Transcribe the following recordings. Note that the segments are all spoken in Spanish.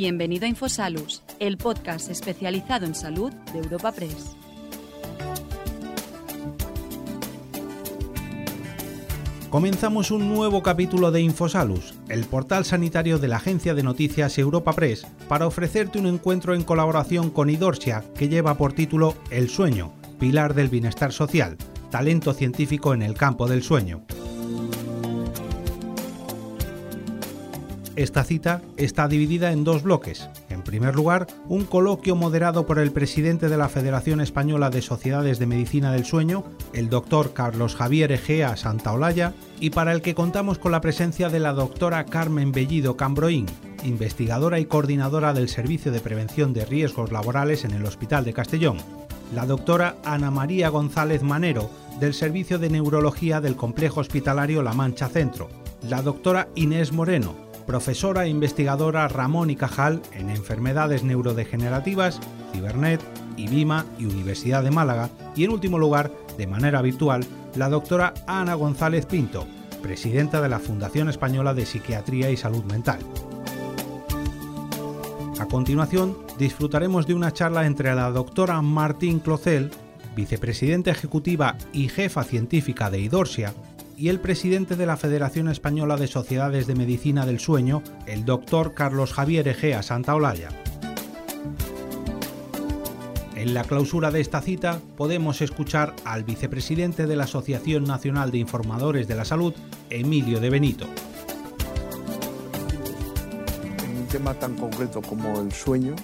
Bienvenido a Infosalus, el podcast especializado en salud de Europa Press. Comenzamos un nuevo capítulo de Infosalus, el portal sanitario de la agencia de noticias Europa Press, para ofrecerte un encuentro en colaboración con Idorsia que lleva por título El sueño, pilar del bienestar social, talento científico en el campo del sueño. Esta cita está dividida en dos bloques. En primer lugar, un coloquio moderado por el presidente de la Federación Española de Sociedades de Medicina del Sueño, el doctor Carlos Javier Egea Santaolalla, y para el que contamos con la presencia de la doctora Carmen Bellido Cambroín, investigadora y coordinadora del Servicio de Prevención de Riesgos Laborales en el Hospital de Castellón, la doctora Ana María González Manero, del Servicio de Neurología del Complejo Hospitalario La Mancha Centro, la doctora Inés Moreno, profesora e investigadora Ramón y Cajal en enfermedades neurodegenerativas, Cibernet, IBIMA y Universidad de Málaga, y en último lugar, de manera virtual, la doctora Ana González Pinto, presidenta de la Fundación Española de Psiquiatría y Salud Mental. A continuación, disfrutaremos de una charla entre la doctora Martín Clocel, vicepresidenta ejecutiva y jefa científica de Idorsia, y el presidente de la Federación Española de Sociedades de Medicina del Sueño, el doctor Carlos Javier Egea Santaolalla. En la clausura de esta cita podemos escuchar al vicepresidente de la Asociación Nacional de Informadores de la Salud, Emilio de Benito. En un tema tan concreto como el sueño,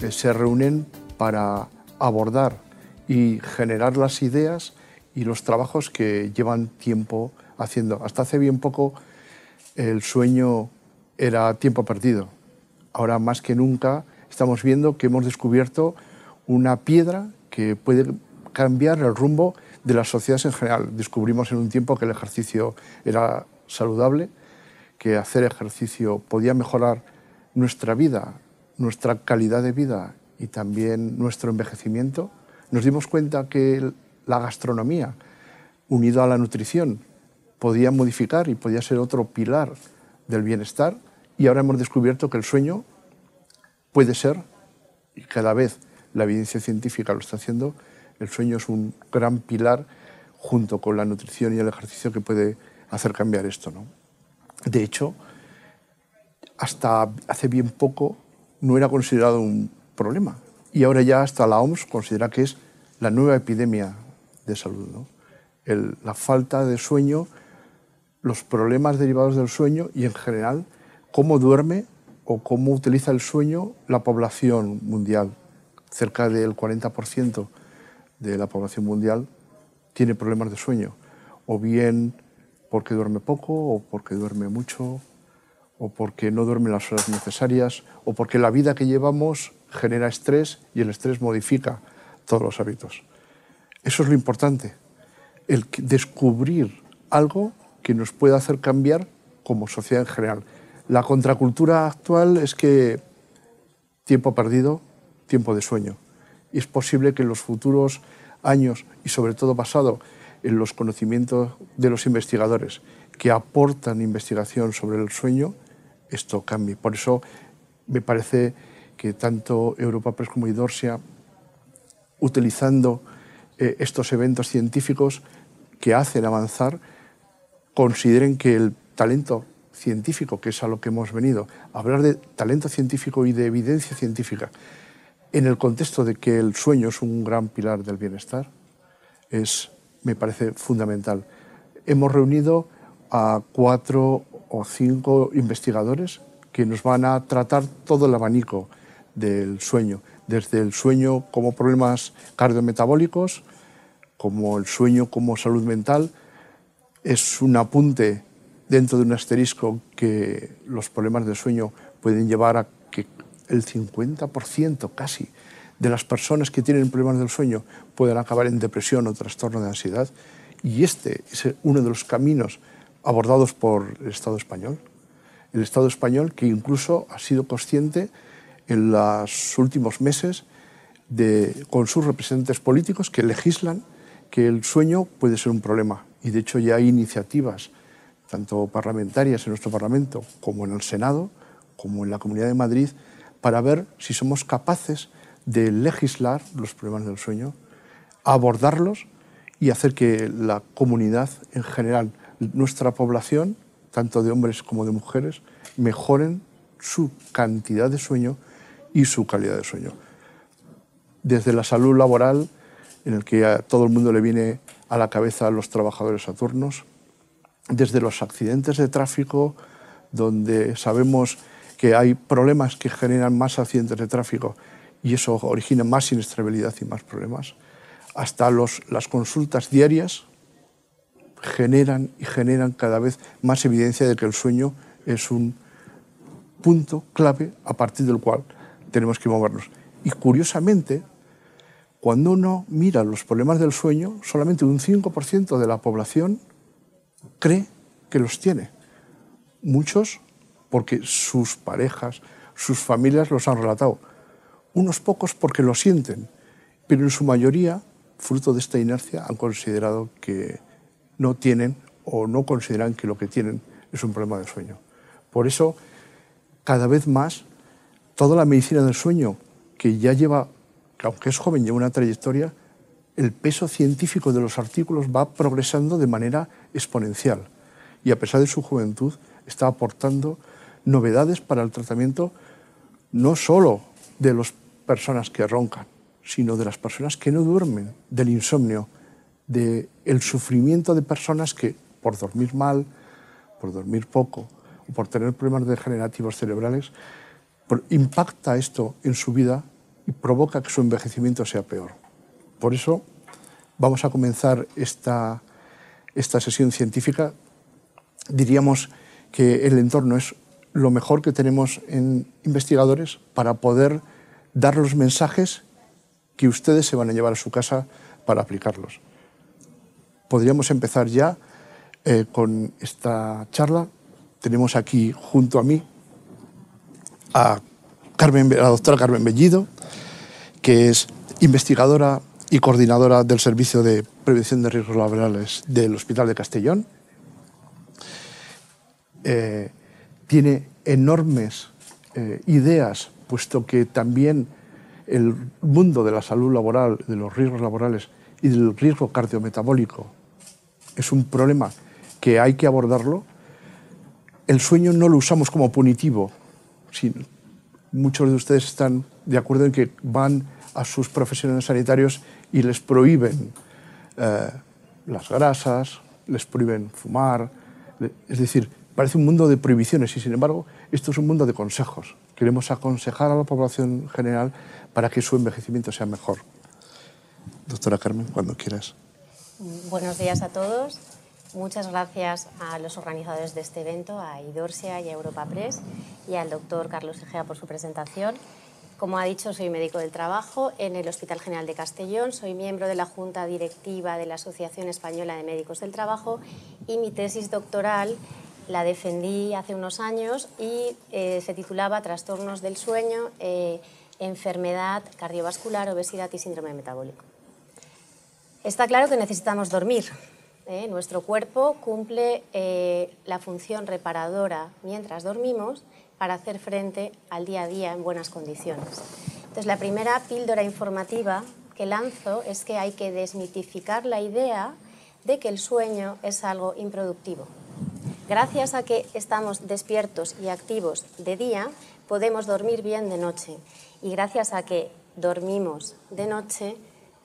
eh, se reúnen para abordar y generar las ideas y los trabajos que llevan tiempo haciendo. Hasta hace bien poco el sueño era tiempo perdido. Ahora más que nunca estamos viendo que hemos descubierto una piedra que puede cambiar el rumbo de las sociedades en general. Descubrimos en un tiempo que el ejercicio era saludable, que hacer ejercicio podía mejorar nuestra vida, nuestra calidad de vida y también nuestro envejecimiento. Nos dimos cuenta que la gastronomía, unido a la nutrición, podía modificar y podía ser otro pilar del bienestar. Y ahora hemos descubierto que el sueño puede ser, y cada vez la evidencia científica lo está haciendo, el sueño es un gran pilar junto con la nutrición y el ejercicio que puede hacer cambiar esto. ¿no? De hecho, hasta hace bien poco no era considerado un problema y ahora ya hasta la OMS considera que es la nueva epidemia de salud. la falta de sueño, los problemas derivados del sueño y en general cómo duerme o cómo utiliza el sueño la población mundial. Cerca del 40% de la población mundial tiene problemas de sueño, o bien porque duerme poco, o porque duerme mucho, o porque no duerme las horas necesarias, o porque la vida que llevamos genera estrés y el estrés modifica todos los hábitos. Eso es lo importante, el descubrir algo que nos pueda hacer cambiar como sociedad en general. La contracultura actual es que tiempo perdido, tiempo de sueño. Y es posible que en los futuros años y sobre todo basado en los conocimientos de los investigadores que aportan investigación sobre el sueño, esto cambie. Por eso me parece que tanto Europa Press como Idorsia, utilizando eh, estos eventos científicos que hacen avanzar, consideren que el talento científico, que es a lo que hemos venido, hablar de talento científico y de evidencia científica, en el contexto de que el sueño es un gran pilar del bienestar, es, me parece fundamental. Hemos reunido a cuatro o cinco investigadores que nos van a tratar todo el abanico del sueño, desde el sueño como problemas cardiometabólicos, como el sueño como salud mental, es un apunte dentro de un asterisco que los problemas del sueño pueden llevar a que el 50% casi de las personas que tienen problemas del sueño puedan acabar en depresión o trastorno de ansiedad. Y este es uno de los caminos abordados por el Estado español. El Estado español que incluso ha sido consciente en los últimos meses con sus representantes políticos que legislan que el sueño puede ser un problema. Y de hecho ya hay iniciativas, tanto parlamentarias en nuestro Parlamento como en el Senado, como en la Comunidad de Madrid, para ver si somos capaces de legislar los problemas del sueño, abordarlos y hacer que la comunidad en general, nuestra población, tanto de hombres como de mujeres, mejoren su cantidad de sueño y su calidad de sueño. Desde la salud laboral, en el que a todo el mundo le viene a la cabeza los trabajadores saturnos, desde los accidentes de tráfico, donde sabemos que hay problemas que generan más accidentes de tráfico y eso origina más inestabilidad y más problemas, hasta los, las consultas diarias generan y generan cada vez más evidencia de que el sueño es un punto clave a partir del cual tenemos que movernos. Y curiosamente, cuando uno mira los problemas del sueño, solamente un 5% de la población cree que los tiene. Muchos porque sus parejas, sus familias los han relatado. Unos pocos porque lo sienten, pero en su mayoría, fruto de esta inercia, han considerado que no tienen o no consideran que lo que tienen es un problema de sueño. Por eso, cada vez más, toda la medicina del sueño, que ya lleva, aunque es joven, lleva una trayectoria, el peso científico de los artículos va progresando de manera exponencial. Y a pesar de su juventud, está aportando novedades para el tratamiento no solo de las personas que roncan, sino de las personas que no duermen, del insomnio, del el sufrimiento de personas que por dormir mal, por dormir poco o por tener problemas degenerativos cerebrales, impacta esto en su vida y provoca que su envejecimiento sea peor. Por eso vamos a comenzar esta, esta sesión científica. Diríamos que el entorno es lo mejor que tenemos en investigadores para poder dar los mensajes que ustedes se van a llevar a su casa para aplicarlos. Podríamos empezar ya eh, con esta charla. Tenemos aquí junto a mí a Carmen, la doctora Carmen Bellido, que es investigadora y coordinadora del Servicio de Prevención de Riesgos Laborales del Hospital de Castellón. Eh, tiene enormes eh, ideas, puesto que también el mundo de la salud laboral, de los riesgos laborales y del riesgo cardiometabólico es un problema que hay que abordarlo. El sueño no lo usamos como punitivo. Muchos de ustedes están de acuerdo en que van a sus profesionales sanitarios y les prohíben eh, las grasas, les prohíben fumar. Es decir, Parece un mundo de prohibiciones y, sin embargo, esto es un mundo de consejos. Queremos aconsejar a la población general para que su envejecimiento sea mejor. Doctora Carmen, cuando quieras. Buenos días a todos. Muchas gracias a los organizadores de este evento, a Idorsia y a Europa Press, y al doctor Carlos Egea por su presentación. Como ha dicho, soy médico del trabajo en el Hospital General de Castellón, soy miembro de la Junta Directiva de la Asociación Española de Médicos del Trabajo y mi tesis doctoral la defendí hace unos años y eh, se titulaba Trastornos del sueño, eh, enfermedad cardiovascular, obesidad y síndrome metabólico. Está claro que necesitamos dormir. ¿Eh? Nuestro cuerpo cumple la función reparadora mientras dormimos para hacer frente al día a día en buenas condiciones. Entonces, la primera píldora informativa que lanzo es que hay que desmitificar la idea de que el sueño es algo improductivo. Gracias a que estamos despiertos y activos de día, podemos dormir bien de noche. Y gracias a que dormimos de noche,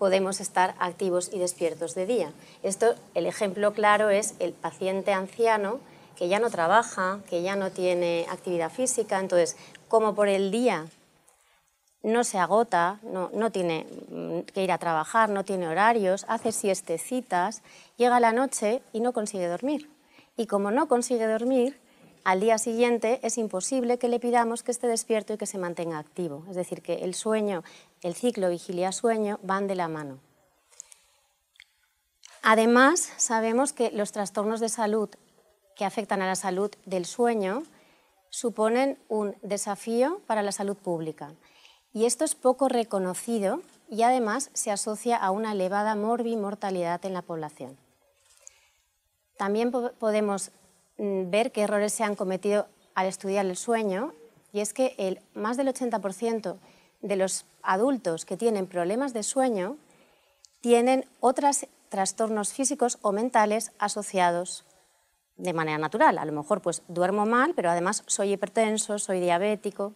podemos estar activos y despiertos de día. Esto, el ejemplo claro es el paciente anciano que ya no trabaja, que ya no tiene actividad física, entonces, como por el día no se agota, no, no, tiene mm, que ir a trabajar, no tiene horarios, hace siestecitas, llega la noche y no consigue dormir y como no consigue dormir, al día siguiente es imposible que le pidamos que esté despierto y que se mantenga activo. Es decir, que el sueño, el ciclo vigilia-sueño van de la mano. Además, sabemos que los trastornos de salud que afectan a la salud del sueño suponen un desafío para la salud pública. Y esto es poco reconocido y además se asocia a una elevada morbimortalidad en la población. También podemos mm, ver qué errores se han cometido al estudiar el sueño y es que el, más del 80% de los adultos que tienen problemas de sueño tienen otros trastornos físicos o mentales asociados de manera natural. A lo mejor pues duermo mal, pero además soy hipertenso, soy diabético.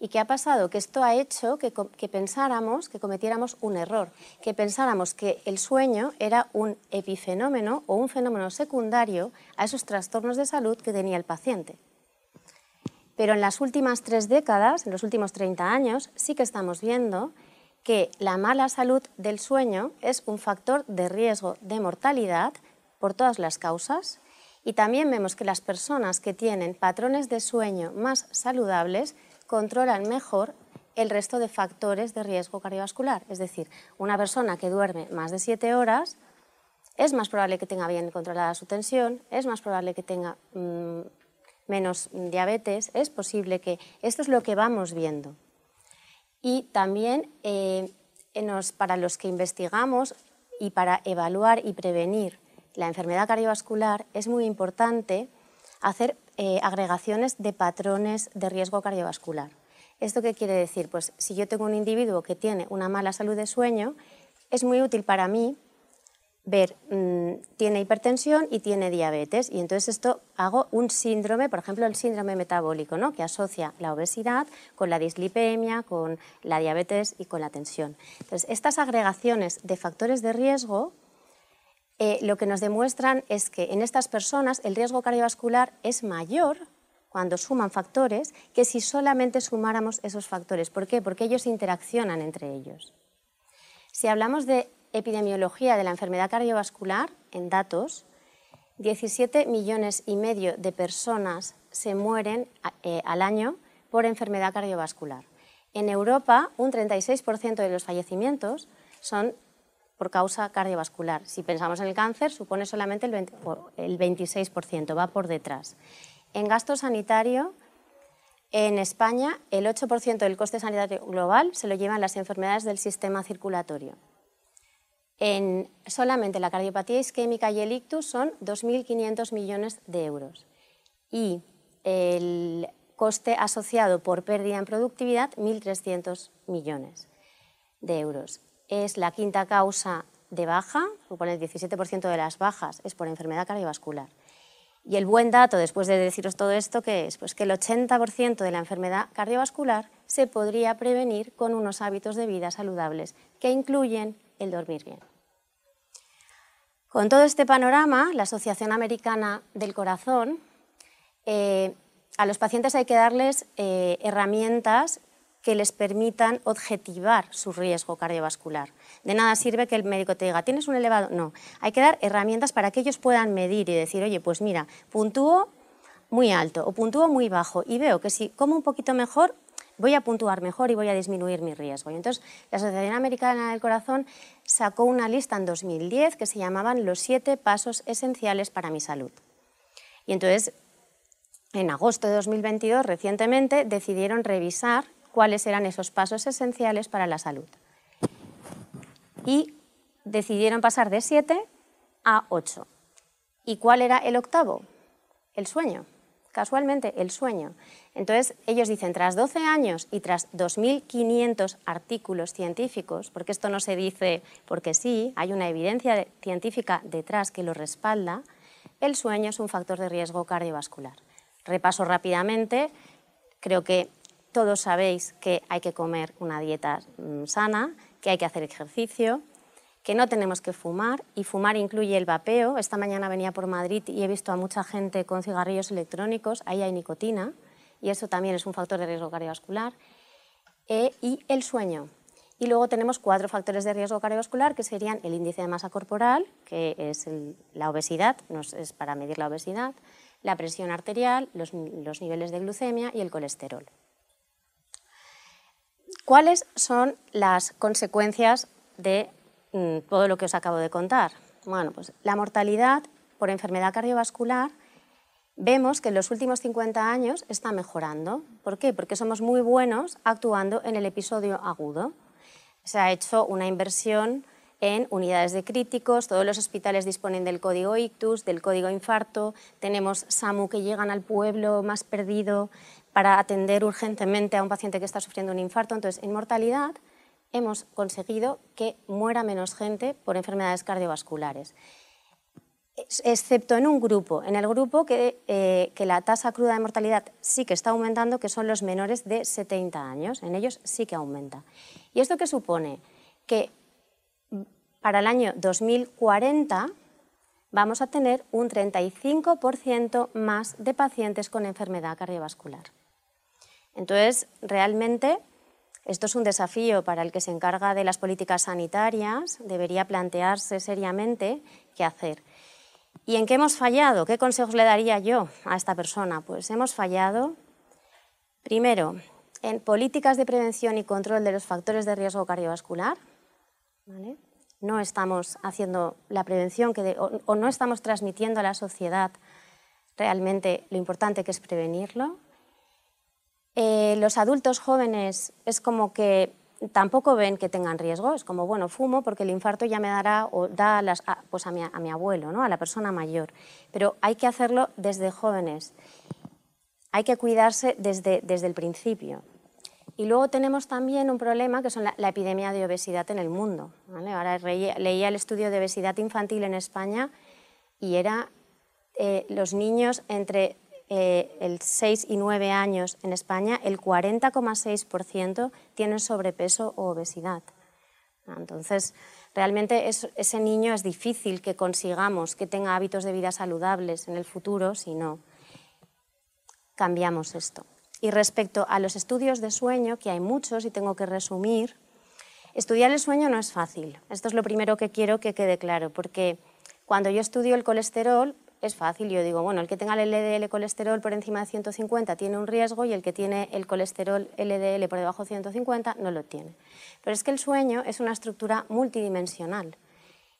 ¿Y qué ha pasado? Que esto ha hecho que, que, pensáramos, que cometiéramos un error, que pensáramos que el sueño era un epifenómeno o un fenómeno secundario a esos trastornos de salud que tenía el paciente. Pero en las últimas tres décadas, en los últimos 30 años, sí que estamos viendo que la mala salud del sueño es un factor de riesgo de mortalidad por todas las causas y también vemos que las personas que tienen patrones de sueño más saludables controlan mejor el resto de factores de riesgo cardiovascular. Es decir, una persona que duerme más de siete horas es más probable que tenga bien controlada su tensión, es más probable que tenga mm, menos diabetes, es posible que esto es lo que vamos viendo. Y también eh, para los que investigamos y para evaluar y prevenir la enfermedad cardiovascular es muy importante hacer eh, agregaciones de patrones de riesgo cardiovascular. ¿Esto qué quiere decir? Pues si yo tengo un individuo que tiene una mala salud de sueño, es muy útil para mí ver, mm, tiene hipertensión y tiene diabetes. Y entonces esto hago un síndrome, por ejemplo, el síndrome metabólico, ¿no? que asocia la obesidad con la dislipemia, con la diabetes y con la tensión. Entonces, estas agregaciones de factores de riesgo eh, lo que nos demuestran es que en estas personas el riesgo cardiovascular es mayor cuando suman factores que si solamente sumáramos esos factores. ¿Por qué? Porque ellos interaccionan entre ellos. Si hablamos de epidemiología de la enfermedad cardiovascular, en datos, 17 millones y medio de personas se mueren eh, al año por enfermedad cardiovascular. En Europa, un 36% de los fallecimientos son por causa cardiovascular. Si pensamos en el cáncer, supone solamente el, el 26%, va por detrás. En gasto sanitario, en España, el 8% del coste sanitario global se lo llevan las enfermedades del sistema circulatorio. En solamente la cardiopatía isquémica y el ictus son 2.500 millones de euros. Y el coste asociado por pérdida en productividad, 1.300 millones de euros. Es la quinta causa de baja, supone el 17% de las bajas, es por enfermedad cardiovascular. Y el buen dato, después de deciros todo esto, que es pues que el 80% de la enfermedad cardiovascular se podría prevenir con unos hábitos de vida saludables que incluyen el dormir bien. Con todo este panorama, la Asociación Americana del Corazón, eh, a los pacientes hay que darles eh, herramientas que les permitan objetivar su riesgo cardiovascular. De nada sirve que el médico te diga, ¿tienes un elevado? No, hay que dar herramientas para que ellos puedan medir y decir, oye, pues mira, puntúo muy alto o puntúo muy bajo y veo que si como un poquito mejor, voy a puntuar mejor y voy a disminuir mi riesgo. Y entonces la Asociación Americana del Corazón sacó una lista en 2010 que se llamaban los siete pasos esenciales para mi salud. Y entonces, en agosto de 2022, recientemente, decidieron revisar cuáles eran esos pasos esenciales para la salud. Y decidieron pasar de siete a ocho. ¿Y cuál era el octavo? El sueño casualmente el sueño. Entonces, ellos dicen, tras 12 años y tras 2.500 artículos científicos, porque esto no se dice porque sí, hay una evidencia científica detrás que lo respalda, el sueño es un factor de riesgo cardiovascular. Repaso rápidamente, creo que todos sabéis que hay que comer una dieta mm, sana, que hay que hacer ejercicio, que no tenemos que fumar y fumar incluye el vapeo. Esta mañana venía por Madrid y he visto a mucha gente con cigarrillos electrónicos, ahí hay nicotina y eso también es un factor de riesgo cardiovascular. E, y el sueño. Y luego tenemos cuatro factores de riesgo cardiovascular que serían el índice de masa corporal, que es la obesidad, es para medir la obesidad, la presión arterial, los, los niveles de glucemia y el colesterol. ¿Cuáles son las consecuencias de todo lo que os acabo de contar. Bueno, pues la mortalidad por enfermedad cardiovascular vemos que en los últimos 50 años está mejorando. ¿Por qué? Porque somos muy buenos actuando en el episodio agudo. Se ha hecho una inversión en unidades de críticos, todos los hospitales disponen del código ictus, del código infarto, tenemos SAMU que llegan al pueblo más perdido para atender urgentemente a un paciente que está sufriendo un infarto. Entonces, en mortalidad hemos conseguido que muera menos gente por enfermedades cardiovasculares, excepto en un grupo, en el grupo que, eh, que la tasa cruda de mortalidad sí que está aumentando, que son los menores de 70 años, en ellos sí que aumenta. ¿Y esto qué supone? Que para el año 2040 vamos a tener un 35% más de pacientes con enfermedad cardiovascular. Entonces, realmente, esto es un desafío para el que se encarga de las políticas sanitarias, debería plantearse seriamente qué hacer. ¿Y en qué hemos fallado? ¿Qué consejos le daría yo a esta persona? Pues hemos fallado, primero, en políticas de prevención y control de los factores de riesgo cardiovascular. No estamos haciendo la prevención o, no estamos transmitiendo a la sociedad realmente lo importante que es prevenirlo. Eh, los adultos jóvenes es como que tampoco ven que tengan riesgo, es como, bueno, fumo porque el infarto ya me dará o da a, las, pues a, mi, a mi abuelo, ¿no? a la persona mayor. Pero hay que hacerlo desde jóvenes, hay que cuidarse desde, desde el principio. Y luego tenemos también un problema que es la, epidemia de obesidad en el mundo. Ahora leía el estudio de obesidad infantil en España y era eh, los niños entre eh, el 6 y 9 años en España, el 40,6% tienen sobrepeso o obesidad. Entonces, realmente ese niño es difícil que consigamos que tenga hábitos de vida saludables en el futuro si no cambiamos esto. Y respecto a los estudios de sueño, que hay muchos y tengo que resumir, estudiar el sueño no es fácil. Esto es lo primero que quiero que quede claro, porque cuando yo estudio el colesterol es fácil. Yo digo, bueno, el que tenga el LDL colesterol por encima de 150 tiene un riesgo y el que tiene el colesterol LDL por debajo de 150 no lo tiene. Pero es que el sueño es una estructura multidimensional.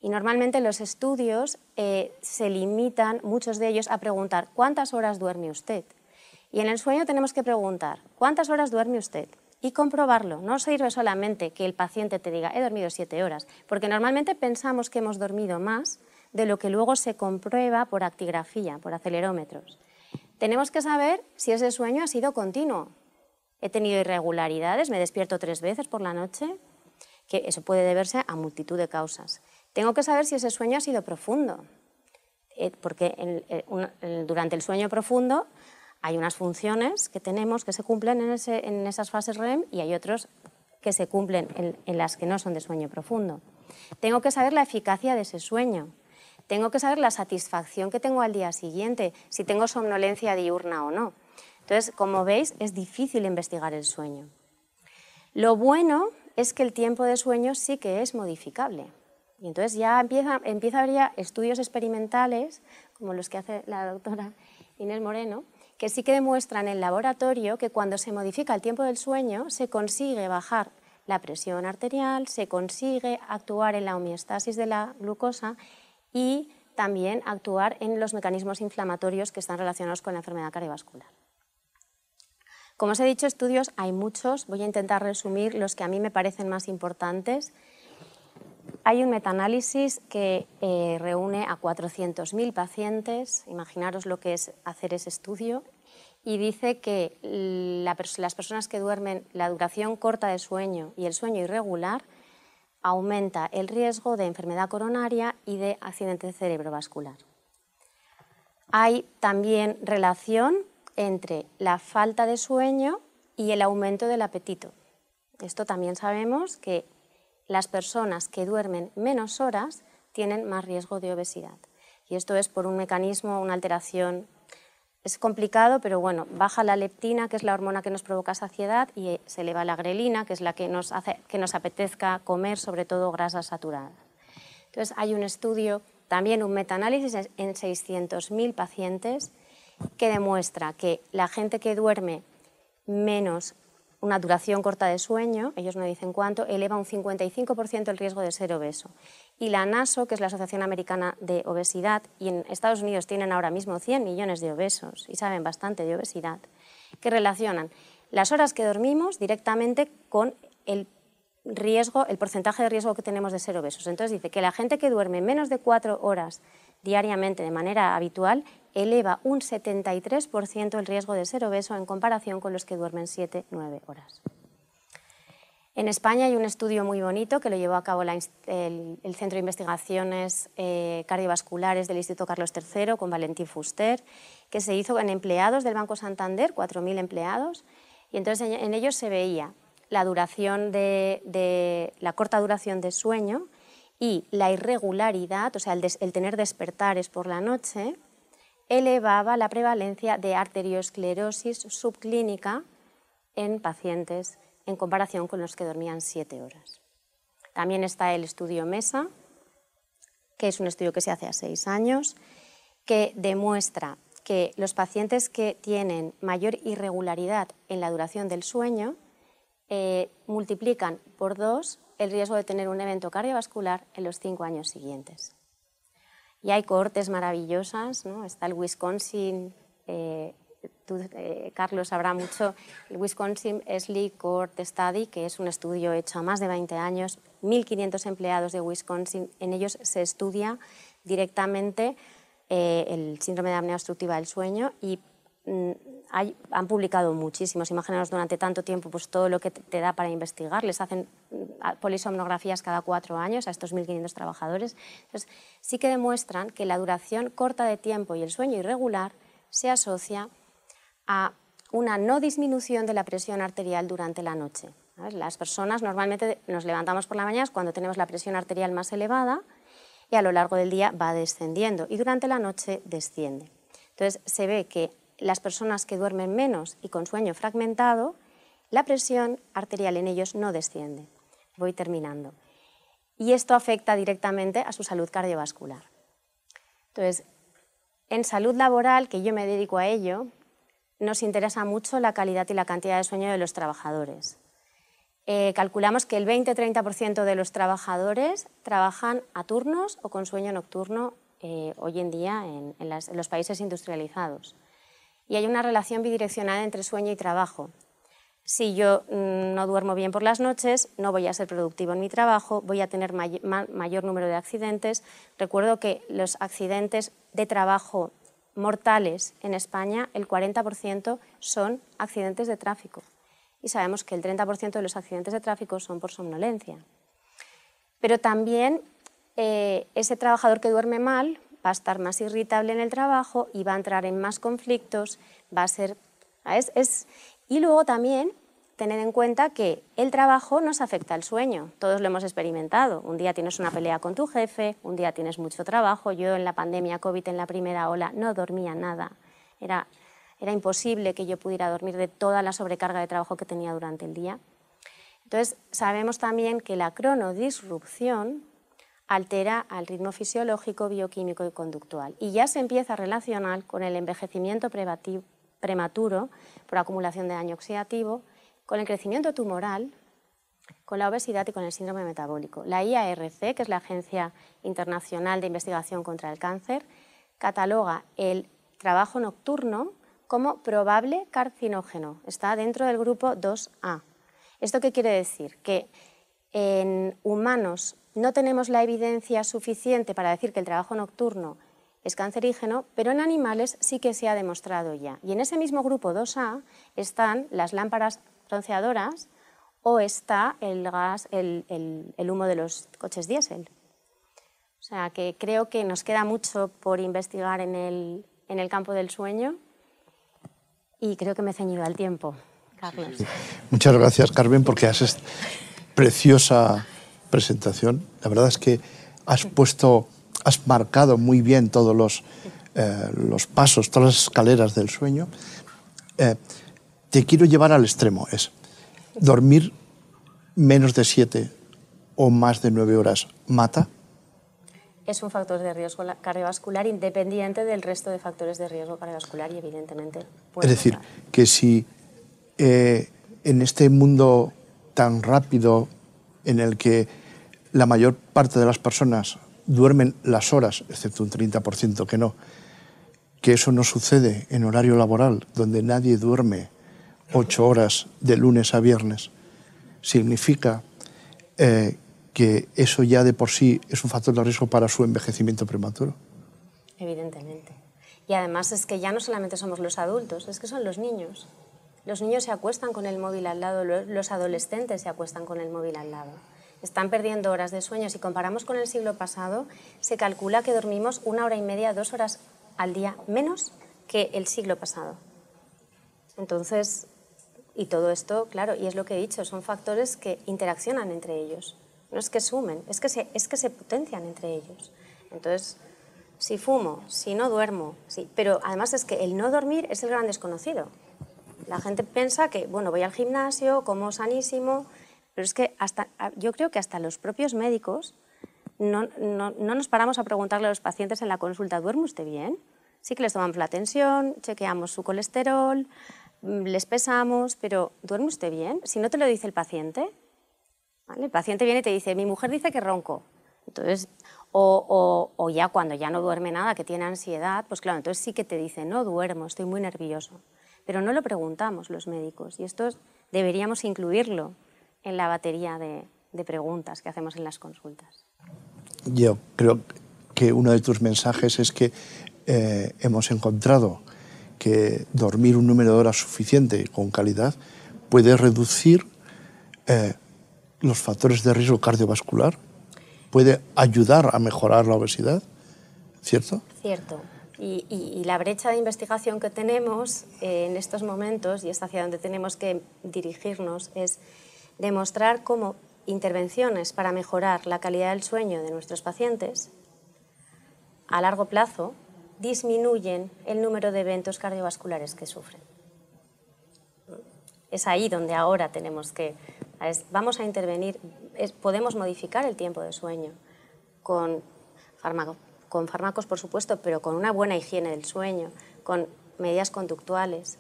Y normalmente los estudios eh, se limitan, muchos de ellos, a preguntar ¿cuántas horas duerme usted? Y en el sueño tenemos que preguntar, ¿cuántas horas duerme usted? Y comprobarlo. No sirve solamente que el paciente te diga, he dormido siete horas, porque normalmente pensamos que hemos dormido más de lo que luego se comprueba por actigrafía, por acelerómetros. Tenemos que saber si ese sueño ha sido continuo. He tenido irregularidades, me despierto tres veces por la noche, que eso puede deberse a multitud de causas. Tengo que saber si ese sueño ha sido profundo, eh, porque durante el sueño profundo hay unas funciones que tenemos que se cumplen en, esas fases REM y hay otros que se cumplen en, las que no son de sueño profundo. Tengo que saber la eficacia de ese sueño. Tengo que saber la satisfacción que tengo al día siguiente, si tengo somnolencia diurna o no. Entonces, como veis, es difícil investigar el sueño. Lo bueno es que el tiempo de sueño sí que es modificable. Y entonces ya empieza, empieza a haber estudios experimentales, como los que hace la doctora Inés Moreno, que sí que demuestran en laboratorio que cuando se modifica el tiempo del sueño se consigue bajar la presión arterial, se consigue actuar en la homeostasis de la glucosa y también actuar en los mecanismos inflamatorios que están relacionados con la enfermedad cardiovascular. Como os he dicho, estudios hay muchos, voy a intentar resumir los que a mí me parecen más importantes. Hay un metaanálisis que eh, reúne a 400.000 pacientes, imaginaros lo que es hacer ese estudio, y dice que las personas que duermen la duración corta de sueño y el sueño irregular aumenta el riesgo de enfermedad coronaria y de accidente cerebrovascular. Hay también relación entre la falta de sueño y el aumento del apetito. Esto también sabemos que las personas que duermen menos horas tienen más riesgo de obesidad. Y esto es por un mecanismo, una alteración. Es complicado, pero bueno, baja la leptina, que es la hormona que nos provoca saciedad, y se eleva la grelina, que es la que nos hace que nos apetezca comer, sobre todo grasas saturadas. Entonces, hay un estudio, también un metaanálisis en 600.000 pacientes, que demuestra que la gente que duerme menos una duración corta de sueño, ellos no dicen cuánto, eleva un 55% el riesgo de ser obeso. Y la NASO, que es la Asociación Americana de Obesidad, y en Estados Unidos tienen ahora mismo 100 millones de obesos y saben bastante de obesidad, que relacionan las horas que dormimos directamente con el riesgo, el porcentaje de riesgo que tenemos de ser obesos. Entonces dice que la gente que duerme menos de cuatro horas diariamente de manera habitual eleva un 73% el riesgo de ser obeso en comparación con los que duermen 7-9 horas. En España hay un estudio muy bonito que lo llevó a cabo el, Centro de Investigaciones eh, Cardiovasculares del Instituto Carlos III con Valentín Fuster, que se hizo en empleados del Banco Santander, 4.000 empleados, y entonces en, ellos se veía la, duración de, la corta duración de sueño y la irregularidad, o sea, el tener despertares por la noche, elevaba la prevalencia de arteriosclerosis subclínica en pacientes en comparación con los que dormían siete horas. También está el estudio MESA, que es un estudio que se hace a seis años, que demuestra que los pacientes que tienen mayor irregularidad en la duración del sueño eh, multiplican por dos el riesgo de tener un evento cardiovascular en los cinco años siguientes. Y hay cohortes maravillosas, ¿no? está el Wisconsin eh, eh, Carlos, sabrá mucho el Wisconsin Sleep Court Study, que es un estudio hecho a más de 20 años, 1.500 empleados de Wisconsin. En ellos se estudia directamente el síndrome de apnea obstructiva del sueño y mm, han publicado muchísimos. Imaginaos durante tanto tiempo pues, todo lo que te, da para investigar. Les hacen mm, polisomnografías cada cuatro años a estos 1.500 trabajadores. Entonces, sí que demuestran que la duración corta de tiempo y el sueño irregular se asocia a una no disminución de la presión arterial durante la noche. Las personas normalmente nos levantamos por la mañana cuando tenemos la presión arterial más elevada y a lo largo del día va descendiendo y durante la noche desciende. Entonces se ve que las personas que duermen menos y con sueño fragmentado, la presión arterial en ellos no desciende. Voy terminando. Y esto afecta directamente a su salud cardiovascular. Entonces, en salud laboral, que yo me dedico a ello, nos interesa mucho la calidad y la cantidad de sueño de los trabajadores. Eh, calculamos que el 20-30% de los trabajadores trabajan a turnos o con sueño nocturno eh, hoy en día en, los países industrializados. Y hay una relación bidireccional entre sueño y trabajo. Si yo mm, no duermo bien por las noches, no voy a ser productivo en mi trabajo, voy a tener mayor número de accidentes. Recuerdo que los accidentes de trabajo mortales en España, el 40% son accidentes de tráfico. Y sabemos que el 30% de los accidentes de tráfico son por somnolencia. Pero también eh, ese trabajador que duerme mal va a estar más irritable en el trabajo y va a entrar en más conflictos, va a ser... Y luego también tener en cuenta que el trabajo nos afecta al sueño. Todos lo hemos experimentado. Un día tienes una pelea con tu jefe, un día tienes mucho trabajo. Yo en la pandemia COVID, en la primera ola, no dormía nada. Era, era imposible que yo pudiera dormir de toda la sobrecarga de trabajo que tenía durante el día. Entonces, sabemos también que la cronodisrupción altera al ritmo fisiológico, bioquímico y conductual. Y ya se empieza a relacionar con el envejecimiento prematuro por acumulación de daño oxidativo, con el crecimiento tumoral, con la obesidad y con el síndrome metabólico. La IARC, que es la Agencia Internacional de Investigación contra el Cáncer, cataloga el trabajo nocturno como probable carcinógeno. Está dentro del grupo 2A. ¿Esto qué quiere decir? Que en humanos no tenemos la evidencia suficiente para decir que el trabajo nocturno es cancerígeno, pero en animales sí que se ha demostrado ya. Y en ese mismo grupo 2A están las lámparas bronceadoras o está el gas, el, humo de los coches diésel. O sea que creo que nos queda mucho por investigar en el, campo del sueño y creo que me he ceñido al tiempo. Carlos. Muchas gracias, Carmen, porque has preciosa presentación. La verdad es que has puesto, has marcado muy bien todos los, eh, los pasos, todas las escaleras del sueño. Eh, te quiero llevar al extremo, es dormir menos de siete o más de nueve horas mata. Es un factor de riesgo cardiovascular independiente del resto de factores de riesgo cardiovascular y evidentemente puede Es decir, que si eh, en este mundo tan rápido en el que la mayor parte de las personas duermen las horas, excepto un 30% que no, que eso no sucede en horario laboral, donde nadie duerme ocho horas de lunes a viernes, significa eh, que eso ya de por sí es un factor de riesgo para su envejecimiento prematuro? Evidentemente. Y además es que ya no solamente somos los adultos, es que son los niños. Los niños se acuestan con el móvil al lado, los adolescentes se acuestan con el móvil al lado. Están perdiendo horas de sueño. Si comparamos con el siglo pasado, se calcula que dormimos una hora y media, dos horas al día menos que el siglo pasado. Entonces, y todo esto, claro, y es lo que he dicho, son factores que interaccionan entre ellos. No es que sumen, es que se, es que se potencian entre ellos. Entonces, si fumo, si no duermo, sí, pero además es que el no dormir es el gran desconocido. La gente piensa que, bueno, voy al gimnasio, como sanísimo, pero es que hasta, yo creo que hasta los propios médicos no, no, no nos paramos a preguntarle a los pacientes en la consulta, ¿duerme usted bien? Sí que les tomamos la tensión, chequeamos su colesterol, mm, les pesamos, pero ¿duerme usted bien? Si no te lo dice el paciente, el paciente viene y te dice, mi mujer dice que ronco. Entonces, o, o, ya cuando ya no duerme nada, que tiene ansiedad, pues claro, entonces sí que te dice, no duermo, estoy muy nervioso. Pero no lo preguntamos los médicos y esto deberíamos incluirlo en la batería de, de preguntas que hacemos en las consultas. Yo creo que uno de tus mensajes es que eh, hemos encontrado que dormir un número de horas suficiente con calidad puede reducir eh, los factores de riesgo cardiovascular, puede ayudar a mejorar la obesidad, ¿cierto? Cierto. Y, y, la brecha de investigación que tenemos eh, en estos momentos, y es hacia donde tenemos que dirigirnos, es demostrar cómo intervenciones para mejorar la calidad del sueño de nuestros pacientes a largo plazo disminuyen el número de eventos cardiovasculares que sufren. Es ahí donde ahora tenemos que, vamos a intervenir, podemos modificar el tiempo de sueño con, con fármacos, por supuesto, pero con una buena higiene del sueño, con medidas conductuales,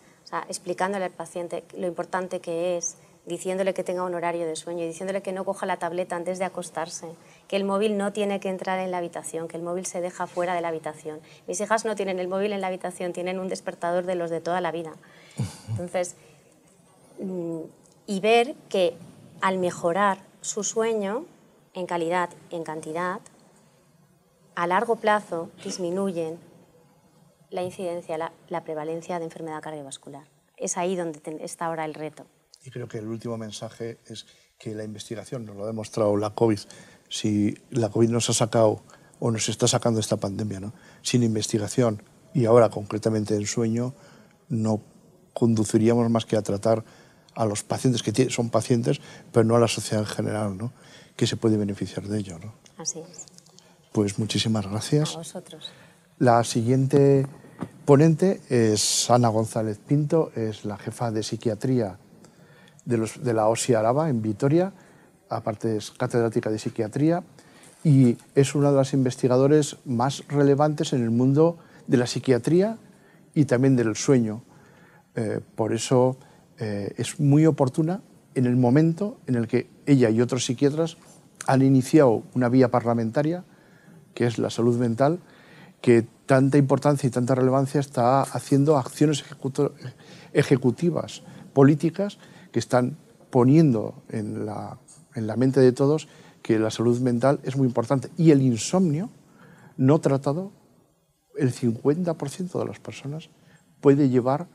explicándole al paciente lo importante que es, diciéndole que tenga un horario de sueño, diciéndole que no coja la tableta antes de acostarse, que el móvil no tiene que entrar en la habitación, que el móvil se deja fuera de la habitación. Mis hijas no tienen el móvil en la habitación, tienen un despertador de los de toda la vida. Entonces, mm, y ver que al mejorar su sueño en calidad y en cantidad, a largo plazo disminuyen la incidencia, la, la prevalencia de enfermedad cardiovascular. Es ahí donde está ahora el reto. Y creo que el último mensaje es que la investigación, nos lo ha demostrado la COVID, si la COVID nos ha sacado o nos está sacando esta pandemia, ¿no? sin investigación y ahora concretamente en sueño, no conduciríamos más que a tratar a los pacientes que son pacientes, pero no a la sociedad en general, ¿no? que se puede beneficiar de ello. ¿no? Así es. Pues muchísimas gracias. A vosotros. La siguiente ponente es Ana González Pinto, es la jefa de psiquiatría de, la OSI Araba en Vitoria, aparte es catedrática de psiquiatría y es una de las investigadores más relevantes en el mundo de la psiquiatría y también del sueño. Eh, por eso eh, es muy oportuna en el momento en el que ella y otros psiquiatras han iniciado una vía parlamentaria, que es la salud mental, que tanta importancia y tanta relevancia está haciendo acciones ejecutivas, políticas, que están poniendo en la, en la mente de todos que la salud mental es muy importante. Y el insomnio no tratado, el 50% de las personas puede llevar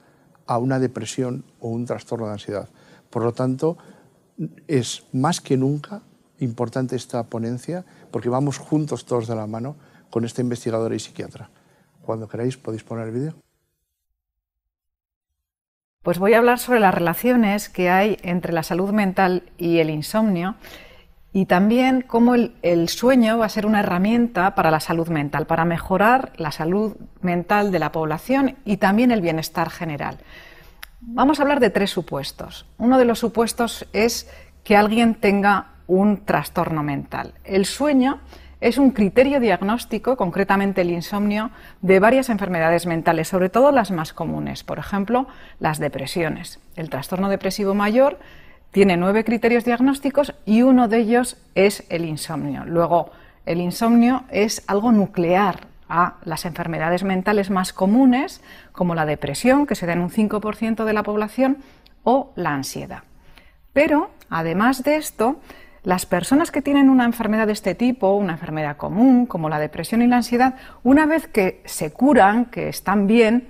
a una depresión o un trastorno de ansiedad. Por lo tanto, es más que nunca importante esta ponencia porque vamos juntos todos de la mano con esta investigadora y psiquiatra. Cuando queráis podéis poner el vídeo. Pues voy a hablar sobre las relaciones que hay entre la salud mental y el insomnio y también cómo el, sueño va a ser una herramienta para la salud mental, para mejorar la salud mental de la población y también el bienestar general. Vamos a hablar de tres supuestos. Uno de los supuestos es que alguien tenga un trastorno mental. El sueño es un criterio diagnóstico, concretamente el insomnio, de varias enfermedades mentales, sobre todo las más comunes, por ejemplo, las depresiones. El trastorno depresivo mayor tiene nueve criterios diagnósticos y uno de ellos es el insomnio. Luego, el insomnio es algo nuclear a las enfermedades mentales más comunes, como la depresión, que se da en un 5% de la población, o la ansiedad. Pero, además de esto, Las personas que tienen una enfermedad de este tipo, una enfermedad común, como la depresión y la ansiedad, una vez que se curan, que están bien,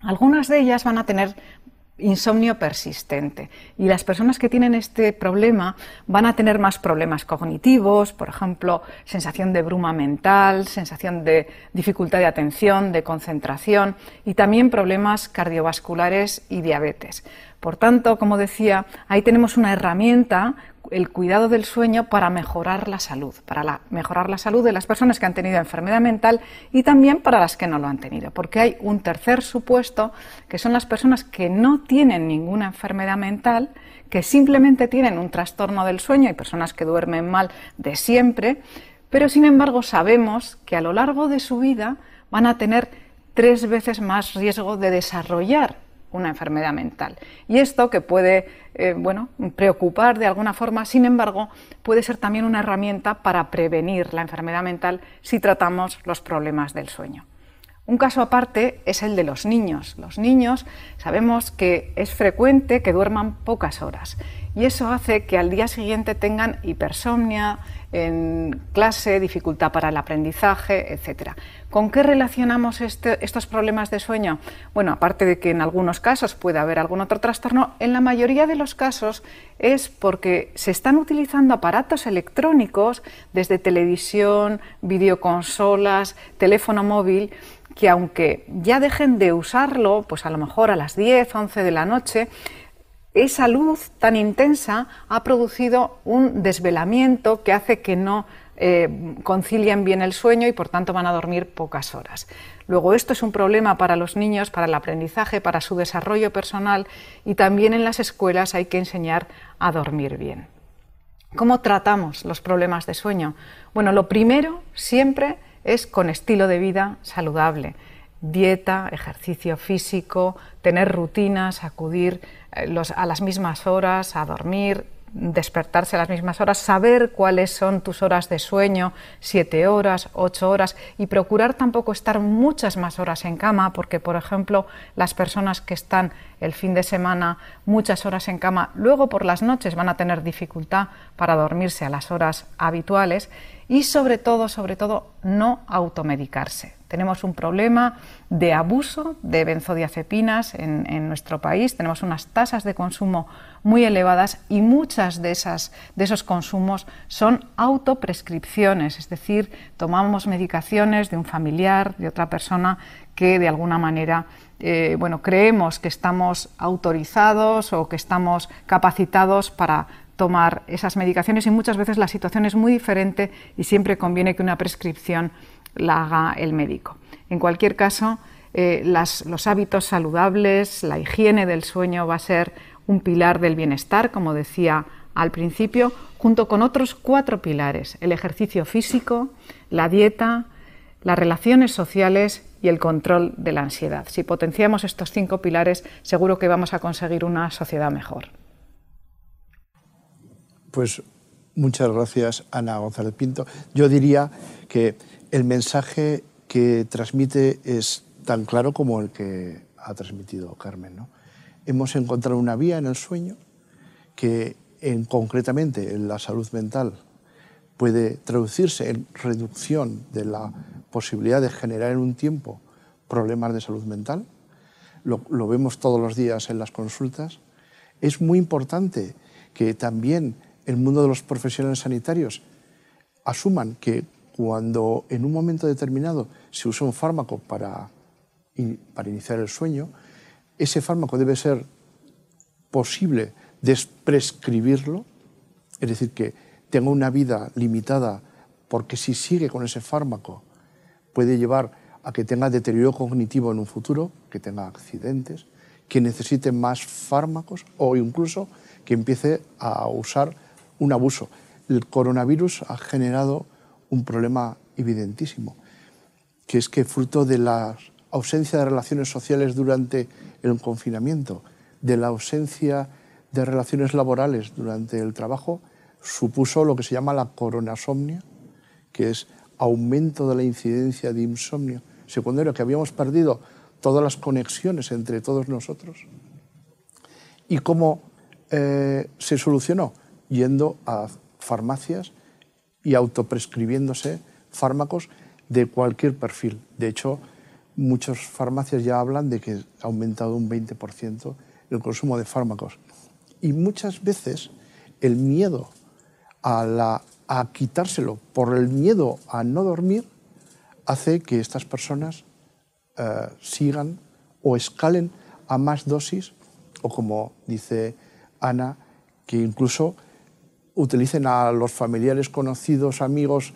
algunas de ellas van a tener insomnio persistente. Y las personas que tienen este problema van a tener más problemas cognitivos, por ejemplo, sensación de bruma mental, sensación de dificultad de atención, de concentración y también problemas cardiovasculares y diabetes. Por tanto, como decía, ahí tenemos una herramienta el cuidado del sueño para mejorar la salud, para mejorar la salud de las personas que han tenido enfermedad mental y también para las que no lo han tenido, porque hay un tercer supuesto que son las personas que no tienen ninguna enfermedad mental, que simplemente tienen un trastorno del sueño, hay personas que duermen mal de siempre, pero sin embargo sabemos que a lo largo de su vida van a tener tres veces más riesgo de desarrollar una enfermedad mental. Y esto que puede eh, bueno, preocupar de alguna forma, sin embargo, puede ser también una herramienta para prevenir la enfermedad mental si tratamos los problemas del sueño. Un caso aparte es el de los niños. Los niños sabemos que es frecuente que duerman pocas horas y eso hace que al día siguiente tengan hipersomnia, en clase, dificultad para el aprendizaje, etc. ¿Con qué relacionamos este, estos problemas de sueño? Bueno, aparte de que en algunos casos puede haber algún otro trastorno, en la mayoría de los casos es porque se están utilizando aparatos electrónicos desde televisión, videoconsolas, teléfono móvil, que aunque ya dejen de usarlo, pues a lo mejor a las 10, 11 de la noche, esa luz tan intensa ha producido un desvelamiento que hace que no eh, concilien bien el sueño y por tanto van a dormir pocas horas. Luego esto es un problema para los niños, para el aprendizaje, para su desarrollo personal y también en las escuelas hay que enseñar a dormir bien. ¿Cómo tratamos los problemas de sueño? Bueno, lo primero siempre es con estilo de vida saludable dieta, ejercicio físico, tener rutinas, acudir eh, a las mismas horas, a dormir, despertarse a las mismas horas, saber cuáles son tus horas de sueño, siete horas, ocho horas, y procurar tampoco estar muchas más horas en cama, porque, por ejemplo, las personas que están el fin de semana muchas horas en cama, luego por las noches van a tener dificultad para dormirse a las horas habituales, y sobre todo, sobre todo, no automedicarse. Tenemos un problema de abuso de benzodiazepinas en, nuestro país, tenemos unas tasas de consumo muy elevadas y muchas de, esas, de esos consumos son autoprescripciones, es decir, tomamos medicaciones de un familiar, de otra persona que de alguna manera eh, bueno, creemos que estamos autorizados o que estamos capacitados para tomar esas medicaciones. Y muchas veces la situación es muy diferente y siempre conviene que una prescripción la haga el médico. En cualquier caso, eh, los hábitos saludables, la higiene del sueño va a ser un pilar del bienestar, como decía al principio, junto con otros cuatro pilares, el ejercicio físico, la dieta, las relaciones sociales y el control de la ansiedad. Si potenciamos estos cinco pilares, seguro que vamos a conseguir una sociedad mejor. Pues muchas gracias, Ana González Pinto. Yo diría que el mensaje que transmite es tan claro como el que ha transmitido Carmen. ¿no? Hemos encontrado una vía en el sueño que en, concretamente en la salud mental puede traducirse en reducción de la posibilidad de generar en un tiempo problemas de salud mental. Lo, lo vemos todos los días en las consultas. Es muy importante que también el mundo de los profesionales sanitarios asuman que cuando en un momento determinado se usa un fármaco para, para iniciar el sueño, ese fármaco debe ser posible desprescribirlo, es decir, que tenga una vida limitada, porque si sigue con ese fármaco puede llevar a que tenga deterioro cognitivo en un futuro, que tenga accidentes, que necesite más fármacos o incluso que empiece a usar un abuso. El coronavirus ha generado un problema evidentísimo, que es que fruto de la ausencia de relaciones sociales durante el confinamiento, de la ausencia de relaciones laborales durante el trabajo, supuso lo que se llama la coronasomnia, que es aumento de la incidencia de insomnio secundario, que habíamos perdido todas las conexiones entre todos nosotros. ¿Y cómo eh, se solucionó? yendo a farmacias y autoprescribiéndose fármacos de cualquier perfil. De hecho, muchas farmacias ya hablan de que ha aumentado un 20% el consumo de fármacos. Y muchas veces el miedo a, quitárselo por el miedo a no dormir hace que estas personas eh, sigan o escalen a más dosis o como dice Ana, que incluso utilicen a los familiares, conocidos, amigos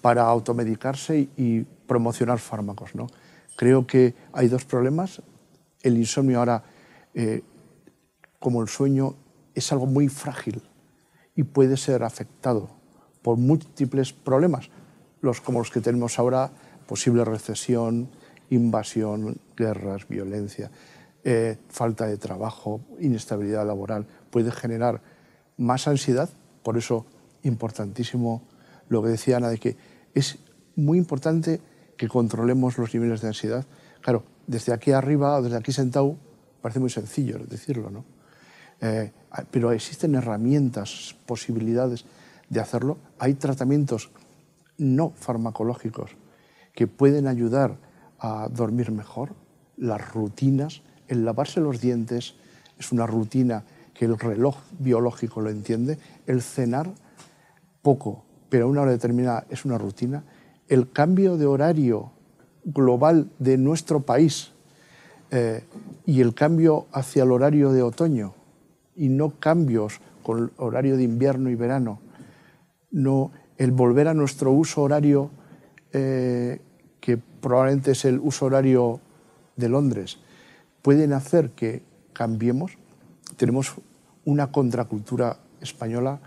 para automedicarse y promocionar fármacos. ¿no? Creo que hay dos problemas. El insomnio ahora, eh, como el sueño, es algo muy frágil y puede ser afectado por múltiples problemas, los como los que tenemos ahora, posible recesión, invasión, guerras, violencia, eh, falta de trabajo, inestabilidad laboral, puede generar más ansiedad, por eso importantísimo lo que decía Ana, de que es muy importante que controlemos los niveles de ansiedad. Claro, desde aquí arriba o desde aquí sentado parece muy sencillo decirlo, ¿no? Eh, pero existen herramientas, posibilidades de hacerlo. Hay tratamientos no farmacológicos que pueden ayudar a dormir mejor, las rutinas, el lavarse los dientes es una rutina que el reloj biológico lo entiende, el cenar poco, pero a una hora determinada es una rutina, el cambio de horario global de nuestro país eh, y el cambio hacia el horario de otoño y no cambios con el horario de invierno y verano, no el volver a nuestro uso horario eh, que probablemente es el uso horario de Londres, pueden hacer que cambiemos. Tenemos una contracultura española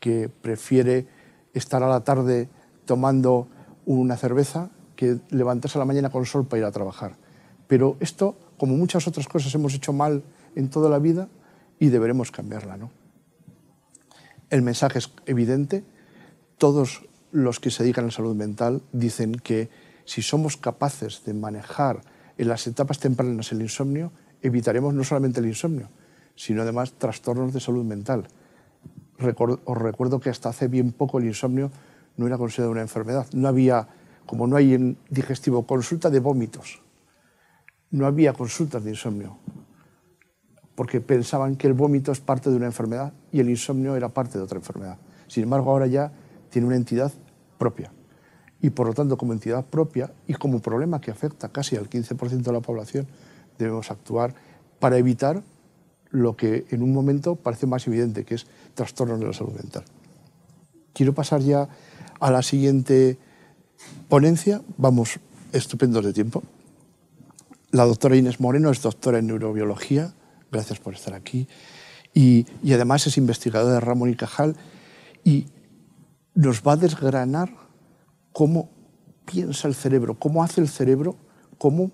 que prefiere estar a la tarde tomando una cerveza que levantarse a la mañana con sol para ir a trabajar. Pero esto, como muchas otras cosas hemos hecho mal en toda la vida y deberemos cambiarla. ¿no? El mensaje es evidente. Todos los que se dedican a la salud mental dicen que si somos capaces de manejar en las etapas tempranas el insomnio, evitaremos no solamente el insomnio, sino además trastornos de salud mental. os recuerdo que hasta hace bien poco el insomnio no era considerado una enfermedad. No había, como no hay en digestivo, consulta de vómitos. No había consultas de insomnio, porque pensaban que el vómito es parte de una enfermedad y el insomnio era parte de otra enfermedad. Sin embargo, ahora ya tiene una entidad propia y por lo tanto como entidad propia y como problema que afecta casi al 15% de la población, debemos actuar para evitar lo que en un momento parece más evidente, que es trastornos de la salud mental. Quiero pasar ya a la siguiente ponencia. Vamos estupendos de tiempo. La doctora Inés Moreno es doctora en neurobiología. Gracias por estar aquí. Y, y además es investigadora de Ramón y Cajal y nos va a desgranar cómo piensa el cerebro, cómo hace el cerebro, cómo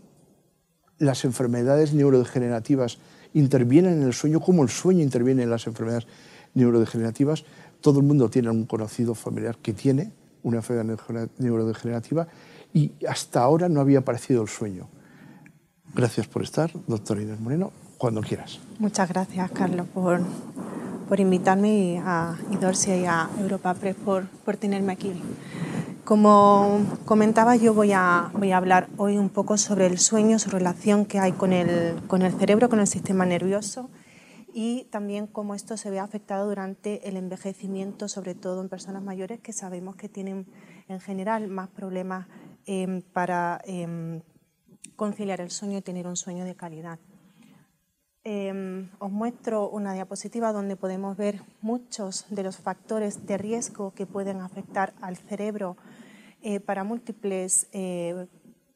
las enfermedades neurodegenerativas intervienen en el sueño, cómo el sueño interviene en las enfermedades neurodegenerativas. Todo el mundo tiene un conocido familiar que tiene una enfermedad neurodegenerativa y hasta ahora no había aparecido el sueño. Gracias por estar, doctora Inés Moreno, cuando quieras. Muchas gracias, Carlos, por, por invitarme a Idorsia y a Europa Press por, por tenerme aquí. Como comentaba, yo voy a, voy a hablar hoy un poco sobre el sueño, su relación que hay con el, con el cerebro, con el sistema nervioso y también cómo esto se ve afectado durante el envejecimiento, sobre todo en personas mayores que sabemos que tienen en general más problemas em, para em, conciliar el sueño y tener un sueño de calidad. Em, os muestro una diapositiva donde podemos ver muchos de los factores de riesgo que pueden afectar al cerebro eh, para múltiples eh,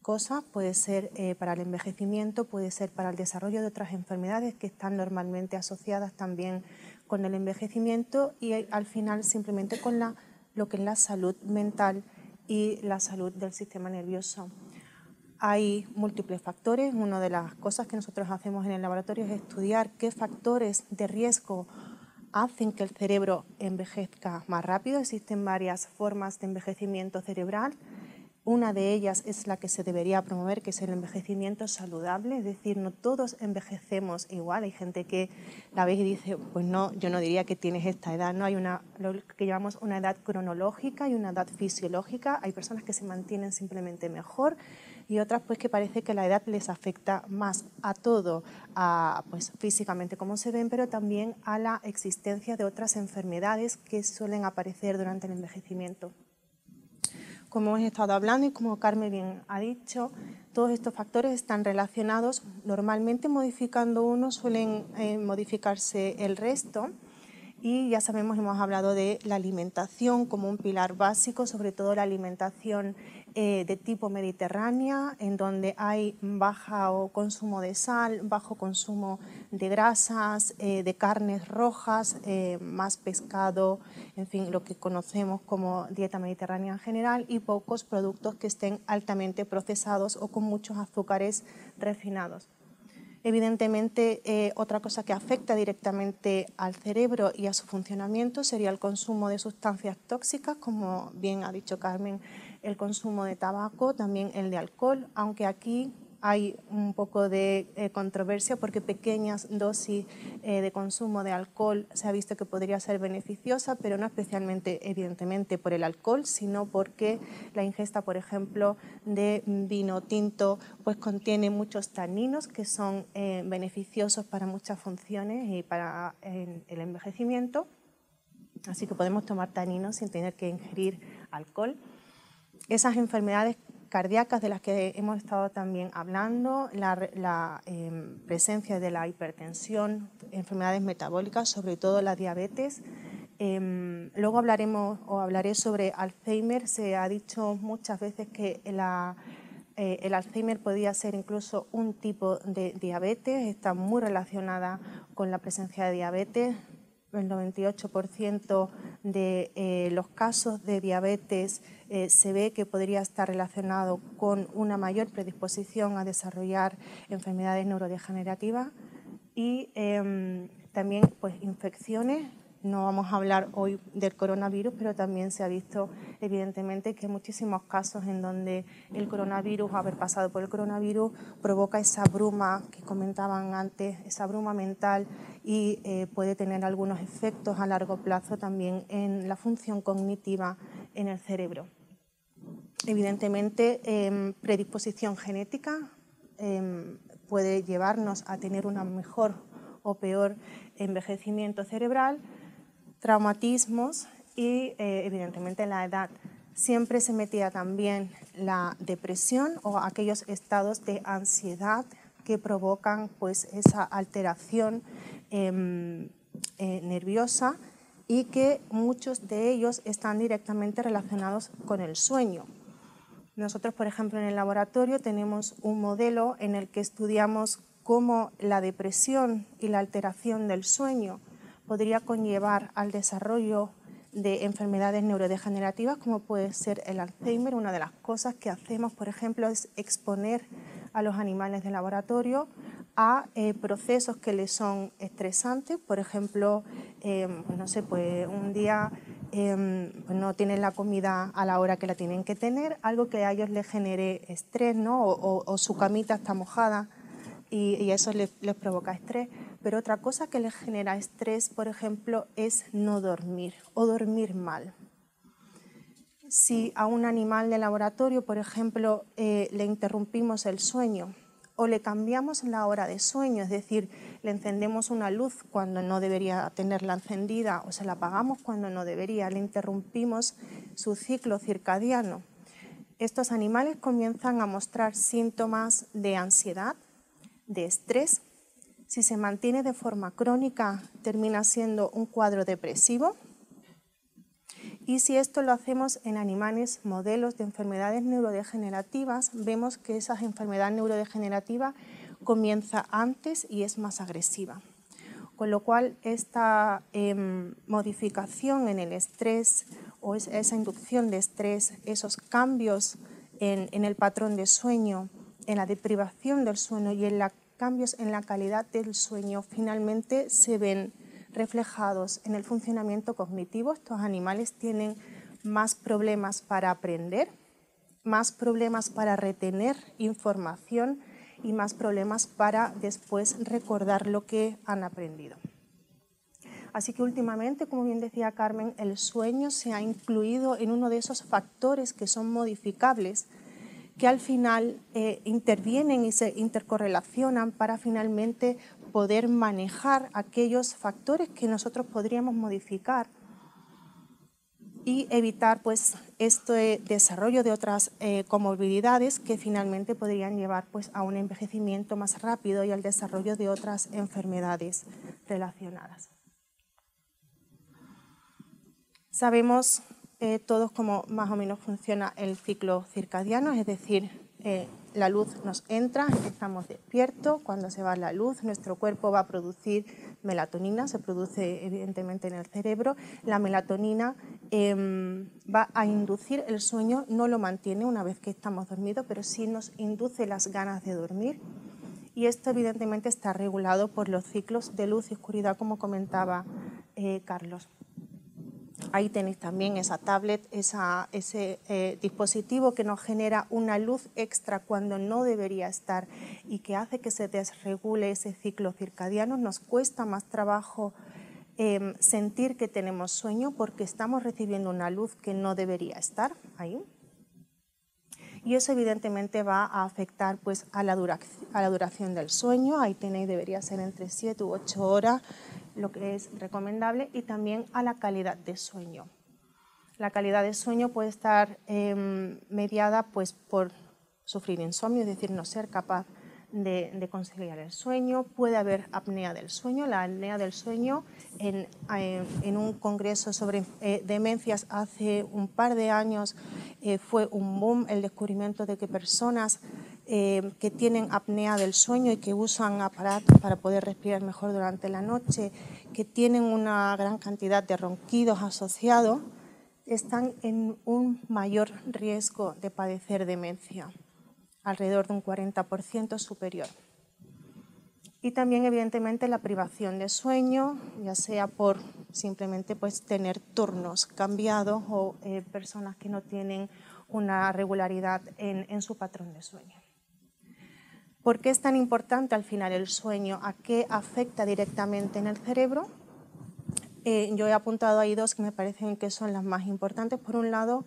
cosas. Puede ser eh, para el envejecimiento, puede ser para el desarrollo de otras enfermedades que están normalmente asociadas también con el envejecimiento y al final simplemente con la, lo que es la salud mental y la salud del sistema nervioso. Hay múltiples factores. Una de las cosas que nosotros hacemos en el laboratorio es estudiar qué factores de riesgo hacen que el cerebro envejezca más rápido. Existen varias formas de envejecimiento cerebral Una de ellas es la que se debería promover, que es el envejecimiento saludable, es decir, no todos envejecemos igual. Hay gente que la ve y dice, pues no, yo no diría que tienes esta edad, no hay una lo que llamamos una edad cronológica y una edad fisiológica. Hay personas que se mantienen simplemente mejor y otras pues que parece que la edad les afecta más a todo, a, pues físicamente como se ven, pero también a la existencia de otras enfermedades que suelen aparecer durante el envejecimiento como hemos estado hablando y como Carmen bien ha dicho, todos estos factores están relacionados. Normalmente modificando uno suelen eh, modificarse el resto. Y ya sabemos, hemos hablado de la alimentación como un pilar básico, sobre todo la alimentación eh, de tipo mediterránea, en donde hay bajo consumo de sal, bajo consumo de grasas, eh, de carnes rojas, eh, más pescado, en fin, lo que conocemos como dieta mediterránea en general, y pocos productos que estén altamente procesados o con muchos azúcares refinados. Evidentemente, otra cosa que afecta directamente al cerebro y a su funcionamiento sería el consumo de sustancias tóxicas, como bien ha dicho Carmen, el consumo de tabaco, también el de alcohol, aunque aquí hay un poco de eh, controversia porque pequeñas dosis eh, de consumo de alcohol se ha visto que podría ser beneficiosa, pero no especialmente evidentemente por el alcohol, sino porque la ingesta, por ejemplo, de vino tinto pues contiene muchos taninos que son eh, beneficiosos para muchas funciones y para el envejecimiento. Así que podemos tomar taninos sin tener que ingerir alcohol esas enfermedades cardíacas de las que hemos estado también hablando, la, em, presencia de la hipertensión, enfermedades metabólicas, sobre todo la diabetes. Em, luego hablaremos o hablaré sobre Alzheimer. Se ha dicho muchas veces que eh, el Alzheimer podía ser incluso un tipo de diabetes, está muy relacionada con la presencia de diabetes el 98% de eh, los casos de diabetes eh, se ve que podría estar relacionado con una mayor predisposición a desarrollar enfermedades neurodegenerativas y em, también pues, infecciones no vamos a hablar hoy del coronavirus, pero también se ha visto evidentemente que hay muchísimos casos en donde el coronavirus, haber pasado por el coronavirus, provoca esa bruma que comentaban antes, esa bruma mental y eh, puede tener algunos efectos a largo plazo también en la función cognitiva en el cerebro. Evidentemente, em, predisposición genética em, puede llevarnos a tener un mejor o peor envejecimiento cerebral, traumatismos y eh, evidentemente la edad. Siempre se metía también la depresión o aquellos estados de ansiedad que provocan pues, esa alteración em, eh, nerviosa y que muchos de ellos están directamente relacionados con el sueño. Nosotros, por ejemplo, en el laboratorio tenemos un modelo en el que estudiamos cómo la depresión y la alteración del sueño podría conllevar al desarrollo de enfermedades neurodegenerativas como puede ser el Alzheimer. Una de las cosas que hacemos, por ejemplo, es exponer a los animales de laboratorio a eh, procesos que les son estresantes. Por ejemplo, em, pues no sé, pues un día em, pues no tienen la comida a la hora que la tienen que tener, algo que a ellos les genere estrés, ¿no? o, su camita está mojada y, eso les provoca estrés pero otra cosa que le genera estrés, por ejemplo, es no dormir o dormir mal. Si a un animal de laboratorio, por ejemplo, eh, le interrumpimos el sueño o le cambiamos la hora de sueño, es decir, le encendemos una luz cuando no debería tenerla encendida o se la apagamos cuando no debería, le interrumpimos su ciclo circadiano, estos animales comienzan a mostrar síntomas de ansiedad, de estrés si se mantiene de forma crónica, termina siendo un cuadro depresivo. Y si esto lo hacemos en animales modelos de enfermedades neurodegenerativas, vemos que esa enfermedad neurodegenerativa comienza antes y es más agresiva. Con lo cual, esta em, modificación en el estrés o esa inducción de estrés, esos cambios en el patrón de sueño, en la deprivación del sueño y en la cambios en la calidad del sueño finalmente se ven reflejados en el funcionamiento cognitivo. Estos animales tienen más problemas para aprender, más problemas para retener información y más problemas para después recordar lo que han aprendido. Así que últimamente, como bien decía Carmen, el sueño se ha incluido en uno de esos factores que son modificables, que al final eh, intervienen y se intercorrelacionan para finalmente poder manejar aquellos factores que nosotros podríamos modificar y evitar pues, este desarrollo de otras eh, comorbilidades que finalmente podrían llevar pues, a un envejecimiento más rápido y al desarrollo de otras enfermedades relacionadas. Sabemos eh, todos cómo más o menos funciona el ciclo circadiano, es decir, eh, la luz nos entra, estamos despiertos, cuando se va la luz nuestro cuerpo va a producir melatonina, se produce evidentemente en el cerebro, la melatonina em, va a inducir el sueño, no lo mantiene una vez que estamos dormidos, pero sí nos induce las ganas de dormir y esto evidentemente está regulado por los ciclos de luz y oscuridad como comentaba eh, Carlos. Ahí tenéis también esa tablet, ese eh, dispositivo que nos genera una luz extra cuando no debería estar y que hace que se desregule ese ciclo circadiano. Nos cuesta más trabajo em, sentir que tenemos sueño porque estamos recibiendo una luz que no debería estar ahí. Y eso evidentemente va a afectar pues, a, la a la duración del sueño. Ahí tenéis, debería ser entre 7 u 8 horas lo que es recomendable, y también a la calidad de sueño. La calidad de sueño puede estar em, mediada pues, por sufrir insomnio, es decir, no ser capaz de, conciliar el sueño. Puede haber apnea del sueño. La apnea del sueño, en, en un congreso sobre eh, demencias hace un par de años, eh, fue un boom el descubrimiento de que personas eh, que tienen apnea del sueño y que usan aparatos para poder respirar mejor durante la noche, que tienen una gran cantidad de ronquidos asociados, están en un mayor riesgo de padecer demencia, alrededor de un 40% superior. Y también, evidentemente, la privación de sueño, ya sea por simplemente pues, tener turnos cambiados o eh, personas que no tienen una regularidad en su patrón de sueño. ¿Por qué es tan importante al final el sueño? ¿A qué afecta directamente en el cerebro? Eh, yo he apuntado ahí dos que me parecen que son las más importantes. Por un lado,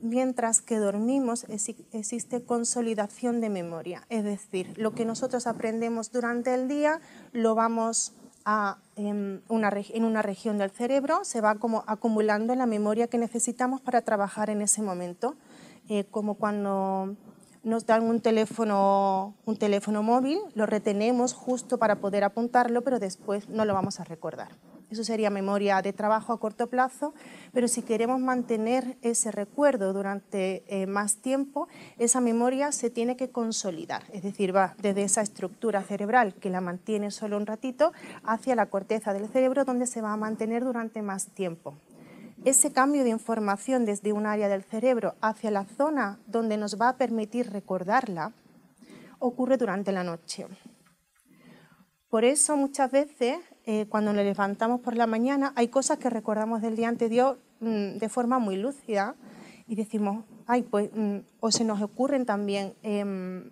mientras que dormimos existe consolidación de memoria, es decir, lo que nosotros aprendemos durante el día lo vamos a, en, una, en una región del cerebro, se va como acumulando la memoria que necesitamos para trabajar en ese momento, eh, como cuando nos dan un teléfono, un teléfono móvil, lo retenemos justo para poder apuntarlo, pero después no lo vamos a recordar. Eso sería memoria de trabajo a corto plazo, pero si queremos mantener ese recuerdo durante eh, más tiempo, esa memoria se tiene que consolidar, es decir, va desde esa estructura cerebral que la mantiene solo un ratito hacia la corteza del cerebro donde se va a mantener durante más tiempo ese cambio de información desde un área del cerebro hacia la zona donde nos va a permitir recordarla ocurre durante la noche. Por eso muchas veces eh, cuando nos levantamos por la mañana hay cosas que recordamos del día anterior mm, de forma muy lúcida y decimos, ay, pues, mm", o se nos ocurren también, em,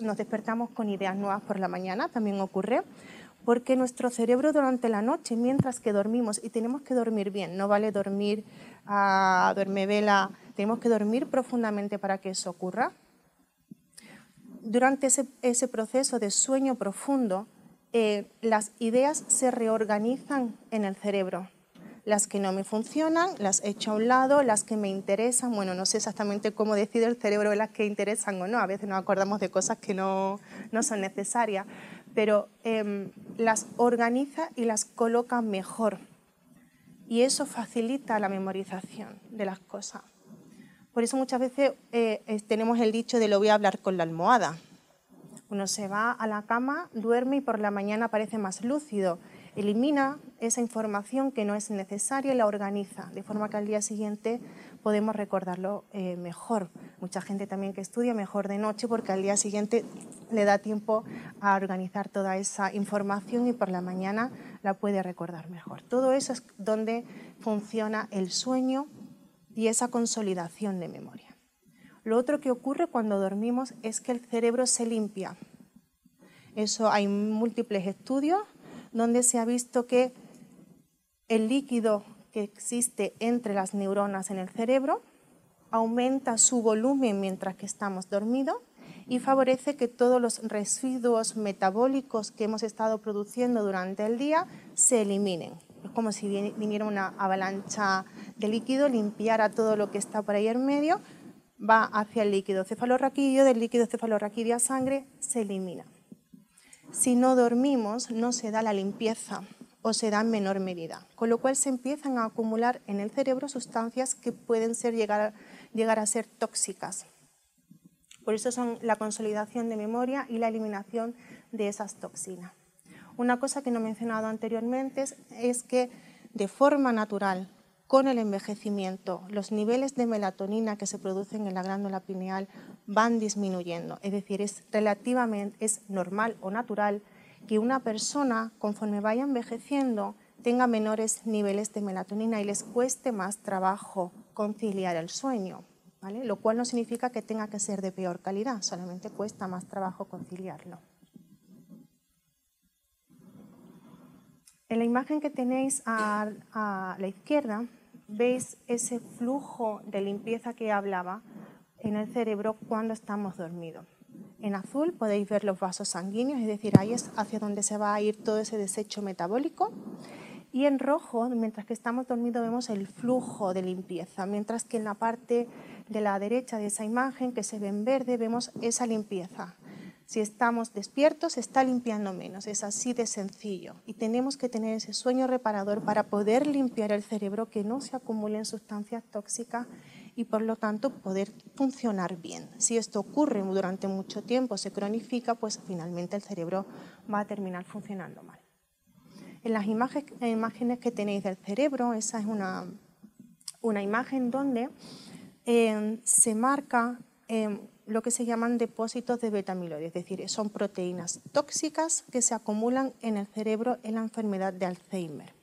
nos despertamos con ideas nuevas por la mañana, también ocurre porque nuestro cerebro durante la noche, mientras que dormimos, y tenemos que dormir bien, no vale dormir a duerme vela, tenemos que dormir profundamente para que eso ocurra. Durante ese, proceso de sueño profundo, eh, las ideas se reorganizan en el cerebro. Las que no me funcionan, las echo a un lado, las que me interesan, bueno, no sé exactamente cómo decide el cerebro las que interesan o no, a veces nos acordamos de cosas que no, no son necesarias, pero em, las organiza y las coloca mejor. Y eso facilita la memorización de las cosas. Por eso muchas veces eh, tenemos el dicho de lo voy a hablar con la almohada. Uno se va a la cama, duerme y por la mañana parece más lúcido elimina esa información que no es necesaria y la organiza, de forma que al día siguiente podemos recordarlo eh, mejor. Mucha gente también que estudia mejor de noche porque al día siguiente le da tiempo a organizar toda esa información y por la mañana la puede recordar mejor. Todo eso es donde funciona el sueño y esa consolidación de memoria. Lo otro que ocurre cuando dormimos es que el cerebro se limpia. Eso hay múltiples estudios donde se ha visto que el líquido que existe entre las neuronas en el cerebro aumenta su volumen mientras que estamos dormidos y favorece que todos los residuos metabólicos que hemos estado produciendo durante el día se eliminen. Es como si viniera una avalancha de líquido, limpiara todo lo que está por ahí en medio, va hacia el líquido cefalorraquídeo, del líquido cefalorraquídeo a sangre se elimina. Si no dormimos, no se da la limpieza o se da en menor medida, con lo cual se empiezan a acumular en el cerebro sustancias que pueden ser, llegar, llegar a ser tóxicas. Por eso son la consolidación de memoria y la eliminación de esas toxinas. Una cosa que no he mencionado anteriormente es que de forma natural, con el envejecimiento, los niveles de melatonina que se producen en la glándula pineal van disminuyendo. Es decir, es relativamente es normal o natural que una persona, conforme vaya envejeciendo, tenga menores niveles de melatonina y les cueste más trabajo conciliar el sueño, lo cual no significa que tenga que ser de peor calidad, solamente cuesta más trabajo conciliarlo. En la imagen que tenéis a, a la izquierda veis ese flujo de limpieza que hablaba en el cerebro cuando estamos dormidos. En azul podéis ver los vasos sanguíneos, es decir, ahí es hacia donde se va a ir todo ese desecho metabólico. Y en rojo, mientras que estamos dormidos, vemos el flujo de limpieza, mientras que en la parte de la derecha de esa imagen, que se ve en verde, vemos esa limpieza. Si estamos despiertos, se está limpiando menos, es así de sencillo. Y tenemos que tener ese sueño reparador para poder limpiar el cerebro, que no se acumulen sustancias tóxicas y por lo tanto poder funcionar bien. Si esto ocurre durante mucho tiempo, se cronifica, pues finalmente el cerebro va a terminar funcionando mal. En las imágenes que tenéis del cerebro, esa es una, imagen donde eh, se marca eh, lo que se llaman depósitos de beta-amiloide, es decir, son proteínas tóxicas que se acumulan en el cerebro en la enfermedad de Alzheimer.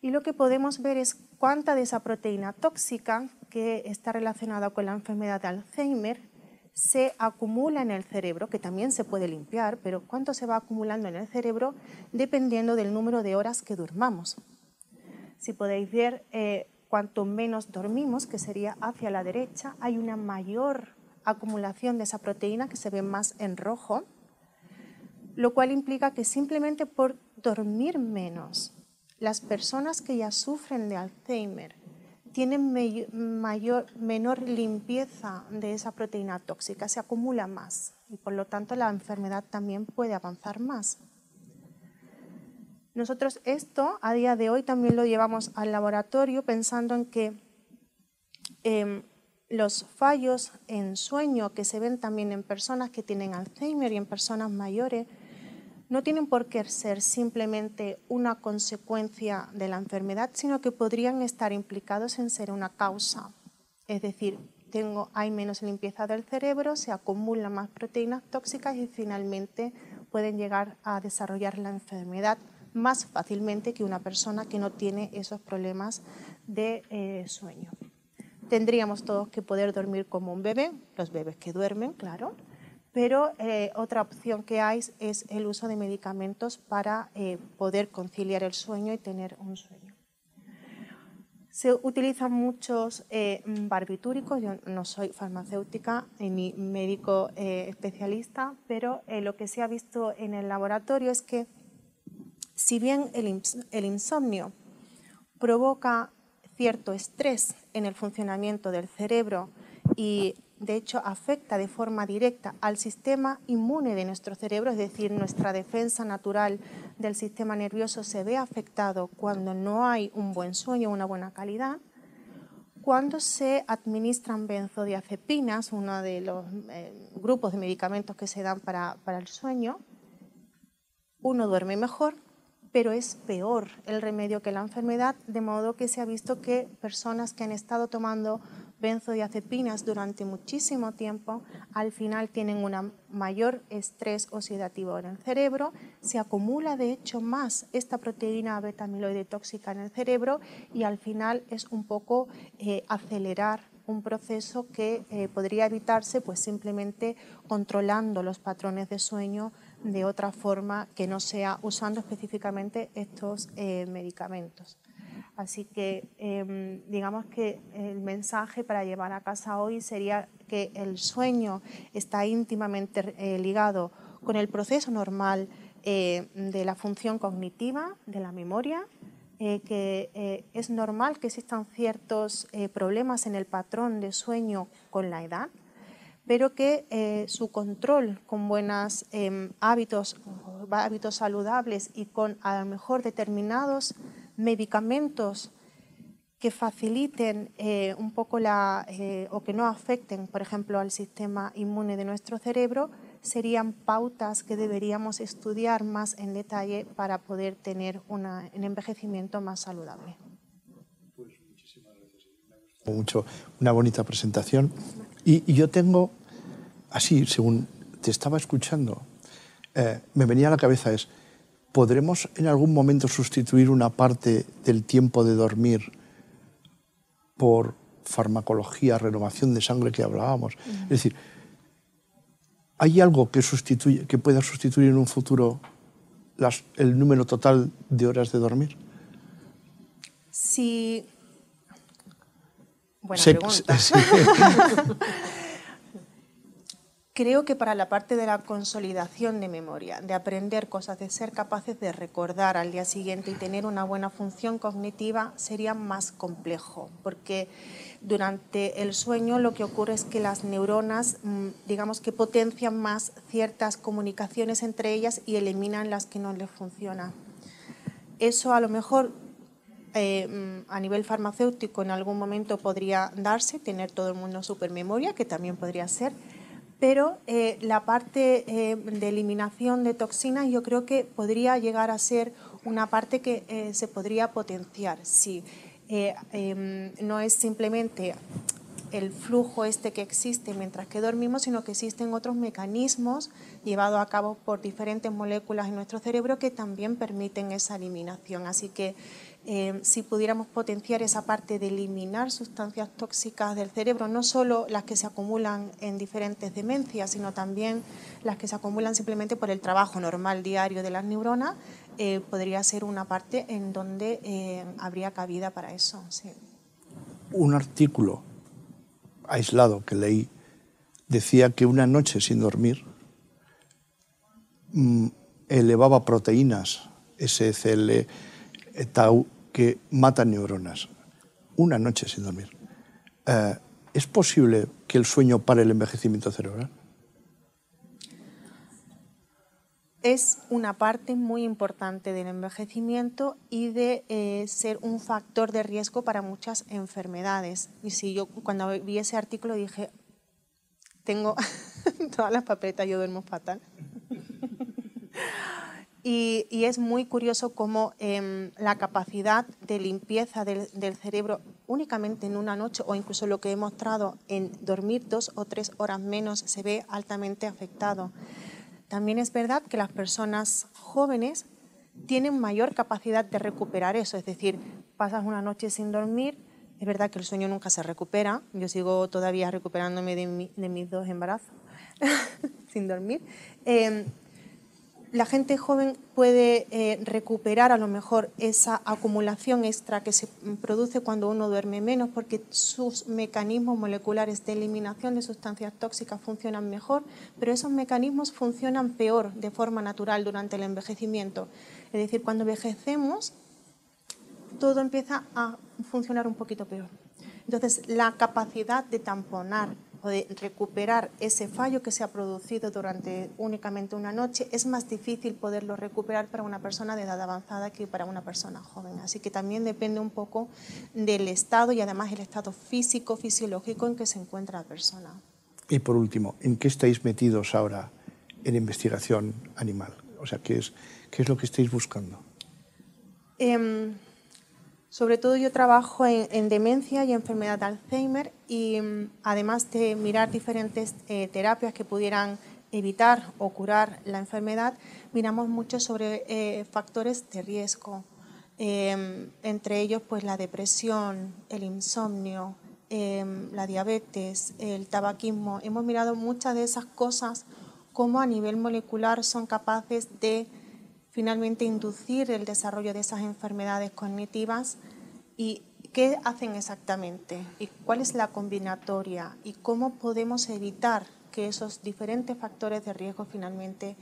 Y lo que podemos ver es cuánta de esa proteína tóxica que está relacionada con la enfermedad de Alzheimer se acumula en el cerebro, que también se puede limpiar, pero cuánto se va acumulando en el cerebro dependiendo del número de horas que durmamos. Si podéis ver, eh, cuanto menos dormimos, que sería hacia la derecha, hay una mayor acumulación de esa proteína que se ve más en rojo, lo cual implica que simplemente por dormir menos Nosotros esto a día de hoy también lo llevamos al laboratorio pensando en que em, los fallos en sueño que se ven también en personas que tienen Alzheimer y en personas mayores no tienen por qué ser simplemente una consecuencia de la enfermedad, sino que podrían estar implicados en ser una causa. Es decir, hay menos limpieza del cerebro, se acumulan más proteínas tóxicas y finalmente pueden llegar a desarrollar la enfermedad más fácilmente que una persona que no tiene esos problemas de eh, sueño. Tendríamos todos que poder dormir como un bebé, los bebés que duermen, claro, pero eh, otra opción que hay es el uso de medicamentos para eh, poder conciliar el sueño y tener un sueño. Se utilizan muchos barbitúricos, yo no soy farmacéutica ni médico especialista, pero lo que se ha visto en el laboratorio es que si bien el insomnio provoca cierto estrés en el funcionamiento del cerebro y de hecho afecta de forma directa al sistema inmune de nuestro cerebro, es decir, nuestra defensa natural del sistema nervioso se ve afectado cuando no hay un buen sueño, una buena calidad. Cuando se administran benzodiazepinas, uno de los eh, grupos de medicamentos que se dan para, para el sueño, uno duerme mejor, pero es peor el remedio que la enfermedad, de modo que se ha visto que personas que han estado tomando benzodiazepinas durante muchísimo tiempo, al final tienen un mayor estrés oxidativo en el cerebro, se acumula de hecho más esta proteína beta amiloide tóxica en el cerebro y al final es un poco eh, acelerar un proceso que eh, podría evitarse pues simplemente controlando los patrones de sueño de otra forma que no sea usando específicamente estos eh, medicamentos. Así que em, digamos que el mensaje para llevar a casa hoy sería que el sueño está íntimamente eh, ligado con el proceso normal de la función cognitiva, de la memoria, eh, que eh, es normal que existan ciertos eh, problemas en el patrón de sueño con la edad, pero que su control con buenos em, hábitos, hábitos saludables y con a lo mejor determinados medicamentos que faciliten un poco la, o que no afecten, por ejemplo, al sistema inmune de nuestro cerebro, serían pautas que deberíamos estudiar más en detalle para poder tener un envejecimiento más saludable. Pues muchísimas gracias. Mucho, una bonita presentación. Y, yo tengo, así, según te estaba escuchando, eh, me venía a la cabeza es, ¿podremos en algún momento sustituir una parte del tiempo de dormir por farmacología, renovación de sangre que hablábamos? Es decir, ¿Hay algo que, sustituye, que pueda sustituir en un futuro el número total de horas de dormir? Sí. Buena pregunta. Creo que para la parte de la consolidación de memoria, de aprender cosas, de ser capaces de recordar al día siguiente y tener una buena función cognitiva, sería más complejo, porque durante el sueño lo que ocurre es que las neuronas, mm, digamos que potencian más ciertas comunicaciones entre ellas y eliminan las que no les funcionan. Eso a lo mejor eh, mm, a nivel farmacéutico en algún momento podría darse, tener todo el mundo supermemoria, que también podría ser, pero eh, la parte eh, de eliminación de toxinas yo creo que podría llegar a ser una parte que se podría potenciar. Eh, em, no es simplemente el flujo este que existe mientras que dormimos, sino que existen otros mecanismos llevados a cabo por diferentes moléculas en nuestro cerebro que también permiten esa eliminación. Así que em, si pudiéramos potenciar esa parte de eliminar sustancias tóxicas del cerebro, no solo las que se acumulan en diferentes demencias, sino también las que se acumulan simplemente por el trabajo normal diario de las neuronas, eh, podría ser una parte en donde eh, habría cabida para eso. Un artículo aislado que leí decía que una noche sin dormir mm, elevaba proteínas SCL, eh, tau, que matan neuronas. Una noche sin dormir. ¿Es posible que el sueño pare el envejecimiento cerebral? es una parte muy importante del envejecimiento y de eh, ser un factor de riesgo para muchas enfermedades. Y si yo cuando vi ese artículo dije, tengo todas las papeletas, yo duermo fatal. Y, es muy curioso cómo em, la capacidad de limpieza del, del cerebro únicamente en una noche o incluso lo que he mostrado en dormir dos o tres horas menos se ve altamente afectado. También es verdad que las personas jóvenes tienen mayor capacidad de recuperar eso, es decir, pasas una noche sin dormir, es verdad que el sueño nunca se recupera, yo sigo todavía recuperándome de, mis dos embarazos sin dormir. Eh, la gente joven puede eh, recuperar a lo mejor esa acumulación extra que se produce cuando uno duerme menos porque sus mecanismos moleculares de eliminación de sustancias tóxicas funcionan mejor, pero esos mecanismos funcionan peor de forma natural durante el envejecimiento. Es decir, cuando envejecemos, todo empieza a funcionar un poquito peor. Entonces, la capacidad de tamponar recuperar ese fallo que se ha producido durante únicamente una noche, es más difícil poderlo recuperar para una persona de edad avanzada que para una persona joven. Así que también depende un poco del estado y además el estado físico, fisiológico en que se encuentra la persona. Y por último, ¿en qué estáis metidos ahora en investigación animal? O sea, ¿qué es, qué es lo que estáis buscando? Em, sobre todo yo trabajo en, demencia y enfermedad de Alzheimer y mm, además de mirar diferentes eh, terapias que pudieran evitar o curar la enfermedad, miramos mucho sobre eh, factores de riesgo, em, entre ellos pues la depresión, el insomnio, em, la diabetes, el tabaquismo, hemos mirado muchas de esas cosas cómo a nivel molecular son capaces de finalmente inducir el desarrollo de esas enfermedades cognitivas y qué hacen exactamente y cuál es la combinatoria y cómo podemos evitar que esos diferentes factores de riesgo finalmente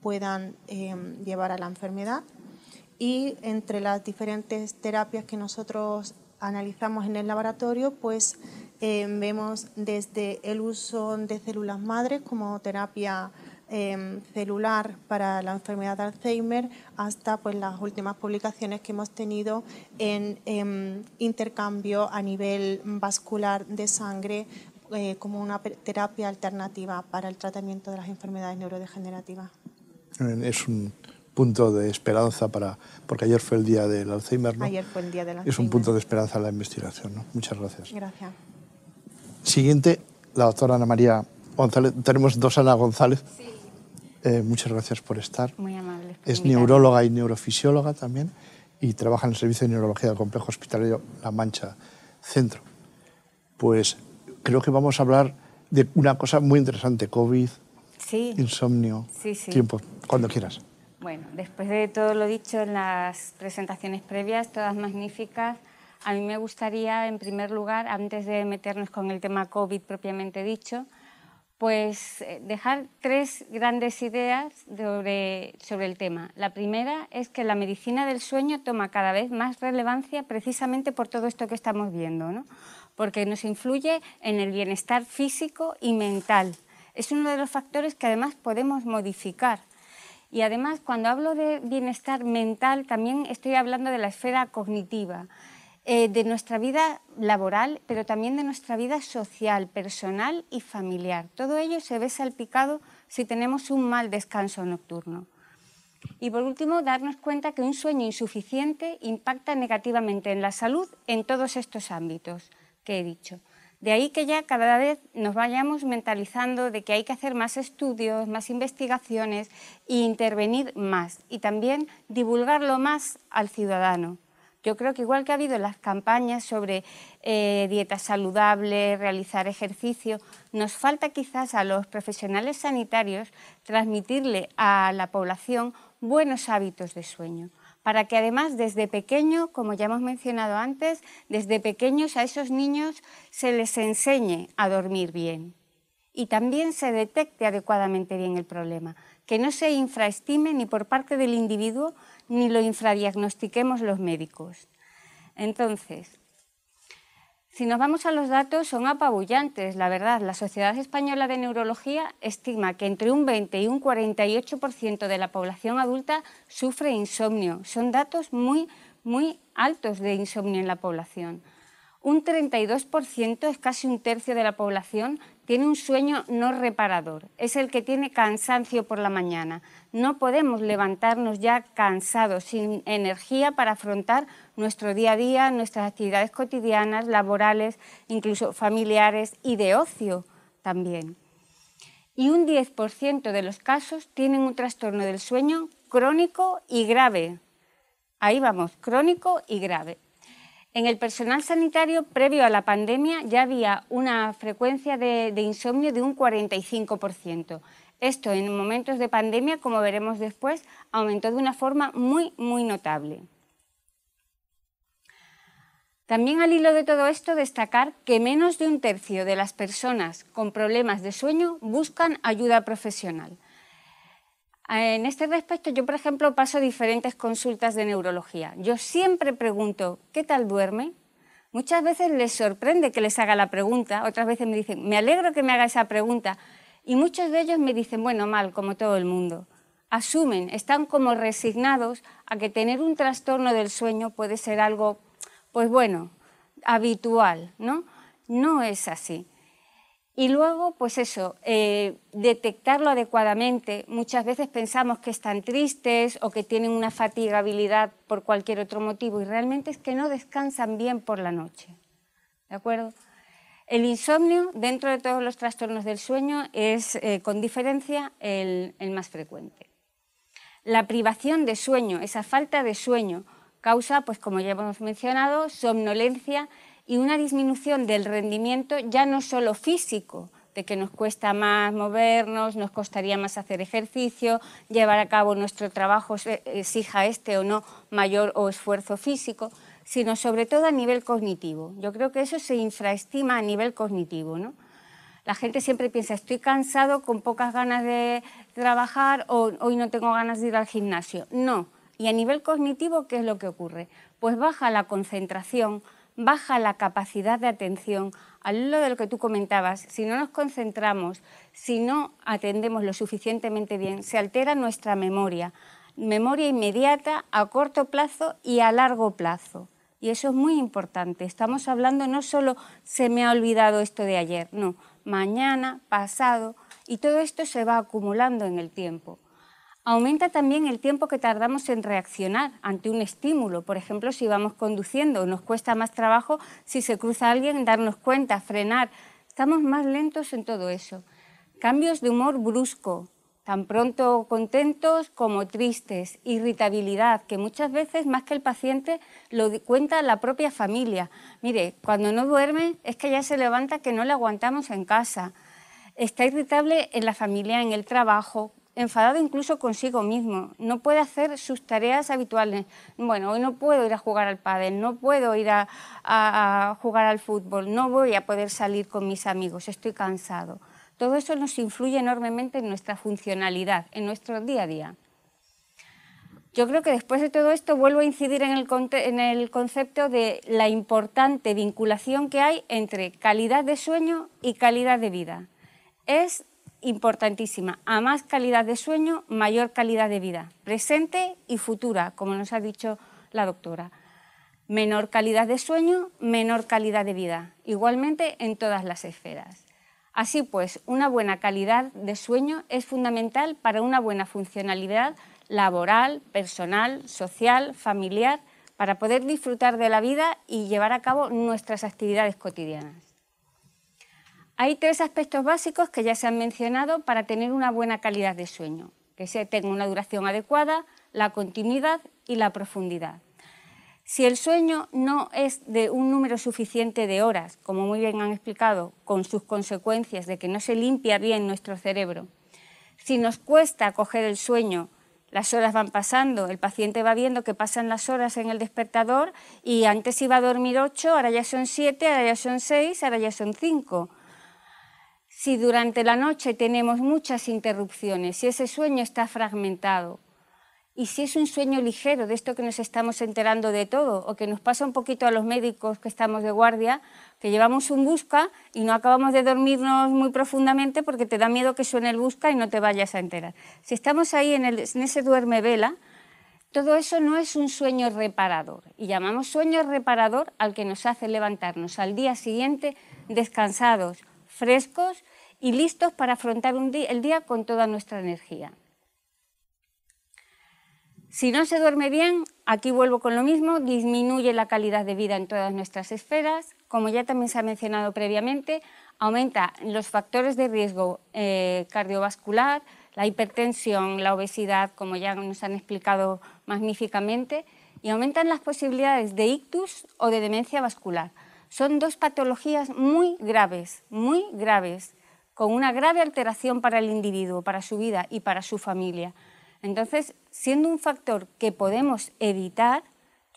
puedan em, llevar a la enfermedad. Y entre las diferentes terapias que nosotros analizamos en el laboratorio, pues em, vemos desde el uso de células madres como terapia em, celular para la enfermedad de Alzheimer hasta pues, las últimas publicaciones que hemos tenido en intercambio a nivel vascular de sangre eh, como una terapia alternativa para el tratamiento de las enfermedades neurodegenerativas. Es un punto de esperanza para, porque ayer fue el día del Alzheimer, ¿no? Ayer fue el día del Alzheimer. Es un punto de esperanza en la investigación, ¿no? Muchas gracias. Gracias. Siguiente, la doctora Ana María González. Tenemos dos Ana González. Sí. Eh, muchas gracias por estar. Muy amable. Es neuróloga y neurofisióloga también y trabaja en el Servicio de Neurología del Complejo Hospitalario La Mancha Centro. Pues creo que vamos a hablar de una cosa muy interesante, COVID, insomnio, tiempo, cuando quieras. Bueno, después de todo lo dicho en las presentaciones previas, todas magníficas, a mí me gustaría, en primer lugar, antes de meternos con el tema COVID propiamente dicho, pues eh, dejar tres grandes ideas sobre, sobre, el tema. La primera es que la medicina del sueño toma cada vez más relevancia precisamente por todo esto que estamos viendo. ¿no? porque nos influye en el bienestar físico y mental. Es uno de los factores que además podemos modificar. Y además, cuando hablo de bienestar mental, también estoy hablando de la esfera cognitiva, eh, de nuestra vida laboral, pero también de nuestra vida social, personal y familiar. Todo ello se ve salpicado si tenemos un mal descanso nocturno. Y por último, darnos cuenta que un sueño insuficiente impacta negativamente en la salud en todos estos ámbitos que he dicho. De ahí que ya cada vez nos vayamos mentalizando de que hay que hacer más estudios, más investigaciones e intervenir más y también divulgarlo más al ciudadano. Yo creo que igual que ha habido las campañas sobre eh, dieta saludable, realizar ejercicio, nos falta quizás a los profesionales sanitarios transmitirle a la población buenos hábitos de sueño para que además desde pequeño, como ya hemos mencionado antes, desde pequeños a esos niños se les enseñe a dormir bien y también se detecte adecuadamente bien el problema, que no se infraestime ni por parte del individuo ni lo infradiagnostiquemos los médicos. Entonces, si nos vamos a los datos, son apabullantes, la verdad. La Sociedad Española de Neurología estima que entre un 20 y un 48% de la población adulta sufre insomnio. Son datos muy, muy altos de insomnio en la población. Un 32%, es casi un tercio de la población, tiene un sueño no reparador. Es el que tiene cansancio por la mañana. No podemos levantarnos ya cansados, sin energía para afrontar nuestro día a día, nuestras actividades cotidianas, laborales, incluso familiares y de ocio también. Y un 10% de los casos tienen un trastorno del sueño crónico y grave. Ahí vamos, crónico y grave. En el personal sanitario, previo a la pandemia, ya había una frecuencia de, de insomnio de un 45%. Esto en momentos de pandemia, como veremos después, aumentó de una forma muy, muy notable. También al hilo de todo esto destacar que menos de un tercio de las personas con problemas de sueño buscan ayuda profesional. En este respecto, yo, por ejemplo, paso diferentes consultas de neurología. Yo siempre pregunto, ¿qué tal duerme? Muchas veces les sorprende que les haga la pregunta, otras veces me dicen, me alegro que me haga esa pregunta. Y muchos de ellos me dicen, bueno, mal, como todo el mundo. Asumen, están como resignados a que tener un trastorno del sueño puede ser algo pues bueno, habitual, ¿no? No es así. Y luego, pues eso, eh, detectarlo adecuadamente. Muchas veces pensamos que están tristes o que tienen una fatigabilidad por cualquier otro motivo y realmente es que no descansan bien por la noche. ¿De acuerdo? El insomnio, dentro de todos los trastornos del sueño, es eh, con diferencia el más frecuente. La privación de sueño, esa falta de sueño, causa, pues como ya hemos mencionado, somnolencia y una disminución del rendimiento ya no solo físico, de que nos cuesta más movernos, nos costaría más hacer ejercicio, llevar a cabo nuestro trabajo, exija este o no mayor o esfuerzo físico, sino sobre todo a nivel cognitivo. Yo creo que eso se infraestima a nivel cognitivo. ¿no? La gente siempre piensa, estoy cansado, con pocas ganas de trabajar o hoy no tengo ganas de ir al gimnasio. No. Y a nivel cognitivo, ¿qué es lo que ocurre? Pues baja la concentración, baja la capacidad de atención, al hilo de lo que tú comentabas, si no nos concentramos, si no atendemos lo suficientemente bien, se altera nuestra memoria, memoria inmediata, a corto plazo y a largo plazo. Y eso es muy importante. Estamos hablando no solo se me ha olvidado esto de ayer, no, mañana, pasado, y todo esto se va acumulando en el tiempo. Aumenta también el tiempo que tardamos en reaccionar ante un estímulo. Por ejemplo, si vamos conduciendo, nos cuesta más trabajo si se cruza alguien darnos cuenta, frenar. Estamos más lentos en todo eso. Cambios de humor brusco, tan pronto contentos como tristes, irritabilidad, que muchas veces más que el paciente lo cuenta la propia familia. Mire, cuando no duerme es que ya se levanta que no le aguantamos en casa. Está irritable en la familia, en el trabajo, enfadado incluso consigo mismo, no puede hacer sus tareas habituales. Bueno, hoy no puedo ir a jugar al pádel, no puedo ir a, jugar al fútbol, no voy a poder salir con mis amigos, estoy cansado. Todo eso nos influye enormemente en nuestra funcionalidad, en nuestro día a día. Yo creo que después de todo esto vuelvo a incidir en el, en el concepto de la importante vinculación que hay entre calidad de sueño y calidad de vida. Es importantísima. A más calidad de sueño, mayor calidad de vida, presente y futura, como nos ha dicho la doctora. Menor calidad de sueño, menor calidad de vida, igualmente en todas las esferas. Así pues, una buena calidad de sueño es fundamental para una buena funcionalidad laboral, personal, social, familiar, para poder disfrutar de la vida y llevar a cabo nuestras actividades cotidianas. Hay tres aspectos básicos que ya se han mencionado para tener una buena calidad de sueño, que se tenga una duración adecuada, la continuidad y la profundidad. Si el sueño no es de un número suficiente de horas, como muy bien han explicado, con sus consecuencias de que no se limpia bien nuestro cerebro, si nos cuesta coger el sueño, las horas van pasando, el paciente va viendo que pasan las horas en el despertador y antes iba a dormir ocho, ahora ya son siete, ahora ya son seis, ahora ya son cinco si durante la noche tenemos muchas interrupciones, si ese sueño está fragmentado, y si es un sueño ligero, de esto que nos estamos enterando de todo, o que nos pasa un poquito a los médicos que estamos de guardia, que llevamos un busca y no acabamos de dormirnos muy profundamente porque te da miedo que suene el busca y no te vayas a enterar. Si estamos ahí en, en ese duerme vela, todo eso no es un sueño reparador. Y llamamos sueño reparador al que nos hace levantarnos al día siguiente descansados, frescos y listos para afrontar el día con toda nuestra energía. Si no se duerme bien, aquí vuelvo con lo mismo, disminuye la calidad de vida en todas nuestras esferas. Como ya también se ha mencionado previamente, aumenta los factores de riesgo eh, cardiovascular, la hipertensión, la obesidad, como ya nos han explicado magníficamente, y aumentan las posibilidades de ictus o de demencia vascular. Son dos patologías muy graves, muy graves, con una grave alteración para el individuo, para su vida y para su familia. Entonces, siendo un factor que podemos evitar,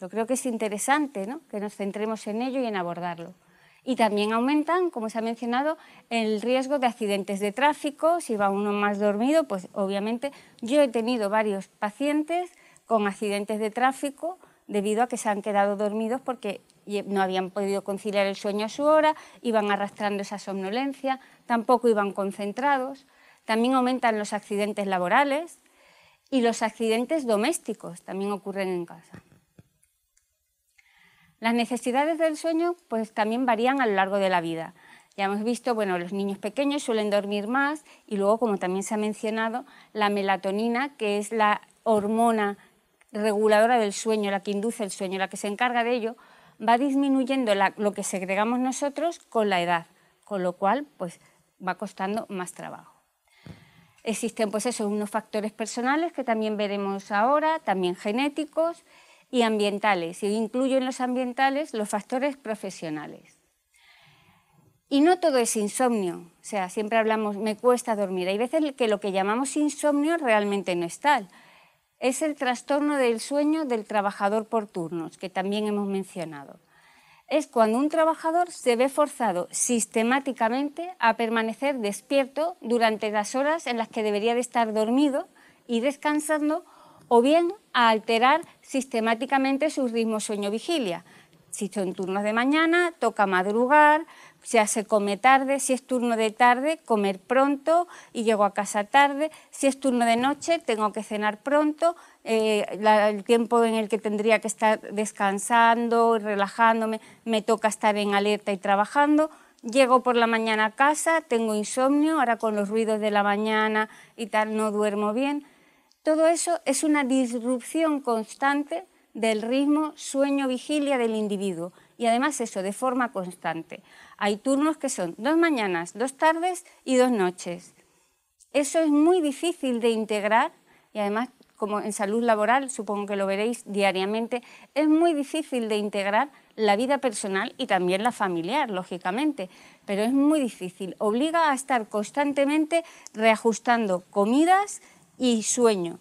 yo creo que es interesante que nos centremos en ello y en abordarlo. Y también aumentan, como se ha mencionado, el riesgo de accidentes de tráfico. Si va uno más dormido, pues obviamente yo he tenido varios pacientes con accidentes de tráfico debido a que se han quedado dormidos porque no habían podido conciliar el sueño a su hora, iban arrastrando esa somnolencia, tampoco iban concentrados. También aumentan los accidentes laborales y los accidentes domésticos también ocurren en casa. Las necesidades del sueño pues, también varían a lo largo de la vida. Ya hemos visto, bueno, los niños pequeños suelen dormir más y luego, como también se ha mencionado, la melatonina, que es la hormona reguladora del sueño, la que induce el sueño, la que se encarga de ello, va disminuyendo lo que segregamos nosotros con la edad, con lo cual pues, va costando más trabajo. Existen pues eso, unos factores personales que también veremos ahora, también genéticos, y ambientales, y incluyo en los ambientales los factores profesionales. Y no todo es insomnio, o sea, siempre hablamos, me cuesta dormir. Hay veces que lo que llamamos insomnio realmente no es tal. Es el trastorno del sueño del trabajador por turnos, que también hemos mencionado. Es cuando un trabajador se ve forzado sistemáticamente a permanecer despierto durante las horas en las que debería de estar dormido y descansando, o bien a alterar sistemáticamente su ritmo sueño-vigilia. Si son turnos de mañana, toca madrugar, se come tarde, si es turno de tarde, comer pronto y llego a casa tarde, si es turno de noche, tengo que cenar pronto, eh, el tiempo en el que tendría que estar descansando, relajándome, me toca estar en alerta y trabajando. Llego por la mañana a casa, tengo insomnio, ahora con los ruidos de la mañana y tal no duermo bien. Todo eso es una disrupción constante del ritmo sueño-vigilia del individuo y además eso de forma constante. Hay turnos que son dos mañanas, dos tardes y dos noches. Eso es muy difícil de integrar y además como en salud laboral, supongo que lo veréis diariamente, es muy difícil de integrar la vida personal y también la familiar, lógicamente, pero es muy difícil. Obliga a estar constantemente reajustando comidas y sueño.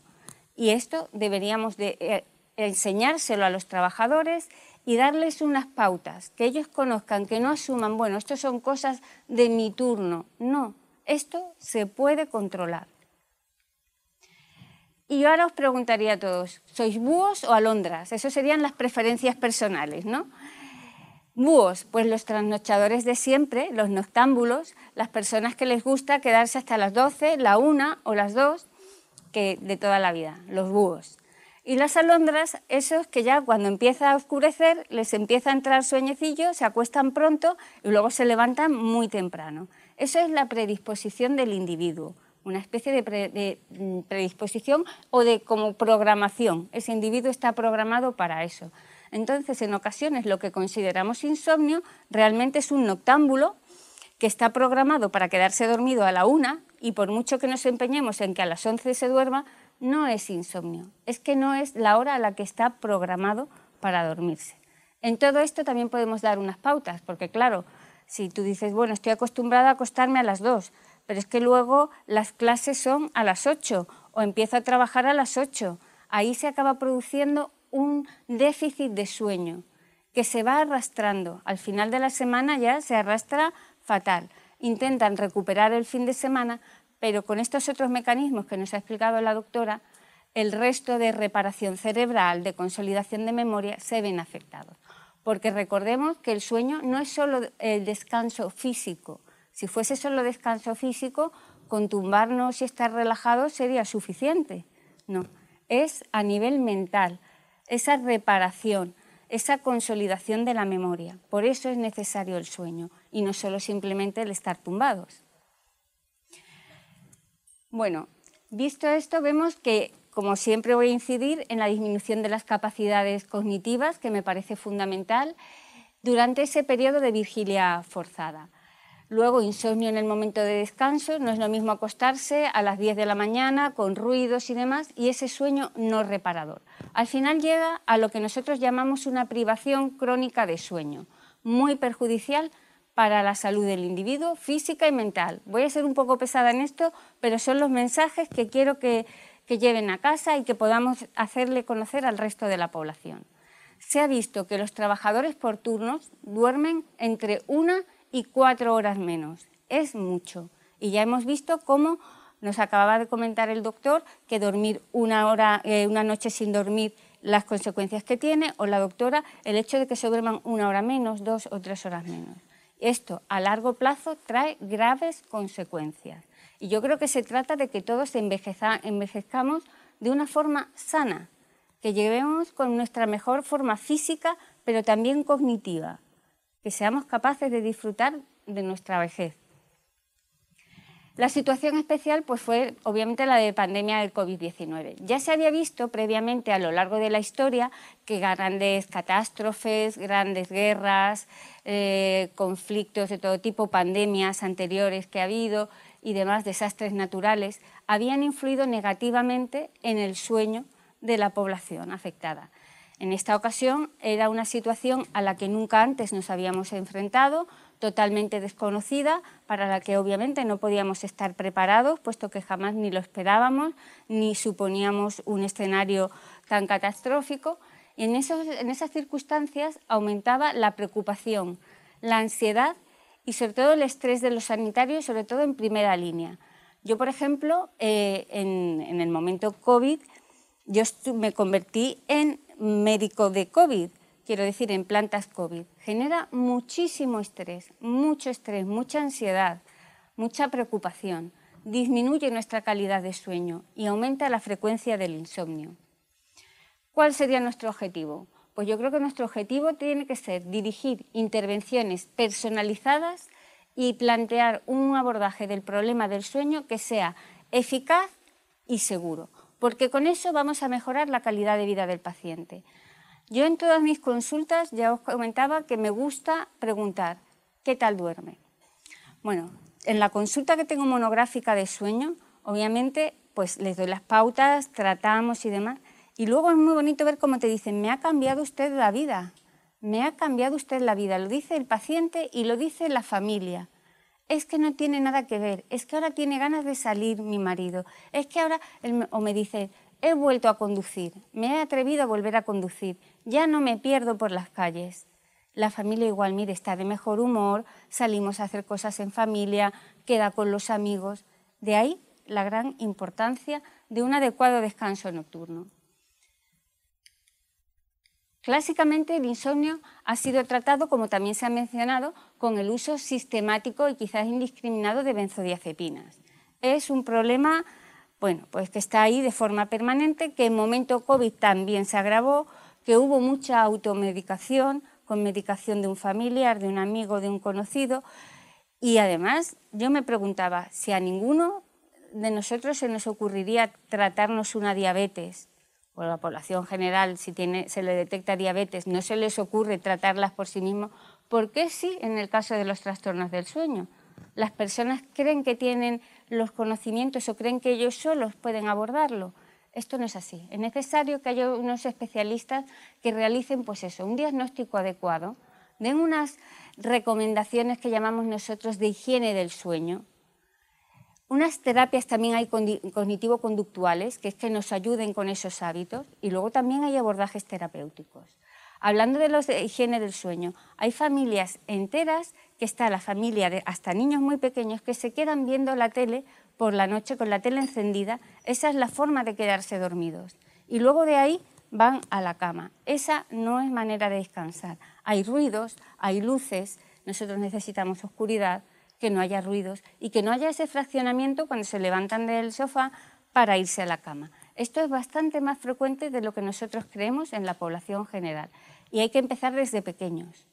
Y esto deberíamos de eh, enseñárselo a los trabajadores y darles unas pautas, que ellos conozcan, que no asuman, bueno, esto son cosas de mi turno. No, esto se puede controlar. Y ahora os preguntaría a todos, ¿sois búhos o alondras? Eso serían las preferencias personales, ¿no? Búhos, pues los trasnochadores de siempre, los noctámbulos, las personas que les gusta quedarse hasta las 12, la 1 o las 2, que de toda la vida, los búhos. Y las alondras, esos que ya cuando empieza a oscurecer les empieza a entrar sueñecillo, se acuestan pronto y luego se levantan muy temprano. Eso es la predisposición del individuo, una especie de, mm, predisposición o de como programación. Ese individuo está programado para eso. Entonces, en ocasiones lo que consideramos insomnio realmente es un noctámbulo que está programado para quedarse dormido a la una y por mucho que nos empeñemos en que a las once se duerma, no es insomnio, es que no es la hora a la que está programado para dormirse. En todo esto también podemos dar unas pautas, porque claro, si tú dices, bueno, estoy acostumbrada a acostarme a las dos, pero es que luego las clases son a las ocho o empiezo a trabajar a las ocho, ahí se acaba produciendo un déficit de sueño que se va arrastrando. Al final de la semana ya se arrastra fatal. Intentan recuperar el fin de semana, pero con estos otros mecanismos que nos ha explicado la doctora, el resto de reparación cerebral, de consolidación de memoria, se ven afectados. Porque recordemos que el sueño no es solo el descanso físico. Si fuese solo descanso físico, con tumbarnos y estar relajados sería suficiente. No, es a nivel mental, esa reparación, esa consolidación de la memoria. Por eso es necesario el sueño y no solo simplemente el estar tumbados. Bueno, visto esto, vemos que, como siempre, voy a incidir en la disminución de las capacidades cognitivas, que me parece fundamental, durante ese periodo de vigilia forzada. Luego, insomnio en el momento de descanso, no es lo mismo acostarse a las 10 de la mañana con ruidos y demás, y ese sueño no reparador. Al final llega a lo que nosotros llamamos una privación crónica de sueño, muy perjudicial para la salud del individuo, física y mental. Voy a ser un poco pesada en esto, pero son los mensajes que quiero que, lleven a casa y que podamos hacerle conocer al resto de la población. Se ha visto que los trabajadores por turnos duermen entre una y cuatro horas menos. Es mucho. Y ya hemos visto cómo nos acababa de comentar el doctor que dormir una, hora, eh, una noche sin dormir las consecuencias que tiene, o la doctora el hecho de que se duerman una hora menos, dos o tres horas menos. Esto a largo plazo trae graves consecuencias. Y yo creo que se trata de que todos envejezcamos de una forma sana, que llevemos con nuestra mejor forma física, pero también cognitiva, que seamos capaces de disfrutar de nuestra vejez. La situación especial pues, fue obviamente la de pandemia del COVID-19. Ya se había visto previamente a lo largo de la historia que grandes catástrofes, grandes guerras, eh, conflictos de todo tipo, pandemias anteriores que ha habido y demás desastres naturales habían influido negativamente en el sueño de la población afectada. En esta ocasión era una situación a la que nunca antes nos habíamos enfrentado, totalmente desconocida, para la que obviamente no podíamos estar preparados, puesto que jamás ni lo esperábamos, ni suponíamos un escenario tan catastrófico. Y en, en esas circunstancias aumentaba la preocupación, la ansiedad y sobre todo el estrés de los sanitarios, sobre todo en primera línea. Yo, por ejemplo, eh, en, el momento COVID, yo me convertí en médico de COVID, quiero decir, en plantas COVID. Genera muchísimo estrés, mucho estrés, mucha ansiedad, mucha preocupación. Disminuye nuestra calidad de sueño y aumenta la frecuencia del insomnio. ¿Cuál sería nuestro objetivo? Pues yo creo que nuestro objetivo tiene que ser dirigir intervenciones personalizadas y plantear un abordaje del problema del sueño que sea eficaz y seguro, porque con eso vamos a mejorar la calidad de vida del paciente. Yo en todas mis consultas ya os comentaba que me gusta preguntar, ¿qué tal duerme? Bueno, en la consulta que tengo monográfica de sueño, obviamente, pues les doy las pautas, tratamos y demás, y luego es muy bonito ver cómo te dicen, me ha cambiado usted la vida, me ha cambiado usted la vida. Lo dice el paciente y lo dice la familia. Es que no tiene nada que ver, es que ahora tiene ganas de salir mi marido, es que ahora, o me dice, he vuelto a conducir, me he atrevido a volver a conducir, ya no me pierdo por las calles. La familia igual, mire, está de mejor humor, salimos a hacer cosas en familia, queda con los amigos. De ahí la gran importancia de un adecuado descanso nocturno. Clásicamente el insomnio ha sido tratado, como también se ha mencionado, con el uso sistemático y quizás indiscriminado de benzodiazepinas. Es un problema bueno, pues que está ahí de forma permanente, que en momento COVID también se agravó, que hubo mucha automedicación con medicación de un familiar, de un amigo, de un conocido. Y además yo me preguntaba si a ninguno de nosotros se nos ocurriría tratarnos una diabetes o la población general, si se le detecta diabetes, no se les ocurre tratarlas por sí mismos, ¿por qué sí en el caso de los trastornos del sueño? Las personas creen que tienen los conocimientos o creen que ellos solos pueden abordarlo. Esto no es así. Es necesario que haya unos especialistas que realicen pues eso, un diagnóstico adecuado, den unas recomendaciones que llamamos nosotros de higiene del sueño, unas terapias también hay cognitivo-conductuales, que es que nos ayuden con esos hábitos, y luego también hay abordajes terapéuticos. Hablando de los de higiene del sueño, hay familias enteras, que está la familia de hasta niños muy pequeños, que se quedan viendo la tele por la noche con la tele encendida. Esa es la forma de quedarse dormidos. Y luego de ahí van a la cama. Esa no es manera de descansar. Hay ruidos, hay luces, nosotros necesitamos oscuridad, que no haya ruidos y que no haya ese fraccionamiento cuando se levantan del sofá para irse a la cama. Esto es bastante más frecuente de lo que nosotros creemos en la población general y hay que empezar desde pequeños.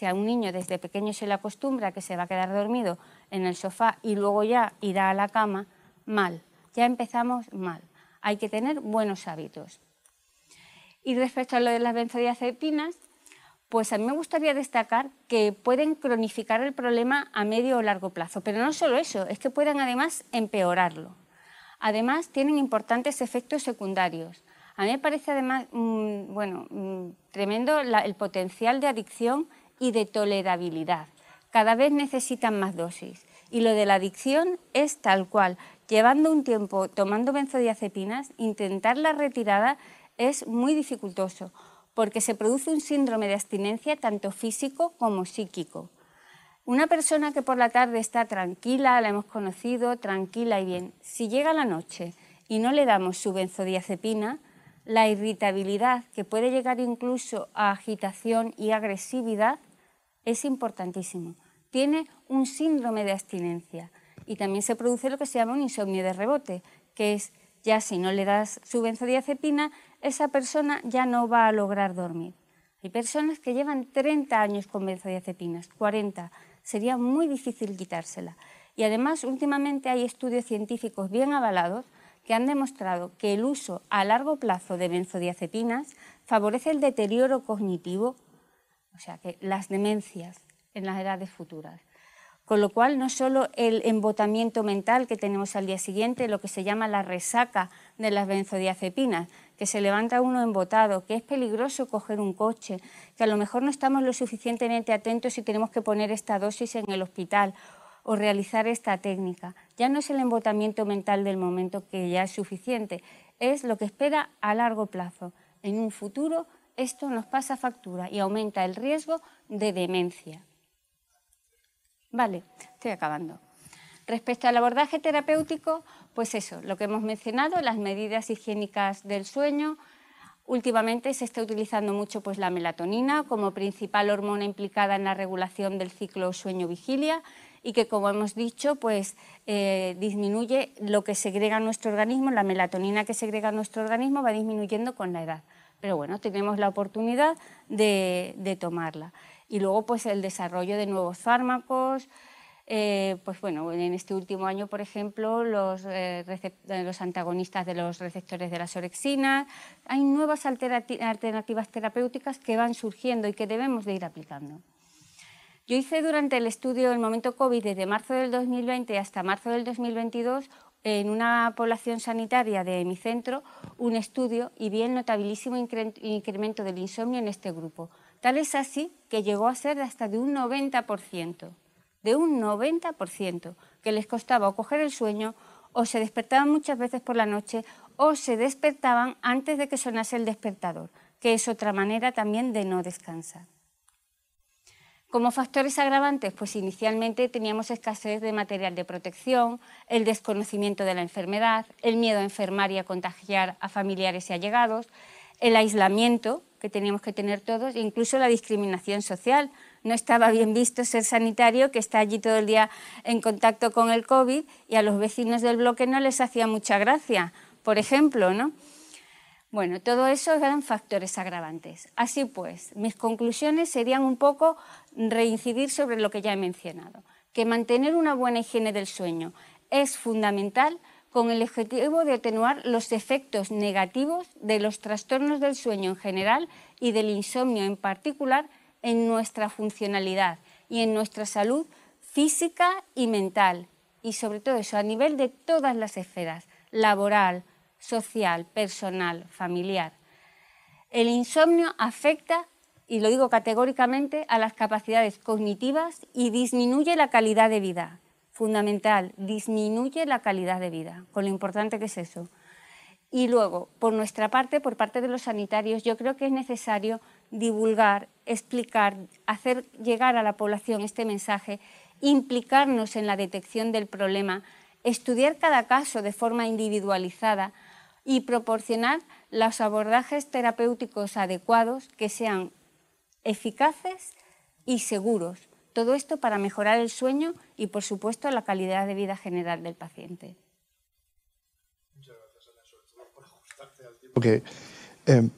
Si a un niño desde pequeño se le acostumbra que se va a quedar dormido en el sofá y luego ya irá a la cama, mal. Ya empezamos mal. Hay que tener buenos hábitos. Y respecto a lo de las benzodiazepinas, pues a mí me gustaría destacar que pueden cronificar el problema a medio o largo plazo, pero no solo eso, es que pueden además empeorarlo. Además, tienen importantes efectos secundarios. A mí me parece además mm, bueno, mm, tremendo el potencial de adicción y de tolerabilidad. Cada vez necesitan más dosis. Y lo de la adicción es tal cual. Llevando un tiempo tomando benzodiazepinas, intentar la retirada es muy dificultoso porque se produce un síndrome de abstinencia tanto físico como psíquico. Una persona que por la tarde está tranquila, la hemos conocido, tranquila y bien, si llega la noche y no le damos su benzodiazepina, la irritabilidad, que puede llegar incluso a agitación y agresividad, es importantísimo. Tiene un síndrome de abstinencia y también se produce lo que se llama un insomnio de rebote, que es ya si no le das su benzodiazepina, esa persona ya no va a lograr dormir. Hay personas que llevan 30 años con benzodiazepinas, 40, sería muy difícil quitársela. Y además, últimamente hay estudios científicos bien avalados que han demostrado que el uso a largo plazo de benzodiazepinas favorece el deterioro cognitivo, o sea, que las demencias en las edades futuras. Con lo cual, no solo el embotamiento mental que tenemos al día siguiente, lo que se llama la resaca de las benzodiazepinas, que se levanta uno embotado, que es peligroso coger un coche, que a lo mejor no estamos lo suficientemente atentos y tenemos que poner esta dosis en el hospital o realizar esta técnica. Ya no es el embotamiento mental del momento que ya es suficiente, es lo que espera a largo plazo. En un futuro esto nos pasa factura y aumenta el riesgo de demencia. Vale, estoy acabando. Respecto al abordaje terapéutico, pues eso, lo que hemos mencionado, las medidas higiénicas del sueño. Últimamente se está utilizando mucho pues, la melatonina como principal hormona implicada en la regulación del ciclo sueño-vigilia y que, como hemos dicho, pues, eh, disminuye lo que segrega nuestro organismo, la melatonina que segrega nuestro organismo va disminuyendo con la edad. Pero bueno, tenemos la oportunidad de, tomarla y luego pues el desarrollo de nuevos fármacos. Eh, pues bueno, en este último año, por ejemplo, los, eh, los antagonistas de los receptores de las orexinas, hay nuevas alternativas terapéuticas que van surgiendo y que debemos de ir aplicando. Yo hice durante el estudio el momento COVID desde marzo del 2020 hasta marzo del 2022 en una población sanitaria de mi centro un estudio y vi el notabilísimo incremento del insomnio en este grupo. Tal es así que llegó a ser hasta de un 90%, de un 90%, que les costaba o coger el sueño o se despertaban muchas veces por la noche o se despertaban antes de que sonase el despertador, que es otra manera también de no descansar. Como factores agravantes, pues inicialmente teníamos escasez de material de protección, el desconocimiento de la enfermedad, el miedo a enfermar y a contagiar a familiares y allegados, el aislamiento que teníamos que tener todos, e incluso la discriminación social. No estaba bien visto ser sanitario que está allí todo el día en contacto con el COVID y a los vecinos del bloque no les hacía mucha gracia, por ejemplo, ¿no? Bueno, todo eso eran factores agravantes. Así pues, mis conclusiones serían un poco reincidir sobre lo que ya he mencionado, que mantener una buena higiene del sueño es fundamental con el objetivo de atenuar los efectos negativos de los trastornos del sueño en general y del insomnio en particular en nuestra funcionalidad y en nuestra salud física y mental, y sobre todo eso a nivel de todas las esferas, laboral, social, personal, familiar. El insomnio afecta, y lo digo categóricamente, a las capacidades cognitivas y disminuye la calidad de vida fundamental, disminuye la calidad de vida, con lo importante que es eso. Y luego, por nuestra parte, por parte de los sanitarios, yo creo que es necesario divulgar, explicar, hacer llegar a la población este mensaje, implicarnos en la detección del problema, estudiar cada caso de forma individualizada y proporcionar los abordajes terapéuticos adecuados que sean eficaces y seguros todo esto para mejorar el sueño y, por supuesto, la calidad de vida general del paciente. Muchas gracias, por ajustarte al tiempo. Porque em,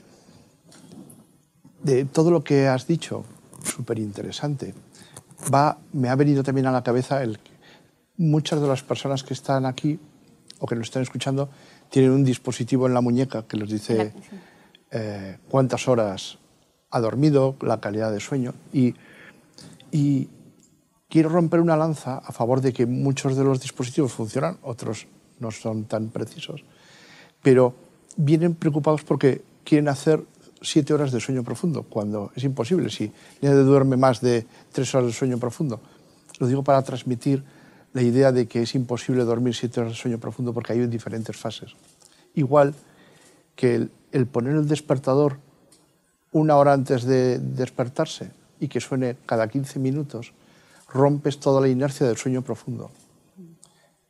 de todo lo que has dicho, súper interesante, me ha venido también a la cabeza el que muchas de las personas que están aquí o que nos están escuchando tienen un dispositivo en la muñeca que les dice eh, cuántas horas ha dormido, la calidad de sueño y y quiero romper una lanza a favor de que muchos de los dispositivos funcionan, otros no son tan precisos, pero vienen preocupados porque quieren hacer siete horas de sueño profundo, cuando es imposible. Si nadie duerme más de tres horas de sueño profundo. Lo digo para transmitir la idea de que es imposible dormir siete horas de sueño profundo porque hay en diferentes fases. Igual que el, el poner el despertador una hora antes de despertarse y que suene cada 15 minutos, rompes toda la inercia del sueño profundo.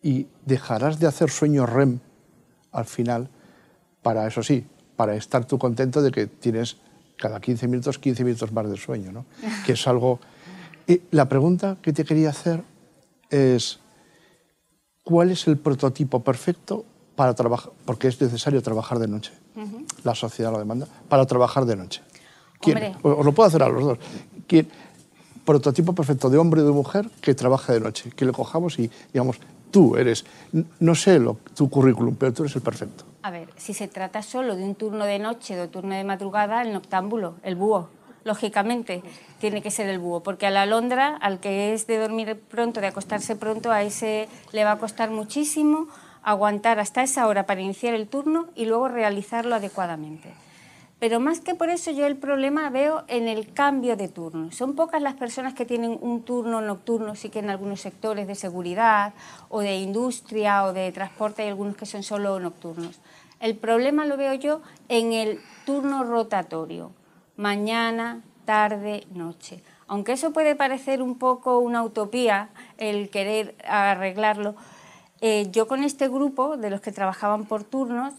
Y dejarás de hacer sueño REM al final para, eso sí, para estar tú contento de que tienes cada 15 minutos, 15 minutos más de sueño, ¿no? que es algo... Y la pregunta que te quería hacer es, ¿cuál es el prototipo perfecto para trabajar? Porque es necesario trabajar de noche. La sociedad lo demanda, para trabajar de noche. ¿Quién? Os lo puedo hacer a los dos. ¿Quién? Prototipo perfecto de hombre o de mujer que trabaja de noche. Que le cojamos y, digamos, tú eres, no sé lo, tu currículum, pero tú eres el perfecto. A ver, si se trata solo de un turno de noche de turno de madrugada, el noctámbulo, el búho. Lógicamente tiene que ser el búho, porque a la alondra, al que es de dormir pronto, de acostarse pronto, a ese le va a costar muchísimo aguantar hasta esa hora para iniciar el turno y luego realizarlo adecuadamente. Pero más que por eso yo el problema veo en el cambio de turno. Son pocas las personas que tienen un turno nocturno, sí que en algunos sectores de seguridad o de industria o de transporte hay algunos que son solo nocturnos. El problema lo veo yo en el turno rotatorio, mañana, tarde, noche. Aunque eso puede parecer un poco una utopía, el querer arreglarlo, eh, yo con este grupo de los que trabajaban por turnos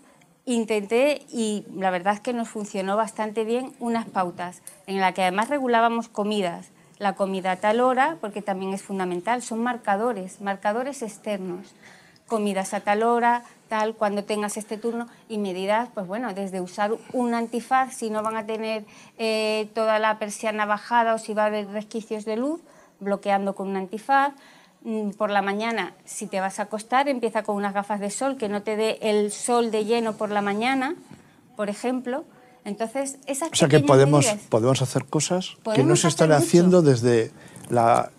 intenté, y la verdad es que nos funcionó bastante bien, unas pautas en las que además regulábamos comidas. La comida a tal hora, porque también es fundamental, son marcadores, marcadores externos. Comidas a tal hora, tal, cuando tengas este turno, y medidas, pues bueno, desde usar un antifaz, si no van a tener eh, toda la persiana bajada o si va a haber resquicios de luz, bloqueando con un antifaz, Mm, por la mañana, si te vas a acostar, empieza con unas gafas de sol que no te dé el sol de lleno por la mañana, por ejemplo. Entonces, esas O sea que podemos, podemos hacer cosas que no se están haciendo desde la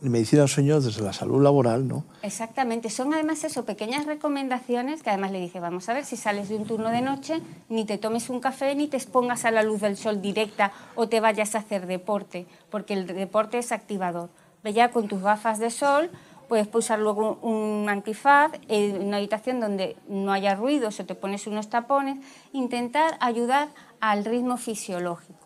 medicina del sueño, desde la salud laboral, ¿no? Exactamente. Son además eso, pequeñas recomendaciones que además le dice, vamos a ver, si sales de un turno de noche, ni te tomes un café, ni te expongas a la luz del sol directa o te vayas a hacer deporte, porque el deporte es activador ya con tus gafas de sol, puedes usar luego un antifaz en una habitación donde no haya ruido, o te pones unos tapones, intentar ayudar al ritmo fisiológico.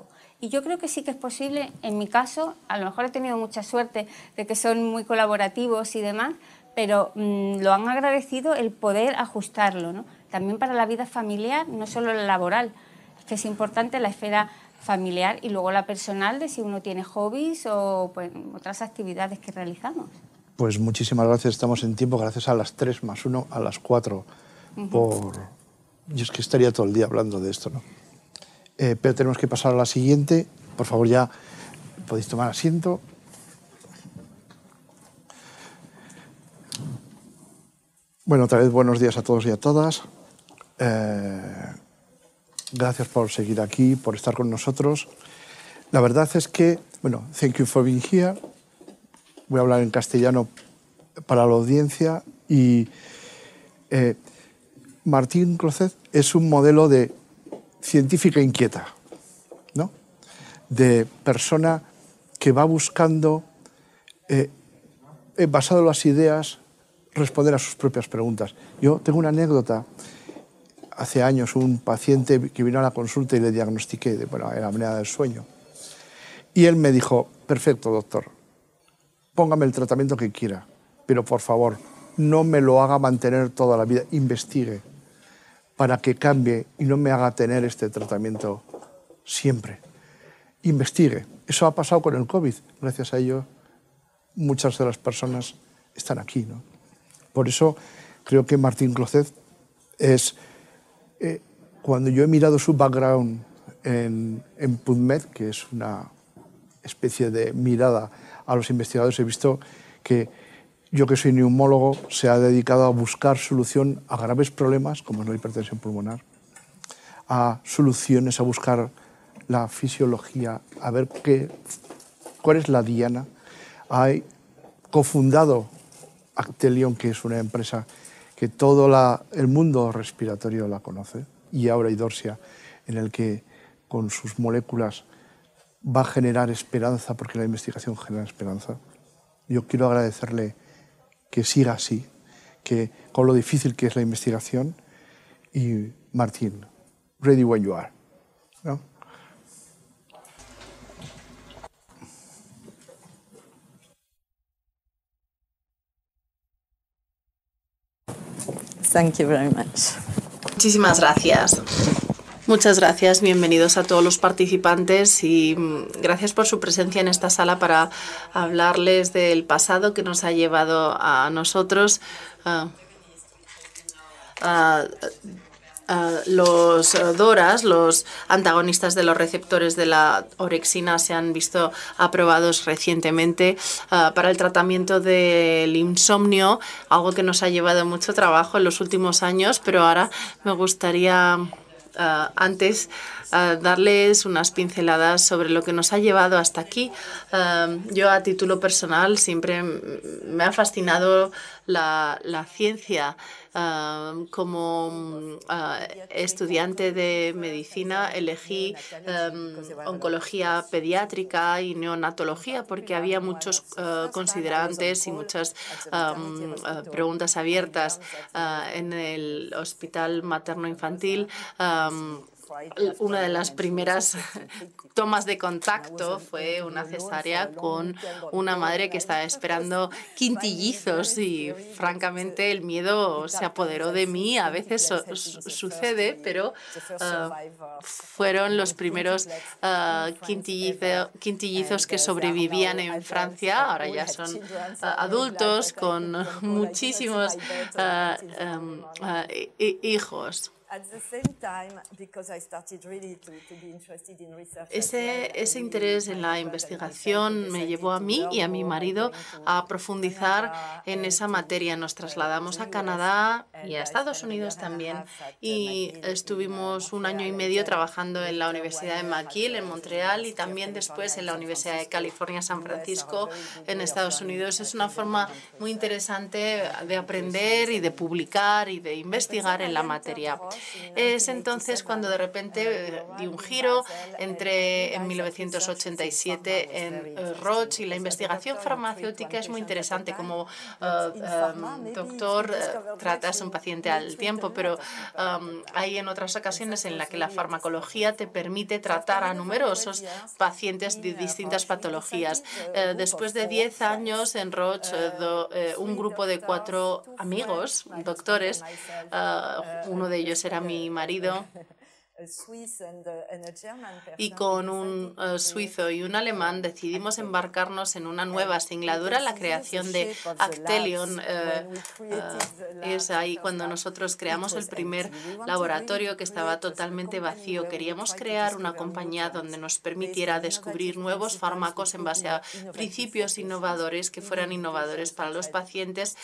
Y yo creo que sí que es posible, en mi caso, a lo mejor he tenido mucha suerte de que son muy colaborativos y demás, pero mm, lo han agradecido el poder ajustarlo, ¿no? también para la vida familiar, no solo la laboral, es que es importante la esfera familiar y luego la personal de si uno tiene hobbies o pues, otras actividades que realizamos. Pues muchísimas gracias, estamos en tiempo, gracias a las 3 más 1, a las 4, por... Yo es que estaría todo el día hablando de esto, ¿no? Eh, pero tenemos que pasar a la siguiente. Por favor, ya podéis tomar asiento. Bueno, otra vez buenos días a todos y a todas. Eh, Gracias por seguir aquí, por estar con nosotros. La verdad es que, bueno, thank you for being here. Voy a hablar en castellano para la audiencia y eh, Martín Clocet es un modelo de científica inquieta, ¿no? De persona que va buscando, eh, eh, basado en las ideas, responder a sus propias preguntas. Yo tengo una anécdota hace años un paciente que vino a la consulta y le diagnostiqué, de, bueno, era apnea del sueño. Y él me dijo, perfecto, doctor, póngame el tratamiento que quiera, pero por favor, no me lo haga mantener toda la vida, investigue para que cambie y no me haga tener este tratamiento siempre. Investigue. Eso ha pasado con el COVID. Gracias a ello, muchas de las personas están aquí. ¿no? Por eso creo que Martín Clocet es eh, cuando yo he mirado su background en, en PubMed, que es una especie de mirada a los investigadores, he visto que yo que soy neumólogo se ha dedicado a buscar solución a graves problemas como es la hipertensión pulmonar, a soluciones, a buscar la fisiología, a ver qué, cuál es la diana. Ha cofundado Actelion, que es una empresa que todo el mundo respiratorio la conoce, y ahora Idorsia, en el que con sus moléculas va a generar esperanza, porque la investigación genera esperanza. Yo quiero agradecerle que siga así, que con lo difícil que es la investigación, y Martín, ready when you are. Thank you very much. Muchísimas gracias. Muchas gracias, bienvenidos a todos los participantes y mm, gracias por su presencia en esta sala para hablarles del pasado que nos ha llevado a nosotros los DORAs, los antagonistas de los receptores de la orexina, se han visto aprobados recientemente eh, para el tratamiento del insomnio, algo que nos ha llevado mucho trabajo en los últimos años, pero ahora me gustaría antes darles unas pinceladas sobre lo que nos ha llevado hasta aquí. yo a título personal siempre me ha fascinado la, la ciencia. como estudiante de medicina elegí oncología pediátrica y neonatología porque había muchos considerantes y muchas preguntas abiertas en el hospital materno-infantil una de las primeras tomas de contacto fue una cesárea con una madre que estaba esperando quintillizos y francamente el miedo se apoderó de mí. A veces sucede, pero ah, fueron los primeros uh, quintillizos que sobrevivían en Francia. Ahora ya son ah, adultos con muchísimos em, hijos. Ese, ese interés en la investigación me llevó a mí y a mi marido a profundizar en esa materia. Nos trasladamos a Canadá y a Estados Unidos también y estuvimos un año y medio trabajando en la Universidad de McGill en Montreal y también después en la Universidad de California San Francisco en Estados Unidos. Es una forma muy interesante de aprender y de publicar y de investigar en la materia. Es entonces cuando de repente eh, di un giro entre en 1987 en eh, Roche y la investigación farmacéutica es muy interesante. Como eh, doctor tratas a un paciente al tiempo, pero hay en otras ocasiones en las que la farmacología te permite tratar a numerosos pacientes de distintas patologías. después de 10 años en Roche, un grupo de cuatro amigos, doctores, uno de ellos era mi marido y con un eh, suizo y un alemán decidimos embarcarnos en una nueva singladura, la creación de Actelion. Eh, eh, es ahí cuando nosotros creamos el primer laboratorio que estaba totalmente vacío. Queríamos crear una compañía donde nos permitiera descubrir nuevos fármacos en base a principios innovadores que fueran innovadores para los pacientes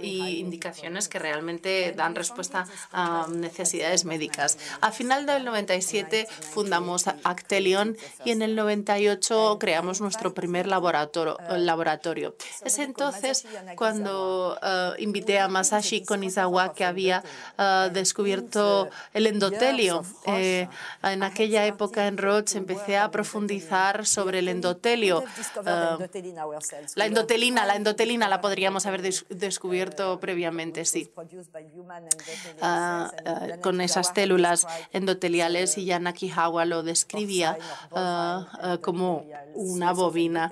y indicaciones que realmente dan respuesta a necesidades médicas. A final del 97 fundamos Actelion y en el 98 creamos nuestro primer laboratorio. Es entonces cuando eh, invité a Masashi Konizawa, que había eh, descubierto el endotelio. Eh, en aquella época en Roche empecé a profundizar sobre el endotelio. la endotelina, la endotelina la podríamos haber descubierto previamente, sí. Ah, con esas células endoteliales y ya Nakihawa lo describía ah, ah, como una bobina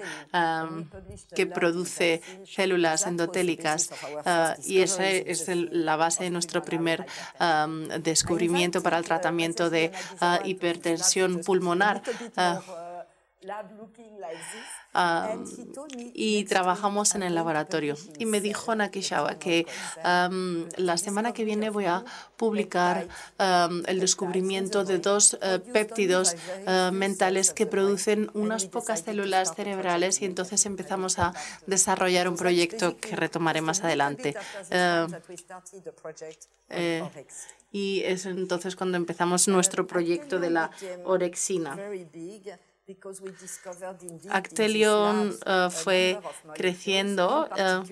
que produce células endotélicas ah, y esa es la base de nuestro primer descubrimiento para el tratamiento de hipertensión pulmonar y trabajamos en el laboratorio. Y me dijo Nakishawa que la semana que viene voy a publicar el descubrimiento de dos eh, péptidos eh, mentales que producen unas pocas células cerebrales y entonces empezamos a desarrollar un proyecto que retomaré más adelante. Eh, y es entonces cuando empezamos nuestro proyecto de la orexina. Actelion uh, fue creciendo, uh,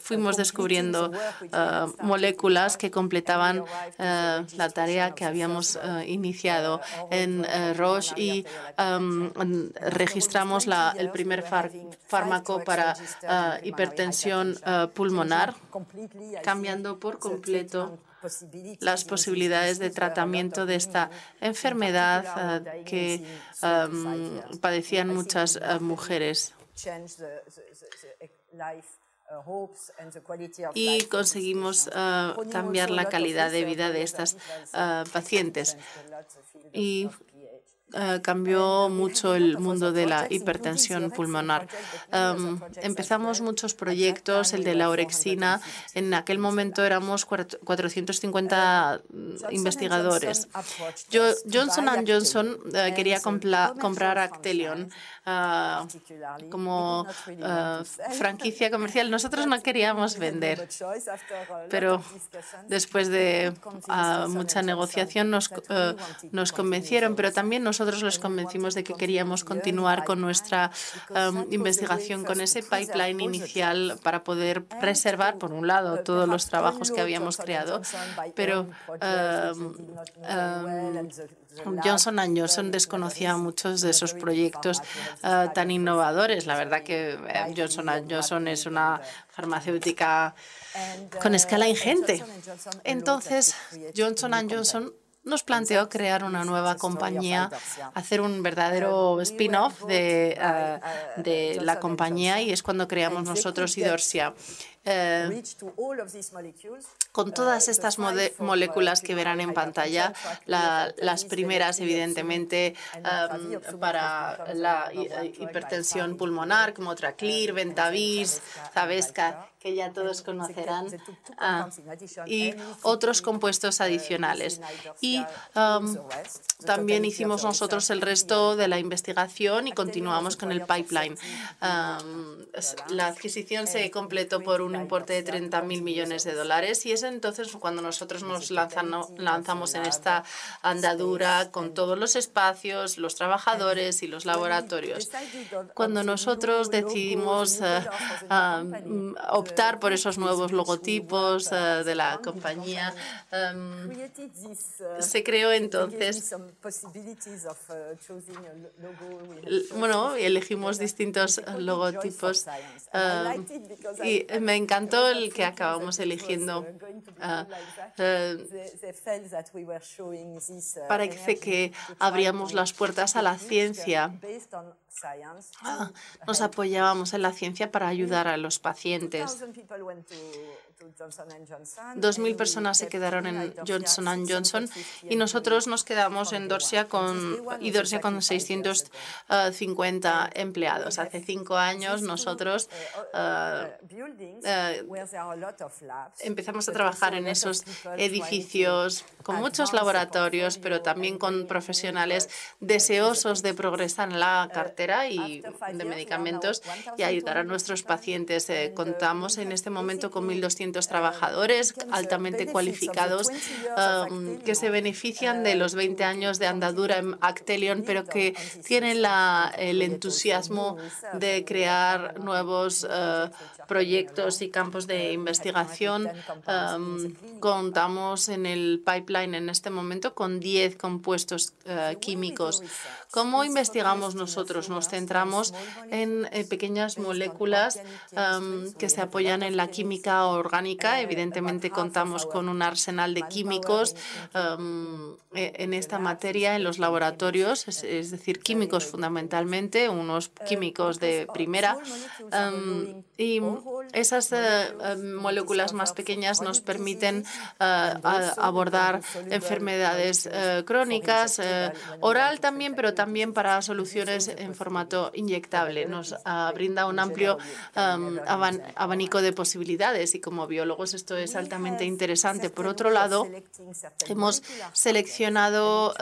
fuimos descubriendo uh, moléculas que completaban la tarea que habíamos iniciado en Roche y um, registramos la, el primer fármaco para hipertensión pulmonar, cambiando por completo las posibilidades de tratamiento de esta enfermedad que padecían muchas eh, mujeres. y conseguimos eh, cambiar la calidad de vida de estas pacientes. Y cambió mucho el mundo de la hipertensión pulmonar. empezamos muchos proyectos, el de la orexina. En aquel momento éramos 450 investigadores. Johnson Johnson quería comprar Actelion como franquicia comercial. Nosotros no queríamos vender, pero después de ah, mucha negociación nos, nos convencieron, pero también nosotros les convencimos de que queríamos continuar con nuestra investigación, con ese pipeline inicial para poder preservar, por un lado, todos los trabajos que habíamos creado, pero Johnson Johnson desconocía muchos de esos proyectos eh, tan innovadores. La verdad que eh, Johnson Johnson es una farmacéutica con escala ingente. Entonces, Johnson Johnson nos planteó crear una nueva compañía, hacer un verdadero spin-off de, eh, de, la compañía y es cuando creamos nosotros Idorsia. Eh, con todas estas moléculas que verán en pantalla, las primeras evidentemente um, para la hipertensión pulmonar como Traclir, Ventavis, Zavesca, que ya todos conocerán, ah, y otros compuestos adicionales. Y um, también hicimos nosotros el resto de la investigación y continuamos con el pipeline. Um, la adquisición se completó por un importe de 30 mil millones de dólares y es entonces cuando nosotros nos lanzamos en esta andadura con todos los espacios, los trabajadores y los laboratorios. Cuando nosotros decidimos eh, mm, optar por esos nuevos logotipos eh, de la compañía, em, se creó entonces, bueno, elegimos distintos logotipos em, y me encantó el que acabamos eligiendo. Uh, parece que abríamos las puertas a la ciencia. Ah, nos apoyábamos en la ciencia para ayudar a los pacientes. Dos mil personas se quedaron en Johnson Johnson y nosotros nos quedamos en Dorsia con, y Dorsia con 650 empleados. Hace cinco años nosotros uh, empezamos a trabajar en esos edificios con muchos laboratorios, pero también con profesionales deseosos de progresar en la cartera y de medicamentos y ayudar a nuestros pacientes. Eh, contamos en este momento con 1.200 trabajadores altamente cualificados um, que se benefician de los 20 años de andadura en Actelion, pero que tienen la, el entusiasmo de crear nuevos uh, proyectos y campos de investigación. Um, contamos en el pipeline en este momento con 10 compuestos uh, químicos. ¿Cómo investigamos nosotros? Nos centramos en eh, pequeñas moléculas um, que se apoyan en la química orgánica. Evidentemente contamos con un arsenal de químicos um, e, en esta materia en los laboratorios, es, decir, químicos fundamentalmente, unos químicos de primera. y esas eh, eh, moléculas más pequeñas nos permiten eh, abordar enfermedades crónicas, oral también, pero también para soluciones en formato inyectable. Nos brinda un amplio abanico de posibilidades y como biólogos esto es altamente interesante. Por otro lado, hemos seleccionado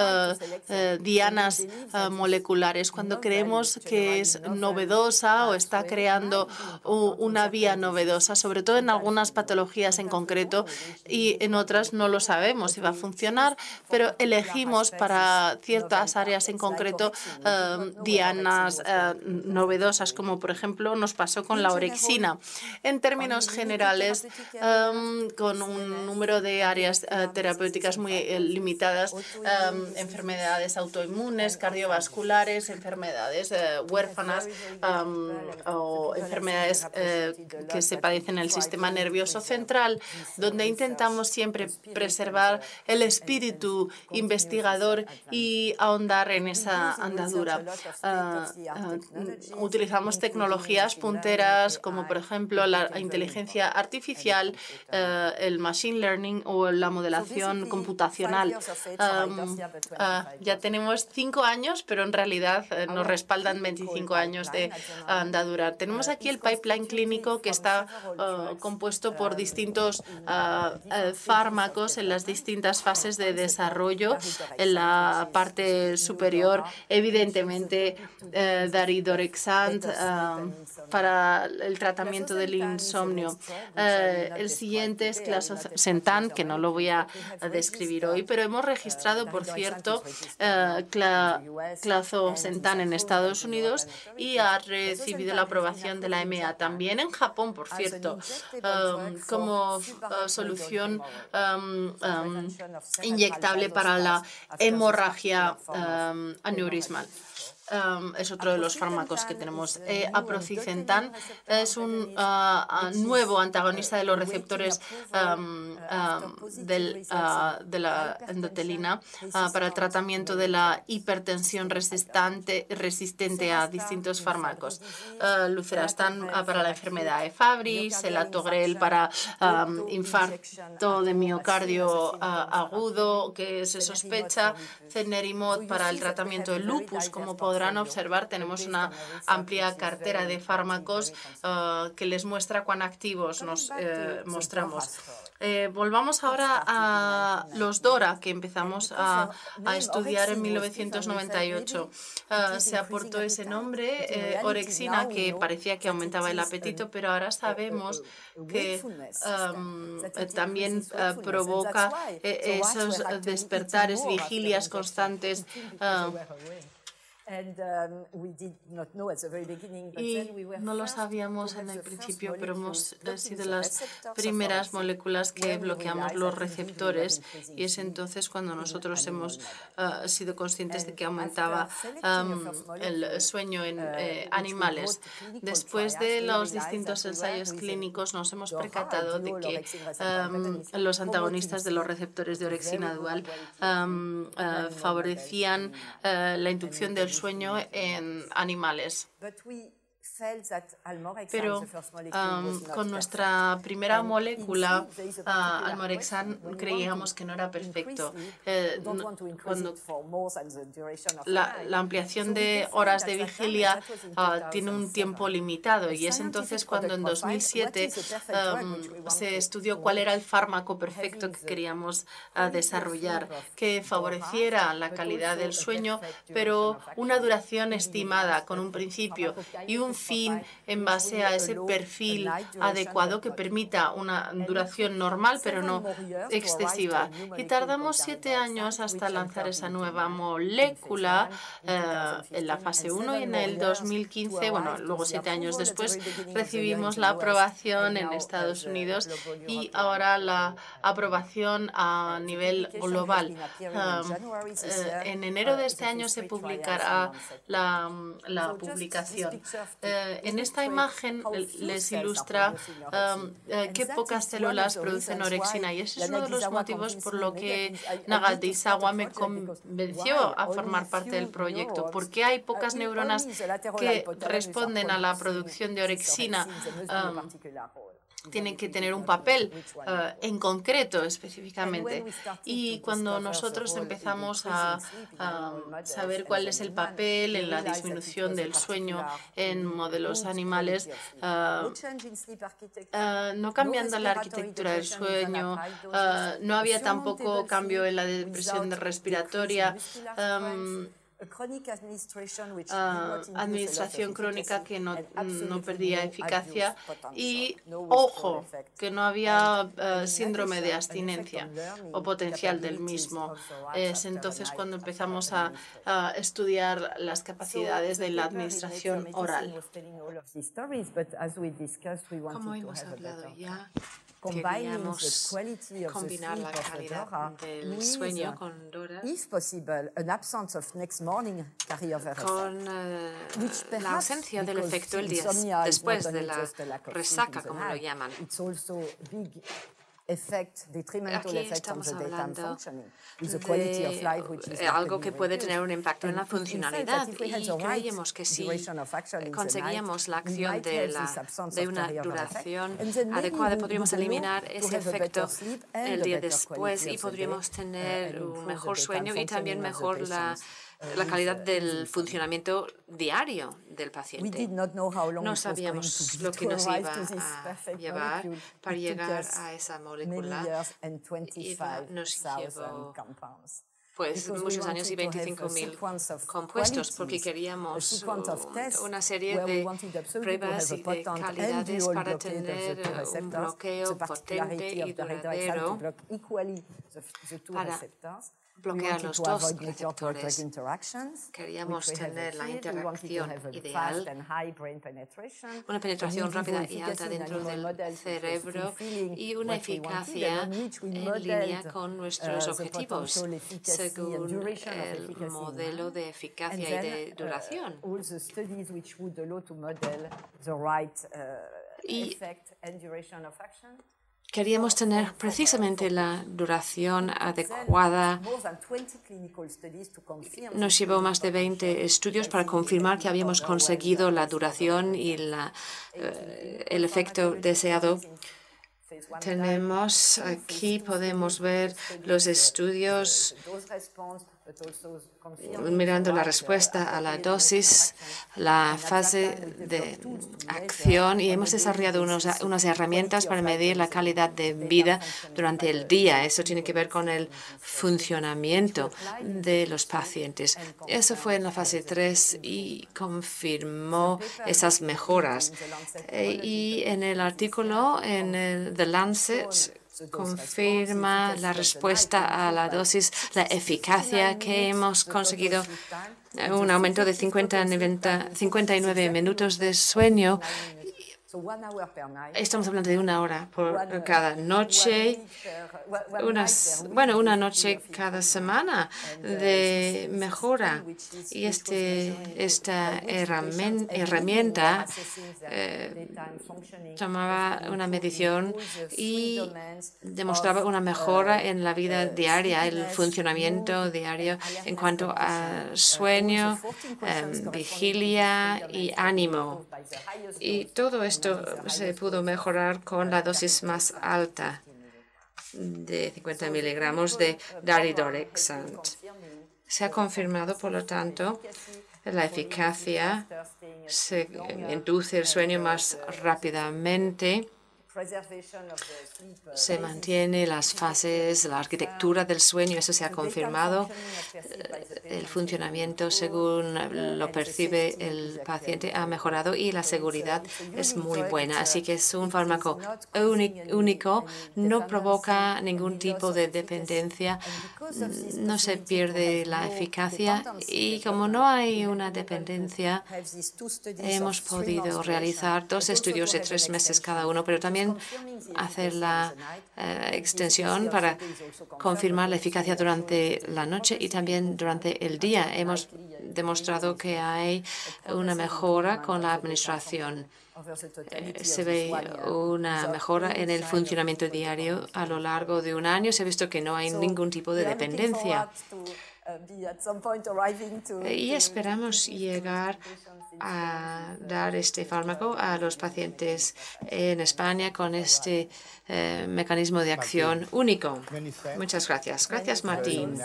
dianas moleculares cuando creemos que es novedosa o está creando una vía novedosa, sobre todo en algunas patologías en concreto y en otras no lo sabemos si va a funcionar, pero elegimos para ciertas áreas en concreto eh, dianas eh, novedosas, como por ejemplo nos pasó con la orexina. En términos generales, eh, con un número de áreas terapéuticas muy limitadas, enfermedades autoinmunes, cardiovasculares, enfermedades huérfanas o enfermedades que se padecen el sistema nervioso central, donde intentamos siempre preservar el espíritu investigador y ahondar en esa andadura. Ah, ah, utilizamos tecnologías punteras como por ejemplo la inteligencia artificial, eh, el machine learning o la modelación computacional. Ah, ya tenemos cinco años, pero en realidad eh, nos respaldan 25 años de andadura. Tenemos aquí el pipeline clínico que está compuesto por distintos fármacos en las distintas fases de desarrollo. En la parte superior, evidentemente, eh, daridorexant eh, para el tratamiento del insomnio. Eh, el siguiente es clazosentan, que no lo voy a describir hoy, pero hemos registrado, por cierto, eh, clazosentan en Estados Unidos y ha recibido la aprobación de la EMEA. También en Japón, por cierto, como solución inyectable para la hemorragia aneurismal es otro de los fármacos que tenemos. Eh, aprocicentan es un ah, ah, nuevo antagonista de los receptores del, ah, de la endotelina para el tratamiento de la hipertensión resistente, resistente a distintos fármacos. lucerastan para la enfermedad de Fabry, el para infarto de miocardio agudo que se sospecha, cenerimod para el tratamiento del lupus, como podrá podrán observar, tenemos una amplia cartera de fármacos uh, que les muestra cuán activos nos eh, mostramos. Eh, volvamos ahora a los DORA que empezamos a, a estudiar en 1998. Uh, se aportó ese nombre, eh, orexina, que parecía que aumentaba el apetito, pero ahora sabemos que um, también uh, provoca eh, esos despertares, vigilias constantes. Uh, y no lo sabíamos en el principio, pero hemos sido las primeras moléculas que bloqueamos los receptores y es entonces cuando nosotros hemos uh, sido conscientes de que aumentaba um, el sueño en uh, eh, animales. Después de los distintos ensayos clínicos nos hemos percatado de que um, los antagonistas de los receptores de orexina dual um, uh, favorecían la inducción del sueño en animales. Pero con nuestra primera molécula, uh, Almorexan, creíamos que no era perfecto. Eh, cuando la, ampliación de horas de vigilia ah, tiene un tiempo limitado. Y es entonces cuando en 2007 se estudió cuál era el fármaco perfecto que queríamos ah, desarrollar, que favoreciera la calidad del sueño, pero una duración estimada con un principio y un fin en base a ese perfil adecuado que permita una duración normal pero no excesiva. Y tardamos siete años hasta lanzar esa nueva molécula eh, en la fase 1 y en el 2015, bueno, luego siete años después, recibimos la aprobación en Estados Unidos y ahora la aprobación a nivel global. Eh, en enero de este año se publicará la, la publicación. Eh, en esta imagen les ilustra um, eh, qué pocas células producen orexina y ese es uno de los motivos por lo que Nagatisawa me convenció a formar parte del proyecto, porque hay pocas neuronas que responden a la producción de orexina tienen que tener un papel uh, en concreto específicamente. Y cuando nosotros empezamos a, saber cuál es el papel en la disminución del sueño en modelos animales, uh, uh, no cambiando la arquitectura del sueño, no había tampoco cambio en la depresión respiratoria. Um, Ah, administración crónica que no, no perdía eficacia y, ojo, que no había eh, síndrome de abstinencia o potencial del mismo. Es entonces cuando empezamos a, a estudiar las capacidades de la administración oral. Como hemos hablado ya, Queríamos combinar la calidad del sueño con Dora. con uh, la ausencia del efecto el día después de la resaca, como lo llaman. Aquí estamos hablando de algo que puede tener un impacto en la funcionalidad y creíamos que si conseguíamos la acción de, la, de una duración adecuada, podríamos eliminar ese efecto el día después y podríamos tener un mejor sueño y también mejor la la calidad del funcionamiento diario del paciente. No sabíamos lo que nos iba a llevar para llegar a esa molécula y nos llevó pues muchos años y 25.000 compuestos porque queríamos una serie de pruebas y de calidades para tener un bloqueo potente y duradero para bloquear los dos receptores. Queríamos tener la interacción ideal, una penetración rápida y alta dentro del cerebro y una eficacia en línea con nuestros uh, objetivos, según el modelo de eficacia y de uh, duración. Y Queríamos tener precisamente la duración adecuada. Nos llevó más de 20 estudios para confirmar que habíamos conseguido la duración y eh, el efecto deseado. Tenemos aquí, podemos ver los estudios mirando la respuesta a la dosis, la fase de acción y hemos desarrollado unas herramientas para medir la calidad de vida durante el día. Eso tiene que ver con el funcionamiento de los pacientes. Eso fue en la fase 3 y confirmó esas mejoras. Eh, y en el artículo en el The Lancet confirma la respuesta a la dosis, la eficacia que hemos conseguido, un aumento de 50, 59 minutos de sueño Estamos hablando de una hora por cada noche, unas, bueno, una noche cada semana de mejora. Y este, esta herramienta eh, tomaba una medición y demostraba una mejora en la vida diaria, el funcionamiento diario en cuanto a sueño, em, vigilia y ánimo. Y todo esto esto se pudo mejorar con la dosis más alta de 50 miligramos de daridorexant. Se ha confirmado, por lo tanto, la eficacia, se induce el sueño más rápidamente se mantiene las fases, la arquitectura del sueño, eso se ha confirmado. El funcionamiento, según lo percibe el paciente, ha mejorado y la seguridad es muy buena. Así que es un fármaco único, no provoca ningún tipo de dependencia, no se pierde la eficacia y como no hay una dependencia, hemos podido realizar dos estudios de tres meses cada uno, pero también hacer la eh, extensión para confirmar la eficacia durante la noche y también durante el día. Hemos demostrado que hay una mejora con la administración. Eh, se ve una mejora en el funcionamiento diario a lo largo de un año. Se ha visto que no hay ningún tipo de dependencia. Y esperamos llegar a dar este fármaco a los pacientes en España con este eh, mecanismo de acción único. Muchas gracias. Gracias, Martín.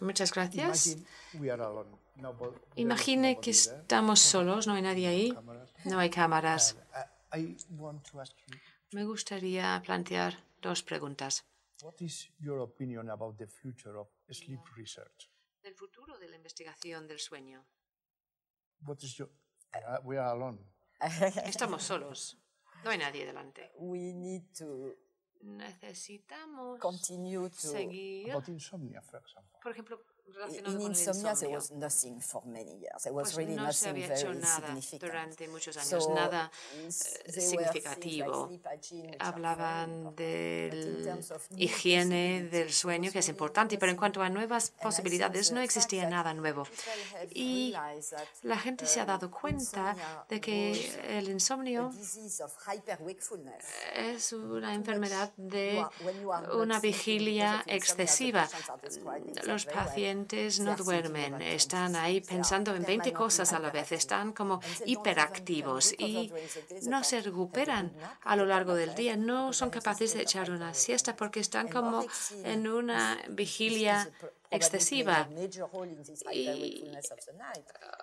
Muchas gracias. Imagine que estamos solos, no hay nadie ahí, no hay cámaras. Me gustaría plantear dos preguntas. El futuro de la investigación del sueño. What is your, uh, we are alone. Estamos solos. No hay nadie delante. We need to necesitamos seguir. Por ejemplo, relacionado con el insomnio. Pues no se había hecho nada durante muchos años, nada eh, significativo. Hablaban de higiene del sueño, que es importante, pero en cuanto a nuevas posibilidades no existía nada nuevo. Y la gente se ha dado cuenta de que el insomnio es una enfermedad de una vigilia excesiva. Los pacientes no duermen, están ahí pensando en 20 cosas a la vez, están como hiperactivos y no se recuperan a lo largo del día, no son capaces de echar una siesta porque están como en una vigilia excesiva. Y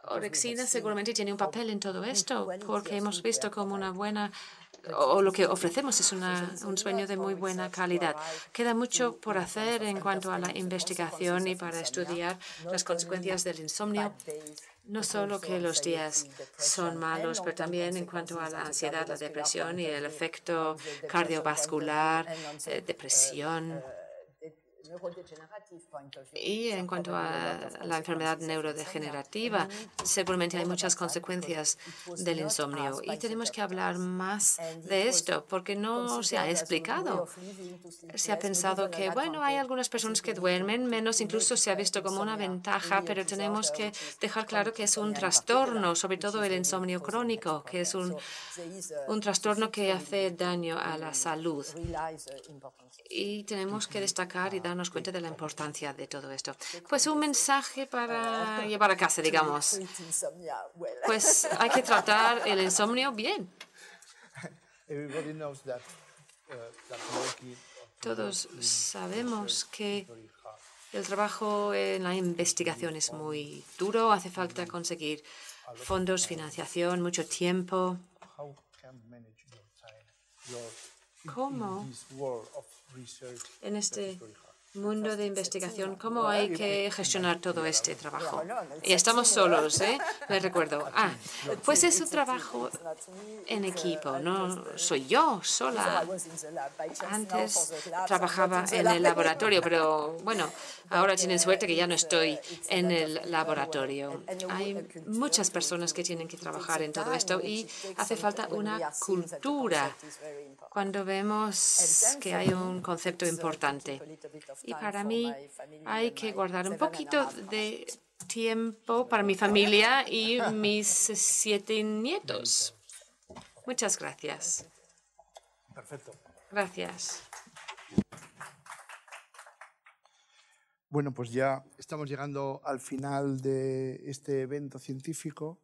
orexina seguramente tiene un papel en todo esto, porque hemos visto como una buena o lo que ofrecemos es un sueño de muy buena calidad. Queda mucho por hacer en cuanto a la investigación y para estudiar las consecuencias del insomnio. No solo que los días son malos, pero también en cuanto a la ansiedad, la depresión y el efecto cardiovascular, eh, depresión y en cuanto a la enfermedad neurodegenerativa, seguramente hay muchas consecuencias del insomnio y tenemos que hablar más de esto porque no se ha explicado. Se ha pensado que, bueno, hay algunas personas que duermen menos, incluso se ha visto como una ventaja, pero tenemos que dejar claro que es un trastorno, sobre todo el insomnio crónico, que es un, un trastorno que hace daño a la salud. Y tenemos que destacar y dar darnos cuenta de la importancia de todo esto. Pues un mensaje para llevar a casa, digamos. Pues hay que tratar el insomnio bien. Todos sabemos que el trabajo en la investigación es muy duro, hace falta conseguir fondos, financiación, mucho tiempo. ¿Cómo en este mundo de investigación, ¿cómo hay que gestionar todo este trabajo? Y estamos solos, ¿eh? Les recuerdo. Ah, pues es un trabajo en equipo, no soy yo sola. Antes trabajaba en el laboratorio, pero bueno, ahora tienen suerte que ya no estoy en el laboratorio. Hay muchas personas que tienen que trabajar en todo esto y hace falta una cultura cuando vemos que hay un concepto importante. Y para mí hay que guardar un poquito de tiempo para mi familia y mis siete nietos. Muchas gracias. Perfecto. Gracias. Bueno, pues ya estamos llegando al final de este evento científico.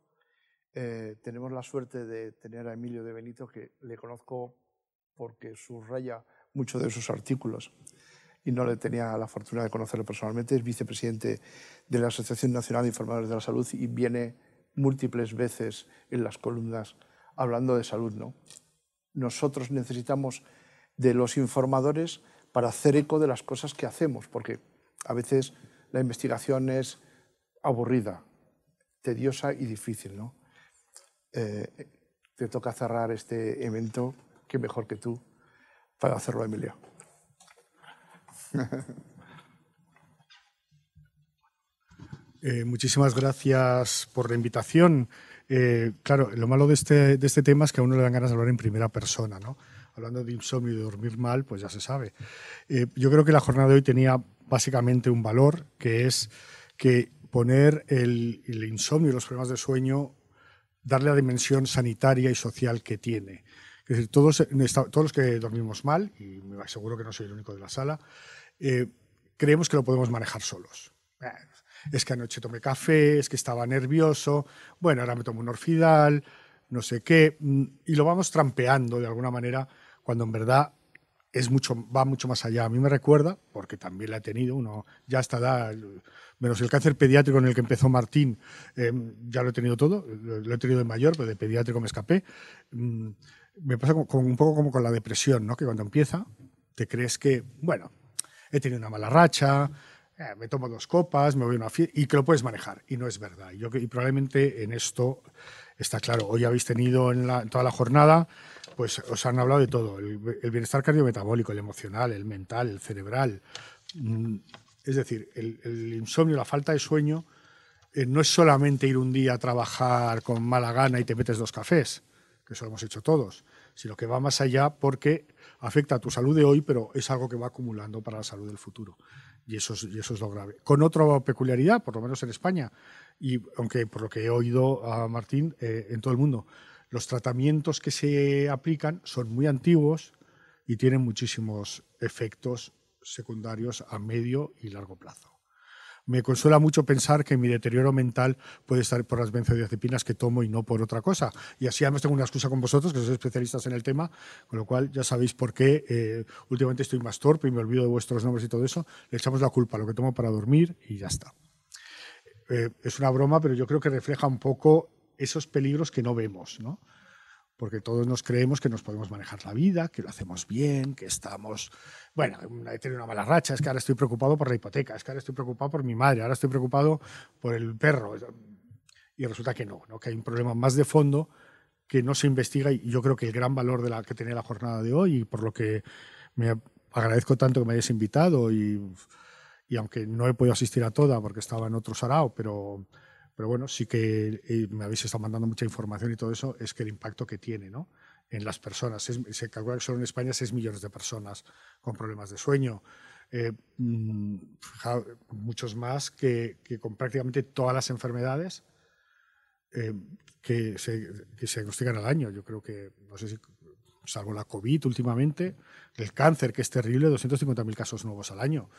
Eh, tenemos la suerte de tener a Emilio de Benito, que le conozco porque subraya muchos de sus artículos y no le tenía la fortuna de conocerlo personalmente. Es vicepresidente de la Asociación Nacional de Informadores de la Salud y viene múltiples veces en las columnas hablando de salud. ¿no? Nosotros necesitamos de los informadores para hacer eco de las cosas que hacemos, porque a veces la investigación es aburrida, tediosa y difícil. ¿no? Eh, te toca cerrar este evento qué mejor que tú para hacerlo, Emilio. Eh, muchísimas gracias por la invitación. Eh, claro, lo malo de este, de este tema es que a uno le dan ganas de hablar en primera persona, ¿no? Hablando de insomnio y de dormir mal, pues ya se sabe. Eh, yo creo que la jornada de hoy tenía básicamente un valor, que es que poner el, el insomnio y los problemas de sueño, darle la dimensión sanitaria y social que tiene. Es decir, todos, todos los que dormimos mal, y me aseguro que no soy el único de la sala, eh, creemos que lo podemos manejar solos. Eh, es que anoche tomé café, es que estaba nervioso, bueno, ahora me tomo un orfidal, no sé qué, mm, y lo vamos trampeando de alguna manera cuando en verdad es mucho, va mucho más allá. A mí me recuerda, porque también la he tenido, uno ya está da, menos el cáncer pediátrico en el que empezó Martín, em, ya lo he tenido todo, lo he tenido de mayor, pero de pediátrico me escapé. Mm, me pasa con, un poco como con la depresión, ¿no? que cuando empieza te crees que, bueno, he tenido una mala racha, eh, me tomo dos copas, me voy a una fiesta, y que lo puedes manejar. Y no es verdad. Yo, y probablemente en esto está claro. Hoy habéis tenido en, toda la jornada, pues os han hablado de todo. El, bienestar cardiometabólico, el emocional, el mental, el cerebral. Mm, es decir, el, insomnio, la falta de sueño, eh, no es solamente ir un día a trabajar con mala gana y te metes dos cafés, que eso lo hemos hecho todos, sino que va más allá porque afecta a tu salud de hoy, pero es algo que va acumulando para la salud del futuro. Y eso es, eso es lo grave. Con otra peculiaridad, por lo menos en España, y aunque por lo que he oído a Martín, eh, en todo el mundo, los tratamientos que se aplican son muy antiguos y tienen muchísimos efectos secundarios a medio y largo plazo. Me consuela mucho pensar que mi deterioro mental puede estar por las benzodiazepinas que tomo y no por otra cosa. Y así además tengo una excusa con vosotros, que sois especialistas en el tema, con lo cual ya sabéis por qué eh, últimamente estoy más torpe y me olvido de vuestros nombres y todo eso. Le echamos la culpa a lo que tomo para dormir y ya está. Eh, es una broma, pero yo creo que refleja un poco esos peligros que no vemos, ¿no? Porque todos nos creemos que nos podemos manejar la vida, que lo hacemos bien, que estamos, bueno, he tenido una mala racha, es que ahora estoy preocupado por la hipoteca, es que ahora estoy preocupado por mi madre, ahora estoy preocupado por el perro. Y resulta que no, ¿no? que hay un problema más de fondo que no se investiga y yo creo que el gran valor de la que tenía la jornada de hoy y por lo que me agradezco tanto que me hayáis invitado y y aunque no he podido asistir a toda porque estaba en otro sarao, pero, pero bueno, sí que eh, me habéis estado mandando mucha información y todo eso, es que el impacto que tiene ¿no? en las personas. se calcula que solo en España 6 millones de personas con problemas de sueño. Eh, mm, muchos más que, que, con prácticamente todas las enfermedades eh, que, se, que se diagnostican al año. Yo creo que, no sé si salvo la COVID últimamente, el cáncer, que es terrible, 250.000 casos nuevos al año.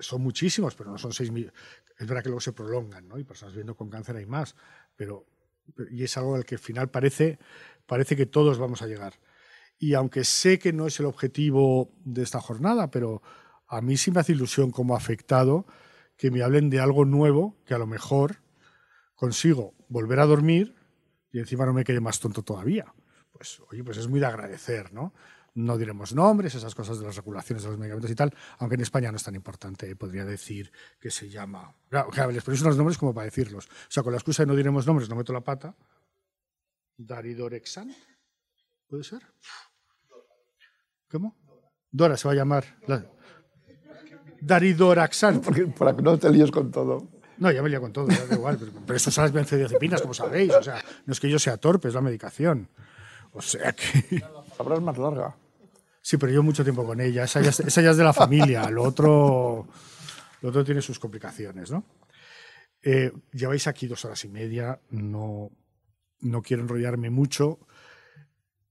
Son muchísimos, pero no son 6.000. Es verdad que luego se prolongan, ¿no? Y personas viendo con cáncer hay más, pero y es algo al que al final parece, parece que todos vamos a llegar. Y aunque sé que no es el objetivo de esta jornada, pero a mí sí me hace ilusión como afectado que me hablen de algo nuevo que a lo mejor consigo volver a dormir y encima no me quede más tonto todavía pues, oye, pues es muy de agradecer, ¿no? No diremos nombres, esas cosas de las regulaciones de los medicamentos y tal, aunque en España no es tan importante, podría decir que se llama. Claro, les ponéis unos nombres como para decirlos. O sea, con la excusa de no diremos nombres, no meto la pata. Daridorexan, ¿puede ser? ¿Cómo? Dora se va a llamar. Daridoraxan. Porque, para que no te líes con todo. No, ya me lío con todo, da igual. Pero, pero esto son las benzodiazepinas, como sabéis. O sea, no es que yo sea torpe, es la medicación. O sea que... Habrás más larga. Sí, pero yo mucho tiempo con ella. Esa ya, es, de la familia. Lo otro, lo otro tiene sus complicaciones, ¿no? Eh, lleváis aquí dos horas y media. No, no quiero enrollarme mucho,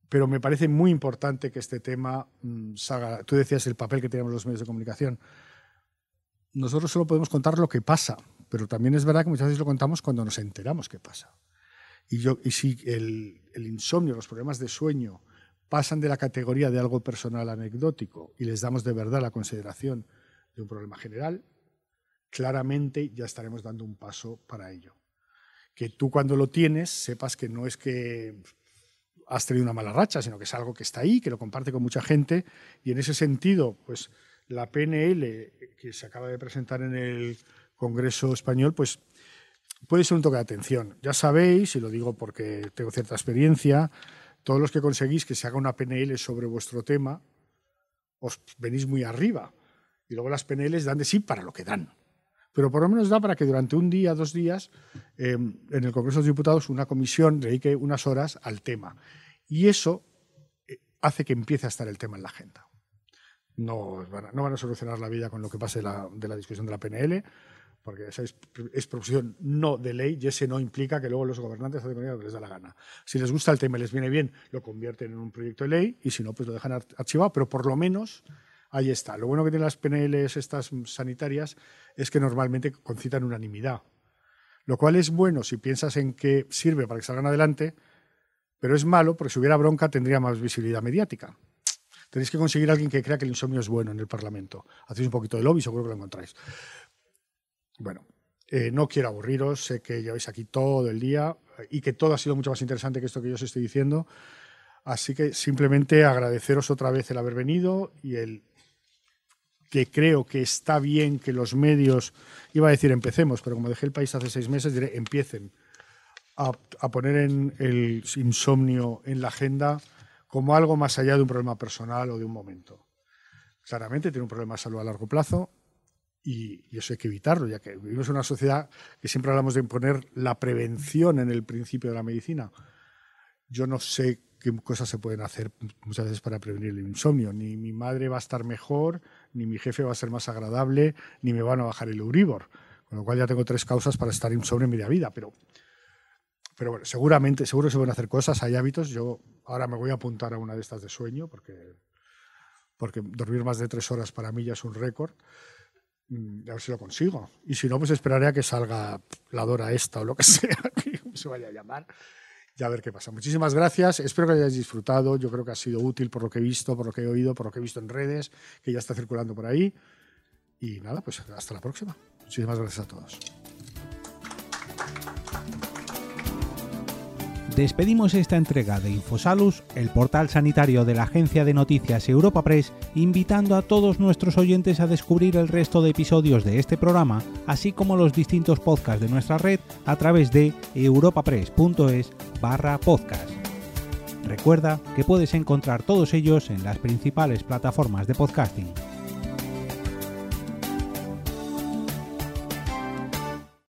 pero me parece muy importante que este tema mm, salga. Tú decías el papel que tenemos los medios de comunicación. Nosotros solo podemos contar lo que pasa, pero también es verdad que muchas veces lo contamos cuando nos enteramos qué pasa. Y, yo, y si el, el insomnio, los problemas de sueño, pasan de la categoría de algo personal anecdótico y les damos de verdad la consideración de un problema general, claramente ya estaremos dando un paso para ello. Que tú cuando lo tienes sepas que no es que has tenido una mala racha, sino que es algo que está ahí, que lo comparte con mucha gente y en ese sentido, pues la PNL que se acaba de presentar en el Congreso español, pues puede ser un toque de atención. Ya sabéis, y lo digo porque tengo cierta experiencia, todos los que conseguís que se haga una PNL sobre vuestro tema, os venís muy arriba. Y luego las PNLs dan de sí para lo que dan. Pero por lo menos da para que durante un día, dos días, em, en el Congreso de Diputados, una comisión dedique unas horas al tema. Y eso eh, hace que empiece a estar el tema en la agenda. No van a solucionar la vida con lo que pase de la discusión de la PNL, porque esa es, es, proposición no de ley y ese no implica que luego los gobernantes hacen lo que les da la gana. Si les gusta el tema y les viene bien, lo convierten en un proyecto de ley y si no, pues lo dejan archivado, pero por lo menos ahí está. Lo bueno que tienen las PNLs estas sanitarias es que normalmente concitan unanimidad, lo cual es bueno si piensas en que sirve para que salgan adelante, pero es malo porque si hubiera bronca tendría más visibilidad mediática. Tenéis que conseguir a alguien que crea que el insomnio es bueno en el Parlamento. Hacéis un poquito de lobby, seguro que lo encontráis. Bueno, eh, no quiero aburriros, sé que lleváis aquí todo el día y que todo ha sido mucho más interesante que esto que yo os estoy diciendo. Así que simplemente agradeceros otra vez el haber venido y el que creo que está bien que los medios, iba a decir empecemos, pero como dejé el país hace seis meses, diré empiecen a, poner en el insomnio en la agenda como algo más allá de un problema personal o de un momento. Claramente tiene un problema de salud a largo plazo y, y, eso hay que evitarlo, ya que vivimos en una sociedad que siempre hablamos de poner la prevención en el principio de la medicina. Yo no sé qué cosas se pueden hacer muchas veces para prevenir el insomnio. Ni mi madre va a estar mejor, ni mi jefe va a ser más agradable, ni me van a bajar el Euribor. Con lo cual ya tengo tres causas para estar insomnio en media vida. Pero, pero bueno, seguramente, seguro se pueden hacer cosas, hay hábitos. Yo ahora me voy a apuntar a una de estas de sueño, porque, porque dormir más de tres horas para mí ya es un récord. Mm, a ver si lo consigo. Y si no, pues esperaré a que salga la Dora esta o lo que sea, que se vaya a llamar y a ver qué pasa. Muchísimas gracias, espero que hayáis disfrutado, yo creo que ha sido útil por lo que he visto, por lo que he oído, por lo que he visto en redes, que ya está circulando por ahí. Y nada, pues hasta la próxima. Muchísimas gracias a todos. Despedimos esta entrega de Infosalus, el portal sanitario de la agencia de noticias Europa Press, invitando a todos nuestros oyentes a descubrir el resto de episodios de este programa, así como los distintos podcasts de nuestra red a través de europapress.es barra podcast. Recuerda que puedes encontrar todos ellos en las principales plataformas de podcasting